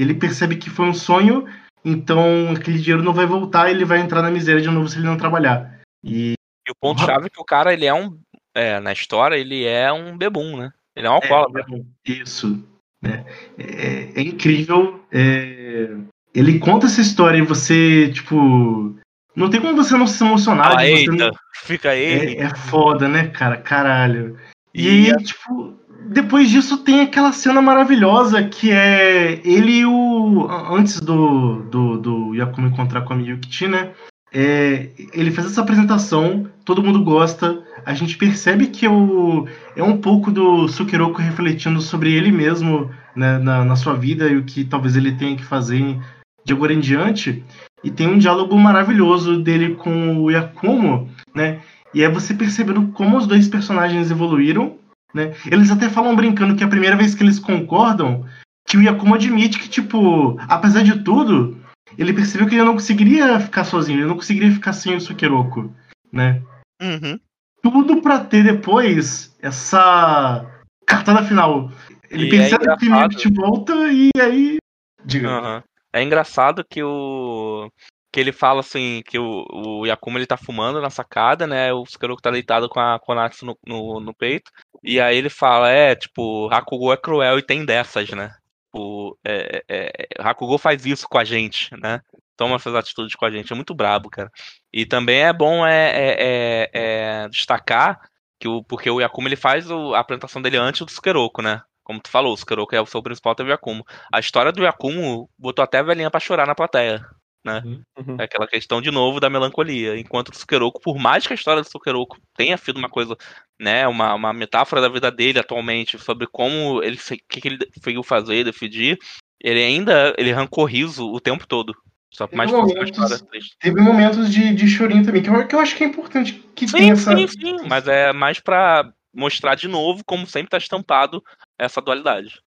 ele percebe que foi um sonho, então aquele dinheiro não vai voltar, ele vai entrar na miséria de novo se ele não trabalhar. E, e o ponto chave é que o cara, ele é um é, na história, ele é um bebum, né? Ele é um alcoólatra. É, isso. Né? É, é incrível. É... Ele conta essa história e você, tipo. Não tem como você não se emocionar. Ah, eita, não... fica aí. É, é, foda, né, cara? Caralho. E, e aí, tipo, depois disso tem aquela cena maravilhosa que é ele e o. Antes do, do, do Yakumo encontrar com a Miyukichi, né? É, ele faz essa apresentação, todo mundo gosta, a gente percebe que o, é um pouco do Sukiroko refletindo sobre ele mesmo né, na, na sua vida e o que talvez ele tenha que fazer de agora em diante. E tem um diálogo maravilhoso dele com o Yakumo, né? E é você percebendo como os dois personagens evoluíram, né? Eles até falam brincando que a primeira vez que eles concordam, que o Yakumo admite que, tipo, apesar de tudo, ele percebeu que ele não conseguiria ficar sozinho, ele não conseguiria ficar sem o Sukiroko, né? Uhum. Tudo para ter depois essa cartada final. Ele e percebe é que que te volta e aí. Diga. Uhum. É engraçado que o. Que ele fala assim, que o, o Yakuma ele tá fumando na sacada, né? O Sukiroko tá deitado com a Konatsu no, no, no peito. E aí ele fala, é, tipo, Hakugo é cruel e tem dessas, né? Tipo, é, é, é, Hakugou faz isso com a gente, né? Toma essas atitudes com a gente. É muito brabo, cara. E também é bom é, é, é, é destacar que o, porque o Yakumo ele faz o, a apresentação dele antes do Sukeroku, né? Como tu falou, o Sukeroku é o seu principal, teve o Yakumo. A história do Yakumo botou até a velhinha pra chorar na plateia né? Uhum. uhum. É aquela questão de novo da melancolia. Enquanto o Sukeroku, por mais que a história do Sukeroku tenha sido uma coisa, né, uma, uma metáfora da vida dele atualmente sobre como ele que, que ele conseguiu fazer, decidir, ele ainda ele arrancou riso o tempo todo. Só teve mais momentos, Teve momentos de, de chorinho também, que eu, que eu acho que é importante que sim, tenha essa... Sim, sim, mas é mais para mostrar de novo como sempre tá estampado essa dualidade,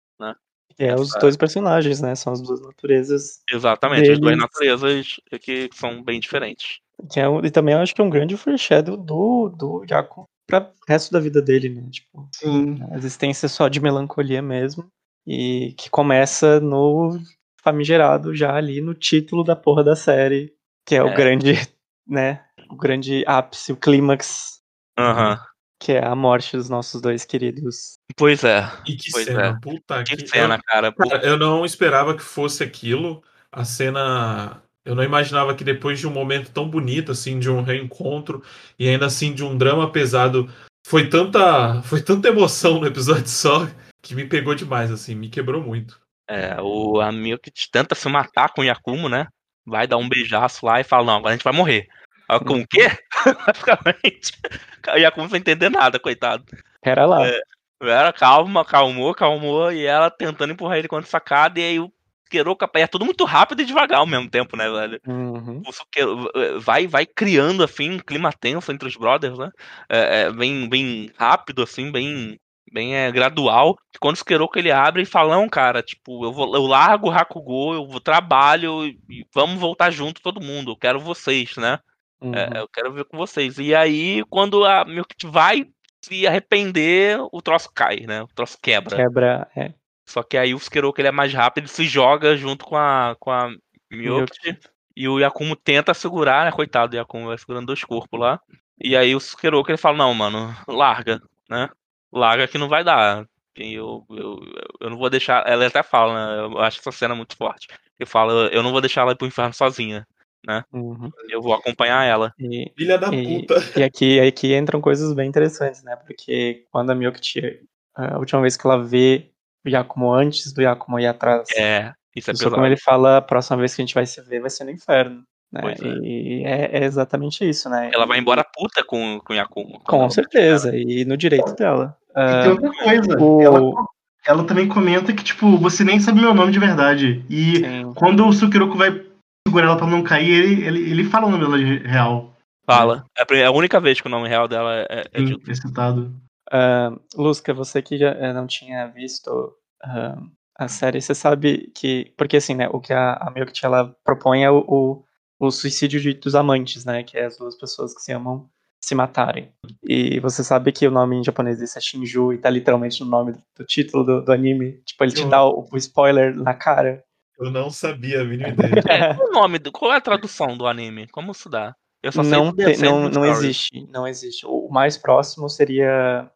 né? É, os dois personagens, né? São as duas naturezas. Exatamente, deles. as duas naturezas que são bem diferentes. Que é, e também eu acho que é um grande foreshadow do, do Jaco para o resto da vida dele, né? Tipo, Sim. A existência só de melancolia mesmo. E que começa no famigerado já ali no título da porra da série, que é, é. o grande, né? O grande ápice, o clímax. Aham. Uhum que é a morte dos nossos dois queridos. Pois é. E que pois cena, é. puta que, que cena, eu, cara. cara. Eu não esperava que fosse aquilo. A cena. Eu não imaginava que depois de um momento tão bonito, assim, de um reencontro, e ainda assim de um drama pesado, foi tanta. Foi tanta emoção no episódio só que me pegou demais, assim, me quebrou muito. É, o amigo que tenta se matar com o Yakumo, né? Vai dar um beijaço lá e fala, não, agora a gente vai morrer. Com o quê? Basicamente. E a sem entender nada, coitado. Pera lá. É, era calma, calmou, calmou, e ela tentando empurrar ele contra a sacada, e aí o Queroca é tudo muito rápido e devagar ao mesmo tempo, né, velho? Uhum. O vai, vai criando, assim, um clima tenso entre os brothers, né? É, é, bem, bem rápido, assim, bem, bem é, gradual. Quando o Sukeroku ele abre e fala, não, cara, tipo, eu, vou, eu largo o Hakugo, eu vou trabalho e vamos voltar junto todo mundo, eu quero vocês, né? É, uhum. É, eu quero ver com vocês. E aí, quando a Milk vai se arrepender, o troço cai, né? O troço quebra. Quebra, é. Só que aí o Sukeroku ele é mais rápido, ele se joga junto com a, com a Milk. E o Yakumo tenta segurar, né? Coitado do Yakumo, vai segurando dois corpos lá. E aí o Sukeroku ele fala, não, mano, larga, né? Larga que não vai dar. Eu, eu, eu não vou deixar. Ela até fala, né? Eu acho essa cena muito forte. Ele fala, eu não vou deixar ela ir pro inferno sozinha né? Uhum. Eu vou acompanhar ela. E, Filha da e, puta. E aqui, aqui entram coisas bem interessantes, né? Porque quando a Milk a última vez que ela vê Yakumo antes do Yakumo ir atrás. É, isso é pesado. como ele fala, a próxima vez que a gente vai se ver vai ser no inferno. Né? É. E é, é exatamente isso, né? Ela vai embora puta com, com o Yakumo. Com certeza, e no direito dela. E Ah, tem outra coisa. o- Ela, ela também comenta que, tipo, você nem sabe meu nome de verdade. E sim. quando o Sukiroko vai segurar ela pra não cair, ele, ele, ele fala o nome dela de real. Fala. É a é a única vez que o nome real dela é, é Sim, é citado. Ah, Lusca, você que já eh, não tinha visto ah, a série, você sabe que. Porque assim, né? O que a, a Milk ela propõe é o, o, o suicídio de- dos amantes, né? Que é as duas pessoas que se amam se matarem. E você sabe que o nome em japonês desse é Shinju e tá literalmente no nome do título do, do anime. Tipo, ele te dá o, o spoiler na cara. Eu não sabia a mínima ideia. É, qual o nome do, qual é a tradução do anime? Como se dá? Eu só sei Não, te- não, não existe. Não existe. O mais próximo seria.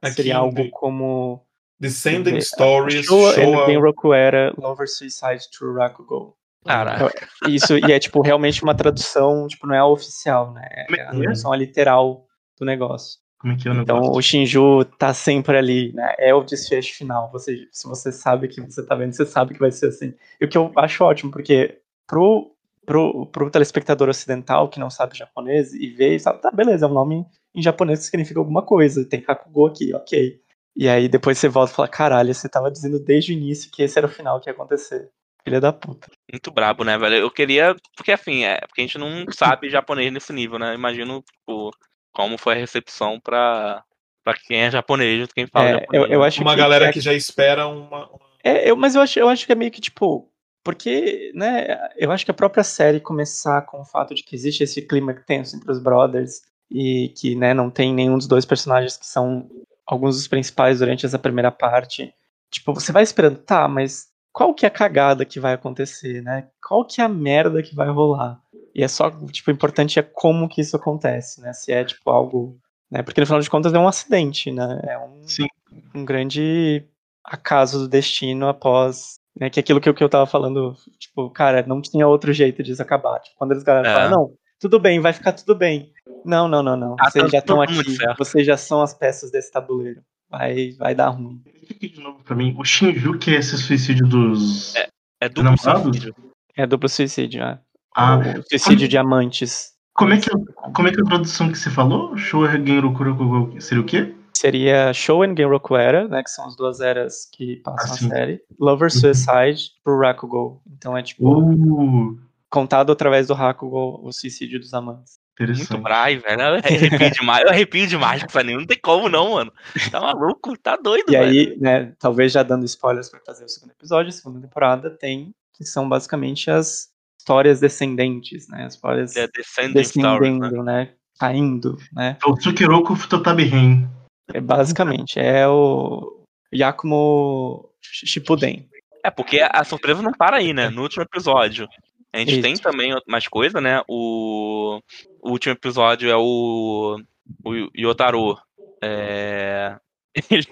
Aqui Seria algo de- como. Descending É, Stories, Showa Showa. Genroku era Lover Suicide True Rakugo. Caraca. Isso, e é tipo realmente uma tradução, tipo, não é a oficial, né? É É a é? tradução literal do negócio. Como é que é o Então negócio? o Shinju tá sempre ali, né? É o desfecho final. Você, se você sabe que você tá vendo, você sabe que vai ser assim. E o que eu acho ótimo, porque pro, pro, pro telespectador ocidental que não sabe japonês e vê e sabe, tá, beleza, é um nome em japonês que significa alguma coisa. Tem Hakugo aqui, ok. E aí depois você volta e fala, caralho, você tava dizendo desde o início que esse era o final que ia acontecer. Filha da puta. Muito brabo, né, velho? Eu queria. Porque assim, é. Porque a gente não sabe japonês nesse nível, né? Imagino, tipo, como foi a recepção pra, pra quem é japonês, quem fala É, japonês. eu, eu né? acho Uma que, galera é que já espera uma. uma- É, eu, mas eu acho, eu acho que é meio que tipo. Porque, né, eu acho que a própria série começar com o fato de que existe esse clima tenso entre os brothers e que, né, não tem nenhum dos dois personagens que são alguns dos principais durante essa primeira parte. Tipo, você vai esperando, tá, mas qual que é a cagada que vai acontecer, né? Qual que é a merda que vai rolar? E é só, tipo, o importante é como que isso acontece, né? Se é, tipo, algo... Né? Porque, no final de contas, é um acidente, né? É um, Sim. um grande acaso do destino após. Né, que é aquilo que, eu- que eu tava falando, tipo, cara, não tinha outro jeito disso acabar. Tipo, quando eles galera É. falam, não, tudo bem, vai ficar tudo bem. Não, não, não, não. Ah, Vocês tá já estão muito aqui, certo. vocês já são as peças desse tabuleiro. Vai, vai dar ruim. Explica de novo pra mim. O Shinju, que é esse suicídio dos. É duplo namorados? suicídio. É duplo suicídio, né? Ah, o suicídio de amantes. como é, que, como é que é a tradução que você falou? Rokurokugo seria o quê? Seria Shoen Genroku Era, né? Que são as duas eras que passam Ah, a série. Lover Suicide pro Rakugo. Então é tipo, Uh, contado através do Rakugo, o suicídio dos amantes. interessante. Muito brai, velho. Eu arrepio demais. Eu arrepio demais com essa. Não tem como, não, mano. Tá maluco? Tá doido, E velho. aí, né, talvez já dando spoilers pra fazer o segundo episódio, a segunda temporada tem, que são basicamente as histórias descendentes, né? As histórias É né? descendendo, né? Caindo, né? É o Tsukiroku Futotabi Ren. É, basicamente, é o Yakumo Shippuden. É, porque a surpresa não para aí, né? No último episódio. A gente Isso. tem também mais coisa, né? O, o último episódio é o. O Yotaro. É. Ele.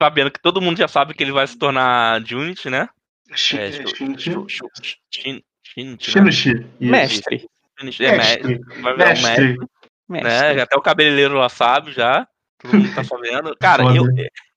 Sabendo que todo mundo já sabe que ele vai se tornar Junit, né? É, é, Shu- Shinichi? Né? Shinichi. Mestre. Shinit, É, Mestre. mestre. Né? Até o cabeleireiro lá sabe já. Todo mundo tá sabendo. Cara, eu,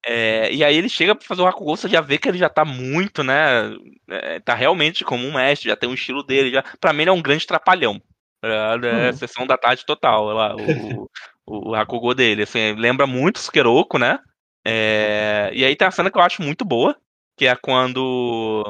é, e aí ele chega pra fazer o Hakugo, você já vê que ele já tá muito, né? é, tá realmente como um mestre, já tem um estilo dele. Já, pra mim ele é um grande trapalhão. É, é Hum. sessão da tarde total, lá, o, o, o Hakugo dele. Assim, lembra muito o Sukeroku, né? É, e aí tem a cena que eu acho muito boa, que é quando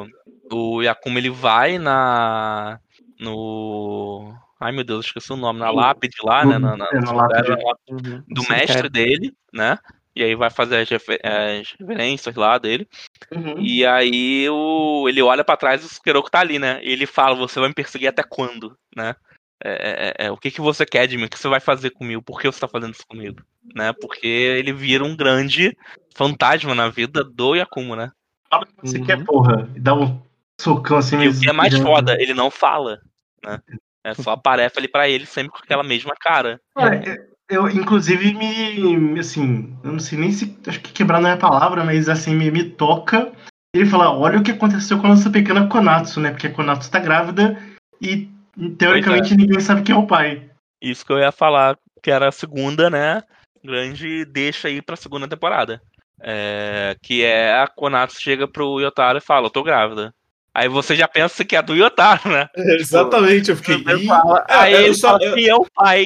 o Yakuma ele vai na. no. Ai meu Deus, esqueci o nome, na lápide lá, né? Na, na- É, na lápide. Uhum. do Sim, mestre dele, né? E aí vai fazer as, refer- as referências lá dele. Uhum. E aí o, ele olha pra trás e o Sukeroku tá ali, né? E ele fala, você vai me perseguir até quando, né? É, é, é, o que, que você quer de mim? O que você vai fazer comigo? Por que você tá fazendo isso comigo? Né? Porque ele vira um grande fantasma na vida do Yakumo, né? Fala o que você Uhum. quer, porra. E dá um socão assim. E o que é mais foda, ele não fala, né? É só aparece ali pra ele sempre com aquela mesma cara. Cara, eu, inclusive, me, Assim, eu não sei nem se. Acho que quebrar não é a palavra, mas assim, me, me toca. Ele fala: olha o que aconteceu com a nossa pequena Konatsu, né? Porque a Konatsu tá grávida e, teoricamente, ninguém sabe quem é o pai. Isso que eu ia falar, que era a segunda, né? Grande deixa aí pra segunda temporada. É, que é a Konatsu chega pro Yotaro e fala, eu tô grávida. Aí você já pensa que é do Yotaro, né? Exatamente, eu fiquei. É, aí eu ele só- fala eu- que é o pai.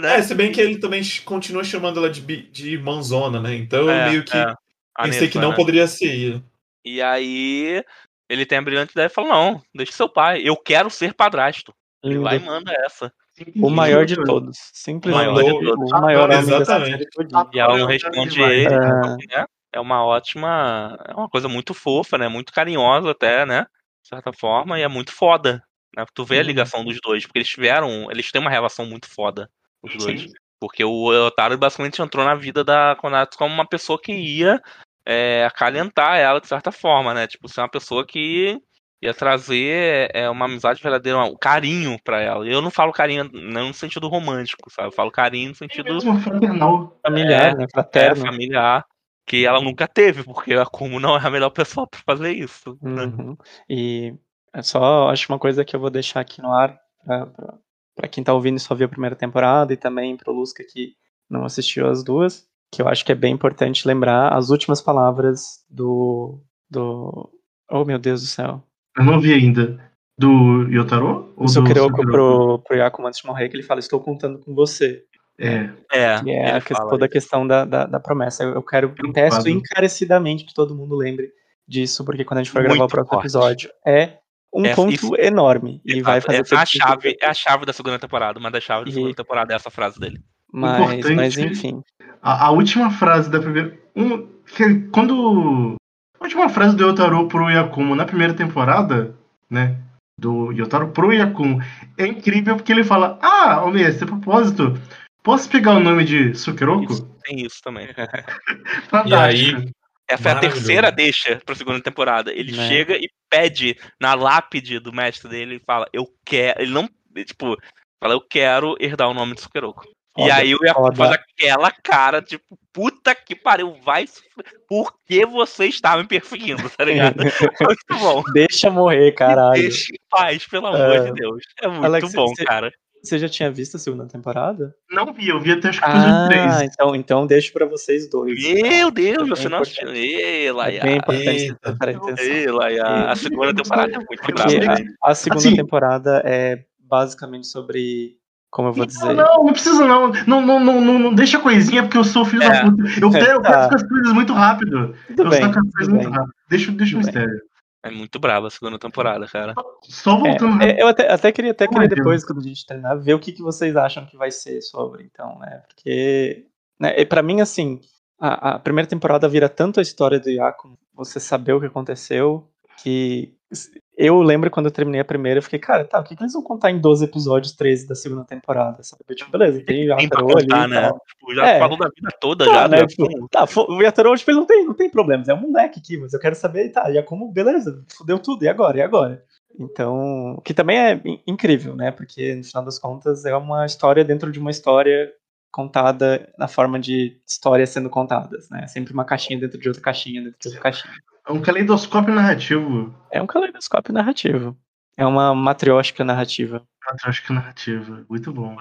Né? É, se bem que ele também continua chamando ela de, de irmãzona, né? Então eu É, meio que é. A pensei Nessa, que não né? poderia ser. E aí ele tem a brilhante ideia e fala, não, deixa seu pai, eu quero ser padrasto. Ele Lindo. vai e manda essa. O maior de todos. Simplesmente O maior de todos. o maior Exatamente. E ela não responde ele ele, É. né? É uma ótima. É uma coisa muito fofa, né? Muito carinhosa até, né? De certa forma, e é muito foda. Né? Tu vê a Uhum. ligação dos dois, porque eles tiveram. Eles têm uma relação muito foda, os dois. Sim. Porque o Otaro basicamente entrou na vida da Konatsu como uma pessoa que ia é, acalentar ela de certa forma, né? Tipo, ser uma pessoa que ia trazer é, uma amizade verdadeira, um carinho pra ela. E eu não falo carinho não no sentido romântico, sabe? Eu falo carinho no sentido Mesmo fraternal. Familiar, É, né? é, Fraterno. familiar, que ela nunca teve, porque a Kumo não é a melhor pessoa pra fazer isso. né? Uhum. E é só, acho uma coisa que eu vou deixar aqui no ar pra quem tá ouvindo e só viu a primeira temporada e também pro Lusca que não assistiu as duas, que eu acho que é bem importante lembrar as últimas palavras do. do. Oh meu Deus do céu. Eu não vi ainda. Do Yotaro? Ou O Sukeroku Sukeroku? pro, pro Yakumo antes de morrer, que ele fala, estou contando com você. É. É, Que é a que- toda a questão da, da, da promessa. Eu, eu quero, Preocupado. peço encarecidamente que todo mundo lembre disso, porque quando a gente for gravar o Muito próximo forte. episódio, é um É, ponto enorme. E Exato, vai fazer é a sentido. chave, é a chave da segunda temporada, uma das chaves da E- segunda temporada é essa frase dele. Mas, Importante- mas enfim. A, a última frase da primeira. Um, que, quando. A última frase do Yotaro pro Yakumo na primeira temporada, né? Do Yotaro pro Yakumo, é incrível porque ele fala: Ah, Almeida, esse propósito, posso pegar o nome de Sukeroku? Isso, tem isso também. E aí, Essa é a terceira deixa pra segunda temporada. Ele Né. chega e pede na lápide do mestre dele e fala, eu quero. Ele não. Tipo, fala, eu quero herdar o nome de Sukeroku. E aí o Yakumo foda. faz aquela cara, tipo, puta que pariu, vai. Por que você está me perseguindo, tá ligado? Muito bom. Deixa morrer, caralho. Deixa em paz, pelo amor É. de Deus. É muito Alex, bom, você- cara. Você já tinha visto a segunda temporada? Não vi, eu vi até que episódio Ah, 3. então, então deixo pra vocês dois. Meu Deus, É você não assistiu. Ei, É Laia. bem importante prestarem atenção. Ei, Laia. A segunda temporada é muito Porque brava. né? a, a segunda Assim- temporada é basicamente sobre. Como eu vou dizer? Não, não precisa não. Não, não, não, não, não deixa coisinha porque eu sou filho É. da puta. Eu, quero- eu Tá. quero as coisas muito rápido. Tudo eu bem, as coisas tudo muito bem. rápido. Deixa, deixa o Tudo bem. É muito brava a segunda temporada, cara. Só voltando É, é, eu até, até queria, até queria é que eu- depois, quando a gente terminar, ver o que, que vocês acham que vai ser sobre, então, né? Porque, né, pra mim, assim, a, a primeira temporada vira tanto a história do Yaku, você saber o que aconteceu, que eu lembro quando eu terminei a primeira, eu fiquei, cara, tá, o que, que eles vão contar em 12 episódios, 13 da segunda temporada, sabe? Tipo, beleza, tem Tem Yataro ali né? Tipo, já É. falou da vida toda, Tá, já. né, tipo, tá, o Yataro, tipo, ele não tem, não tem problemas, é um moleque aqui, mas eu quero saber, tá, e como, beleza, fudeu tudo, e agora, e agora? Então, o que também é in- incrível, né, porque no final das contas é uma história dentro de uma história contada na forma de histórias sendo contadas, né, sempre uma caixinha dentro de outra caixinha, dentro de outra caixinha. É um caleidoscópio narrativo. É um caleidoscópio narrativo, é uma matriótica narrativa. Patriótica narrativa. Muito bom.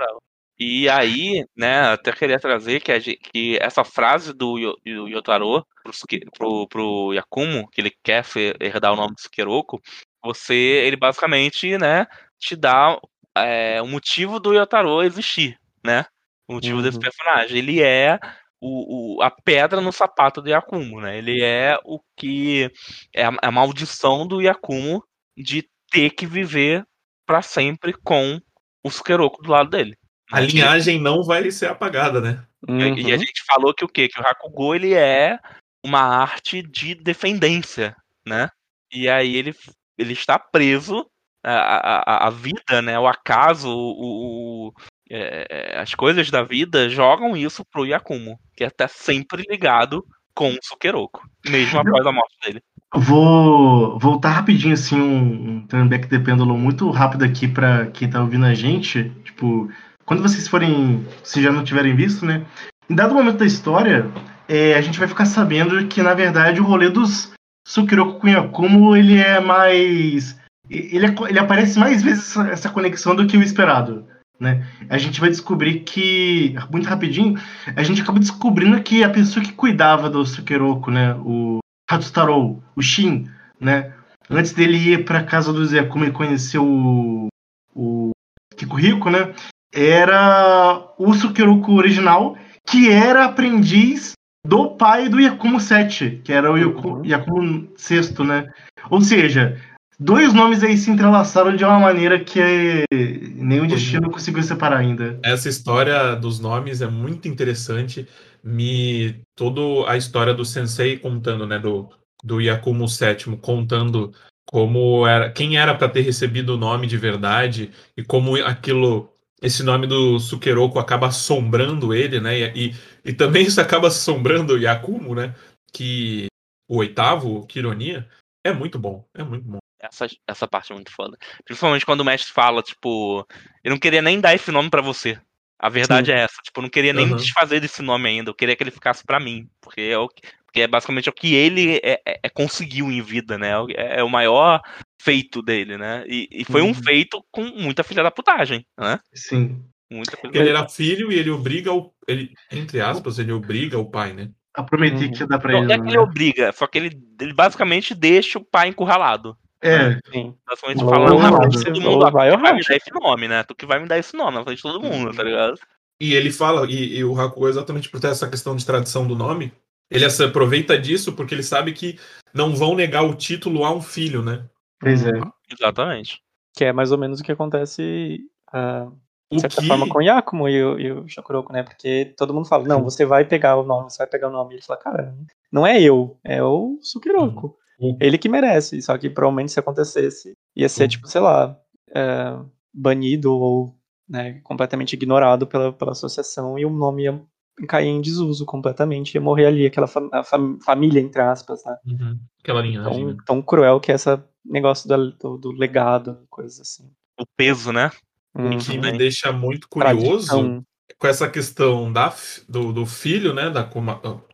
E aí, né, até queria trazer que, a gen- que essa frase do Yo- do Yotaro pro, pro, pro Yakumo, que ele quer herdar o nome de Sukeroku, você, ele basicamente, né, te dá é, o motivo do Yotaro existir, né? O motivo desse Uhum. personagem. Ele é o, o- a pedra no sapato do Yakumo, né? Ele é o que. É a, a maldição do Yakumo de ter que viver pra sempre com o Sukeroku do lado dele. a linhagem não vai ser apagada, né? E- E a Uhum. gente falou que o quê? Que o Hakugo ele é uma arte de defendência, né? E aí ele, ele está preso a, a, a- a vida, né? O acaso, o, o- é, é, as coisas da vida jogam isso pro Yakumo, que é até sempre ligado com o Sukeroku, mesmo após a morte dele. Vou voltar rapidinho, assim, um, um turnback de pêndulo muito rápido aqui pra quem tá ouvindo a gente. Tipo, quando vocês forem, se já não tiverem visto, né? Em dado momento da história, é, a gente vai ficar sabendo que, na verdade, o rolê dos Sukiroku com Yakumo, ele é mais... Ele, é- ele aparece mais vezes essa conexão do que o esperado. Né? A gente vai descobrir que, muito rapidinho, a gente acaba descobrindo que a pessoa que cuidava do Sukeroku, né, o Hatsutaro, o Shin, né, antes dele ir para casa do Zekuma e conhecer o, o Kikuhiko, né, era o Sukeroku original, que era aprendiz do pai do Yakumo 7, que era o Yakumo, Yakumo 6, né? Ou seja, dois nomes aí se entrelaçaram de uma maneira que nem o destino conseguiu separar ainda. Essa história dos nomes é muito interessante. Me toda a história do Sensei contando, né, do do Yakumo VII contando como era quem era para ter recebido o nome de verdade e como aquilo esse nome do Sukeroku acaba assombrando ele, né? E, e também isso acaba assombrando o Yakumo, né? Que o oitavo, que ironia, é muito bom, é muito bom. Essa, essa parte é muito foda. Principalmente quando o mestre fala, tipo, eu não queria nem dar esse nome para você. A verdade Sim. é essa. Tipo, eu não queria nem uhum. desfazer desse nome ainda. Eu queria que ele ficasse para mim. Porque é, o, porque é basicamente o que ele é, é, é conseguiu em vida, né? É, é, o maior feito dele, né? E, e foi uhum. um feito com muita filha da putagem, né? Sim. Muita filha ele era filho e ele obriga o. Ele, entre aspas, ele obriga o pai, né? Eu prometi uhum. que ia dar pra ele. Não é que né? ele obriga, só que ele, ele basicamente deixa o pai encurralado. É. Sim. Basicamente falando na frente de todo mundo, vai, vai me dar esse nome, né? Tu que vai me dar esse nome na frente de todo mundo, tá ligado? E ele fala, e, e o Hakugo, exatamente por ter essa questão de tradição do nome, ele se aproveita disso porque ele sabe que não vão negar o título a um filho, né? Pois é. Exatamente. Que é mais ou menos o que acontece, uh, de certa que... forma, com o Yakumo e o, e o Shakuroku, né? Porque todo mundo fala, não, você vai pegar o nome, você vai pegar o nome. E ele fala, cara, não é eu, é o Sukiroku. Uhum. Ele que merece. Só que provavelmente se acontecesse, ia ser, uhum. tipo, sei lá, é, banido ou né, completamente ignorado pela, pela associação e o nome ia cair em desuso completamente, ia morrer ali aquela fam fam família, entre aspas, né? Uhum. Aquela linhagem. Tão, né? tão cruel que é esse negócio do, do, do, legado, coisas assim. O peso, né? Uhum. O que me deixa muito curioso Tradição. com essa questão da, do, do filho, né, da,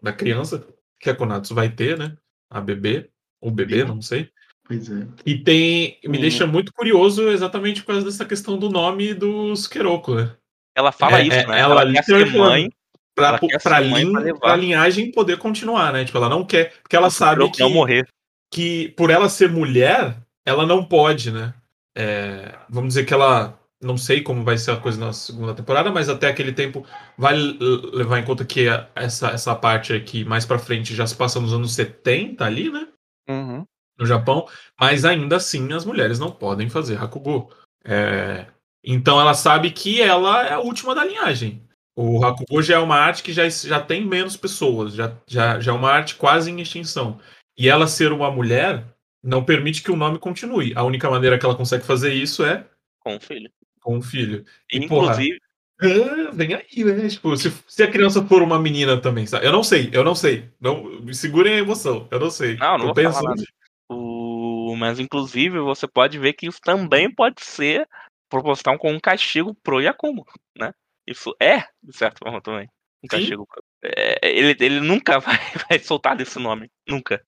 da criança, que a Konatsu vai ter, né? A bebê, ou bebê, não sei. Pois é. E tem. Me deixa muito curioso exatamente por causa dessa questão do nome do Sukeroku, né? Ela fala é, isso, é, né? Ela, ela quer ser mãe. Pra, pra, lin, pra, pra, linhagem poder continuar, né? Tipo, ela não quer. Porque ela sabe que. Morrer. Que por ela ser mulher, ela não pode, né? É, vamos dizer que ela. Não sei como vai ser a coisa na segunda temporada, mas até aquele tempo vai levar em conta que essa, essa parte aqui mais pra frente já se passa nos anos 70 ali, né? Uhum no Japão, mas ainda assim as mulheres não podem fazer Hakugo. É... Então ela sabe que ela é a última da linhagem. O Hakugo já é uma arte que já, já tem menos pessoas, já, já, já é uma arte quase em extinção. E ela ser uma mulher não permite que o nome continue. A única maneira que ela consegue fazer isso é com o filho. Com o filho. E, Inclusive. Porra, ah, vem aí, né? Tipo, se, se, a criança for uma menina também, sabe? Eu não sei, eu não sei. Não, me segurem a emoção, eu não sei. Não, não nada. O... Mas, inclusive, você pode ver que isso também pode ser proporcional com um castigo pro Yakumo, né? Isso é, de certa forma, também. Um castigo. É, ele, ele nunca vai, vai soltar desse nome. Nunca.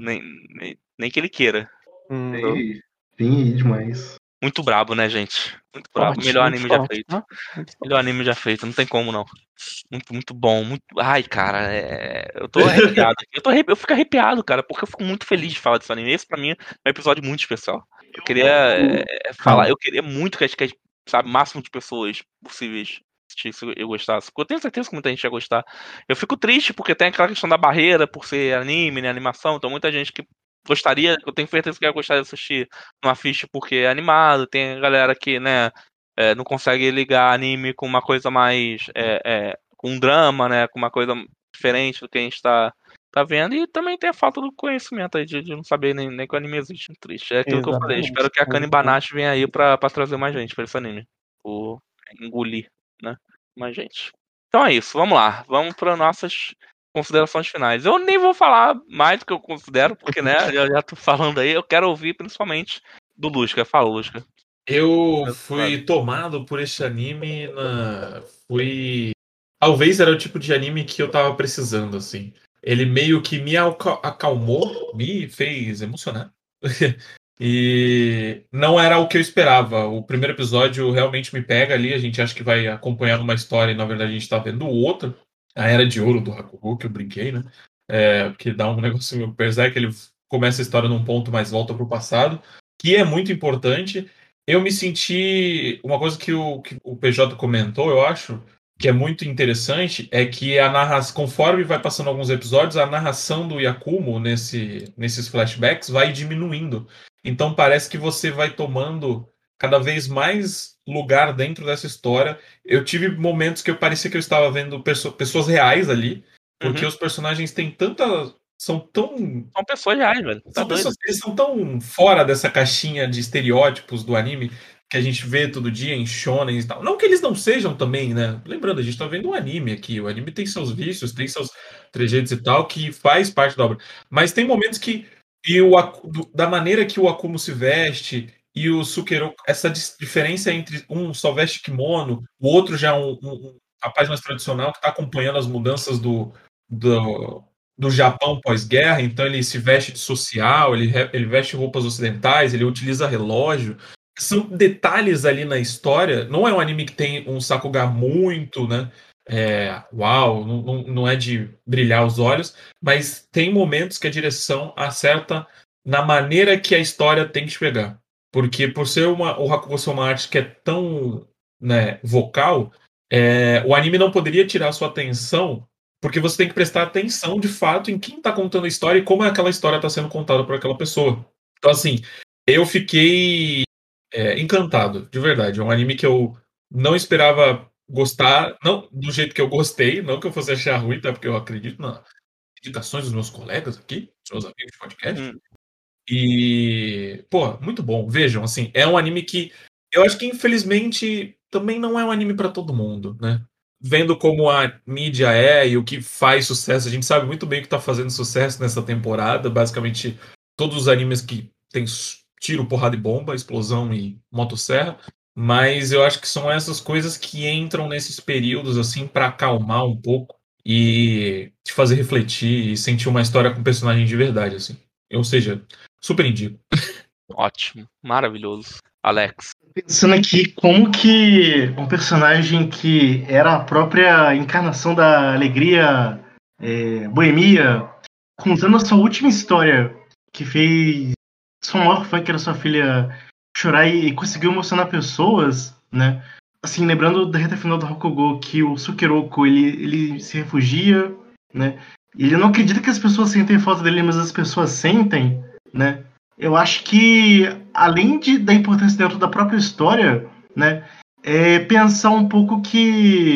Nem, nem, nem que ele queira. Hum, sim, demais. Muito brabo, né, gente? Muito brabo. Forte, Melhor anime forte, já feito. Né? Melhor anime já feito, não tem como não. Muito, muito bom. Muito... Ai, cara, é... eu tô arrepiado. eu, tô arrepi... eu fico arrepiado, cara, porque eu fico muito feliz de falar desse anime. Esse pra mim é um episódio muito especial. Eu queria é, falar, eu queria muito que, que sabe, máximo de pessoas possíveis se eu gostasse. Eu tenho certeza que muita gente ia gostar. Eu fico triste porque tem aquela questão da barreira por ser anime, né, animação, então muita gente que gostaria, eu tenho certeza que ia gostar de assistir no Afiche porque é animado, tem galera que, né, é, não consegue ligar anime com uma coisa mais, é, é, com um drama, né, com uma coisa diferente do que a gente tá, tá vendo, e também tem a falta do conhecimento aí, de, de não saber nem, nem que o anime existe, triste. É aquilo Exatamente. que eu falei, espero que a Kani Banashi venha aí pra, pra trazer mais gente pra esse anime, por engolir, né, mais gente. Então é isso, vamos lá, vamos para nossas considerações finais. Eu nem vou falar mais do que eu considero, porque, né, eu já tô falando aí, eu quero ouvir principalmente do Lusca. Fala, Lusca. Eu fui tomado por esse anime na. Fui. Talvez era o tipo de anime que eu tava precisando, assim. Ele meio que me acalmou, me fez emocionar. E não era o que eu esperava. O primeiro episódio realmente me pega ali. A gente acha que vai acompanhar uma história e na verdade a gente tá vendo outra. A Era de Ouro do Hakugo, que eu brinquei, né? É, que dá um negocinho. O Berserk ele começa a história num ponto, mas volta pro passado, que é muito importante. Eu me senti. Uma coisa que o, que o PJ comentou, eu acho, que é muito interessante é que a narração, conforme vai passando alguns episódios, a narração do Yakumo nesse, nesses flashbacks vai diminuindo. Então parece que você vai tomando cada vez mais lugar dentro dessa história. Eu tive momentos que eu parecia que eu estava vendo pessoas reais ali, porque uhum. os personagens têm tanta são tão. São pessoas reais, velho. Tá são, pessoas, eles são tão fora dessa caixinha de estereótipos do anime que a gente vê todo dia em shonen e tal. Não que eles não sejam também, né? Lembrando, a gente tá vendo um anime aqui. O anime tem seus vícios, tem seus trejeitos e tal, que faz parte da obra. Mas tem momentos que. E o, da maneira que o Akumo se veste e o Sukero, essa diferença entre um só veste kimono, o outro já um, um, um rapaz mais tradicional que está acompanhando as mudanças do, do, do Japão pós-guerra, então ele se veste de social, ele, ele veste roupas ocidentais, ele utiliza relógio são detalhes ali na história. Não é um anime que tem um Sakuga muito, né? É, uau, não, não é de brilhar os olhos, mas tem momentos que a direção acerta na maneira que a história tem que pegar. Porque por ser uma, o Hakugo ser uma arte que é tão né, vocal, é, o anime não poderia tirar sua atenção, porque você tem que prestar atenção de fato em quem está contando a história e como aquela história está sendo contada por aquela pessoa. Então, assim, eu fiquei é, encantado, de verdade. É um anime que eu não esperava gostar, não do jeito que eu gostei, não que eu fosse achar ruim, tá? Porque eu acredito nas indicações dos meus colegas aqui, dos meus amigos de podcast. Hum. E, pô, muito bom. Vejam, assim, é um anime que eu acho que infelizmente também não é um anime para todo mundo, né? Vendo como a mídia é e o que faz sucesso, a gente sabe muito bem o que tá fazendo sucesso nessa temporada. Basicamente, todos os animes que tem tiro, porrada e bomba, explosão e motosserra. Mas eu acho que são essas coisas que entram nesses períodos assim para acalmar um pouco e te fazer refletir e sentir uma história com personagem de verdade assim. Ou seja, super indico. Ótimo, maravilhoso. Alex. Pensando aqui como que um personagem que era a própria encarnação da alegria é, boemia, contando a sua última história, que fez sua maior fã, que era sua filha, chorar e, e conseguiu emocionar pessoas, né? Assim, lembrando da reta final do Hakugo, que o Sukeroku, ele, ele se refugia, né? Ele não acredita que as pessoas sentem falta dele, mas as pessoas sentem, né? Eu acho que, além de, da importância dentro da própria história, né? É pensar um pouco que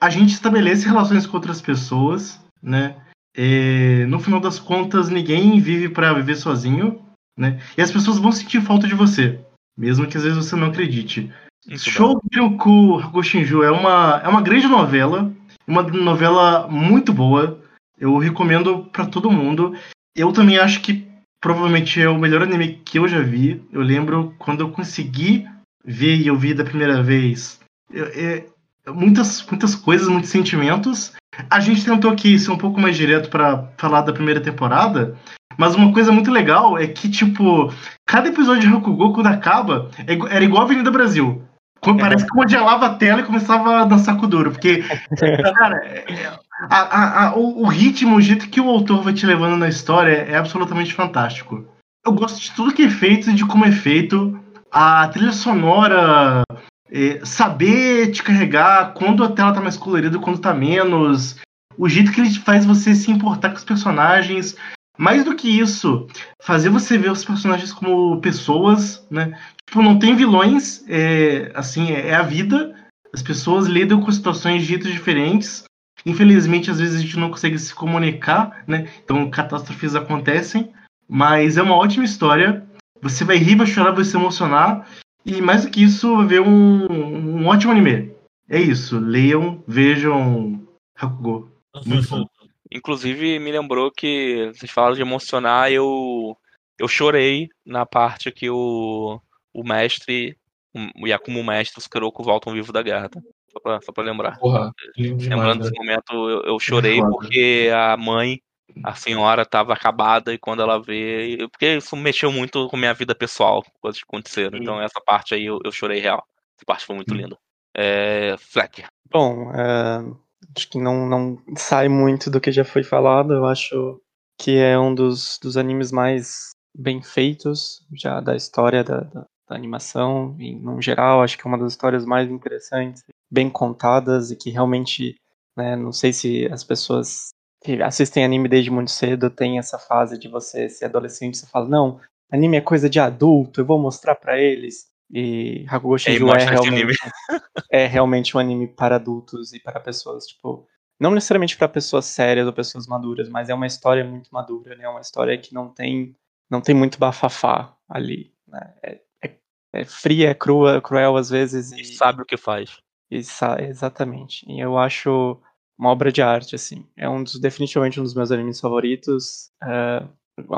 a gente estabelece relações com outras pessoas, né? É, no final das contas, ninguém vive para viver sozinho, né? E as pessoas vão sentir falta de você, mesmo que às vezes você não acredite. Shougiroku Hakushinju é uma, é uma grande novela, uma novela muito boa. Eu recomendo para todo mundo. Eu também acho que provavelmente é o melhor anime que eu já vi. Eu lembro quando eu consegui ver e eu vi da primeira vez. É, é, muitas, muitas coisas, muitos sentimentos. A gente tentou aqui ser um pouco mais direto para falar da primeira temporada, mas uma coisa muito legal é que, tipo, cada episódio de Hakugo, quando acaba, é era igual a Avenida Brasil. É. Parece que congelava a tela e começava a dançar com duro. Porque, cara, a, a, o, o, ritmo, o jeito que o autor vai te levando na história é absolutamente fantástico. Eu gosto de tudo que é feito e de como é feito. A trilha sonora, é, saber te carregar quando a tela tá mais colorida, quando tá menos. O jeito que ele faz você se importar com os personagens. Mais do que isso, fazer você ver os personagens como pessoas, né? Tipo, não tem vilões, é, assim, é, é a vida. As pessoas lidam com situações de jeitos diferentes. Infelizmente, às vezes a gente não consegue se comunicar, né? Então, catástrofes acontecem. Mas é uma ótima história. Você vai rir, vai chorar, vai se emocionar. E mais do que isso, vai ver um, um ótimo anime. É isso. Leiam, vejam Hakugo. Muito bom. Inclusive, me lembrou que vocês falaram de emocionar, eu, eu chorei na parte que o, o mestre, o Yakumo mestre, os Kuroko voltam vivo da guerra. Tá? Só, pra, só pra lembrar. Porra, Lembrando desse momento, eu, eu chorei porque a mãe a senhora tava acabada e quando ela vê. Porque isso mexeu muito com minha vida pessoal, coisas que aconteceram. Sim. Então essa parte aí eu, eu chorei real. Essa parte foi muito linda. É, Fleck. Bom, é, acho que não, não sai muito do que já foi falado. Eu acho que é um dos, dos animes mais bem feitos já da história da, da, da animação. Em no geral, acho que é uma das histórias mais interessantes, bem contadas e que realmente, né, não sei se as pessoas que assistem anime desde muito cedo têm essa fase de você ser adolescente, você fala, não, anime é coisa de adulto, eu vou mostrar pra eles. E Hakugo Shinju é, esse realmente é realmente um anime para adultos e para pessoas, tipo, não necessariamente para pessoas sérias ou pessoas maduras, mas é uma história muito madura, né? É uma história que não tem não tem muito bafafá ali, né? É, é, é fria, é crua, cruel às vezes E e, sabe o que faz. Exatamente. E eu acho uma obra de arte, assim. É um dos definitivamente um dos meus animes favoritos. É,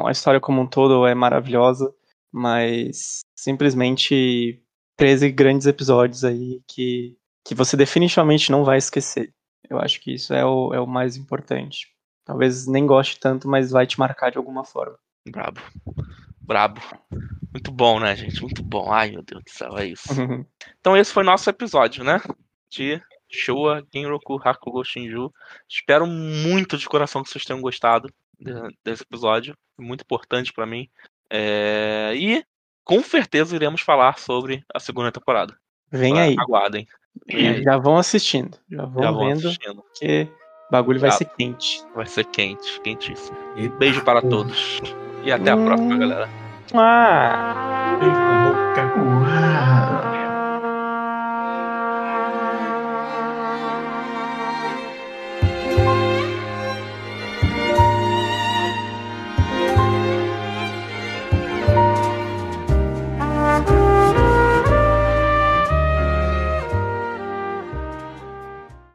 a história como um todo é maravilhosa, mas simplesmente 13 grandes episódios aí que, que você definitivamente não vai esquecer. Eu acho que isso é o, é o mais importante. Talvez nem goste tanto, mas vai te marcar de alguma forma. Brabo. Brabo. Muito bom, né, gente? Muito bom. Ai, meu Deus do céu, é isso. Então esse foi nosso episódio, né? De Showa Genroku Hakugo Shinju. Espero muito de coração que vocês tenham gostado de- desse episódio. Muito importante pra mim. É, E com certeza iremos falar sobre a segunda temporada. Vem aí. Aguardem. Vem aí. Já vão assistindo. Já vão Já vão vendo, assistindo. porque o bagulho vai Já. ser quente. Vai ser quente, quentíssimo. Eita, Beijo para porra. todos. E até a próxima, galera. Ah! Beijo na boca. Uau.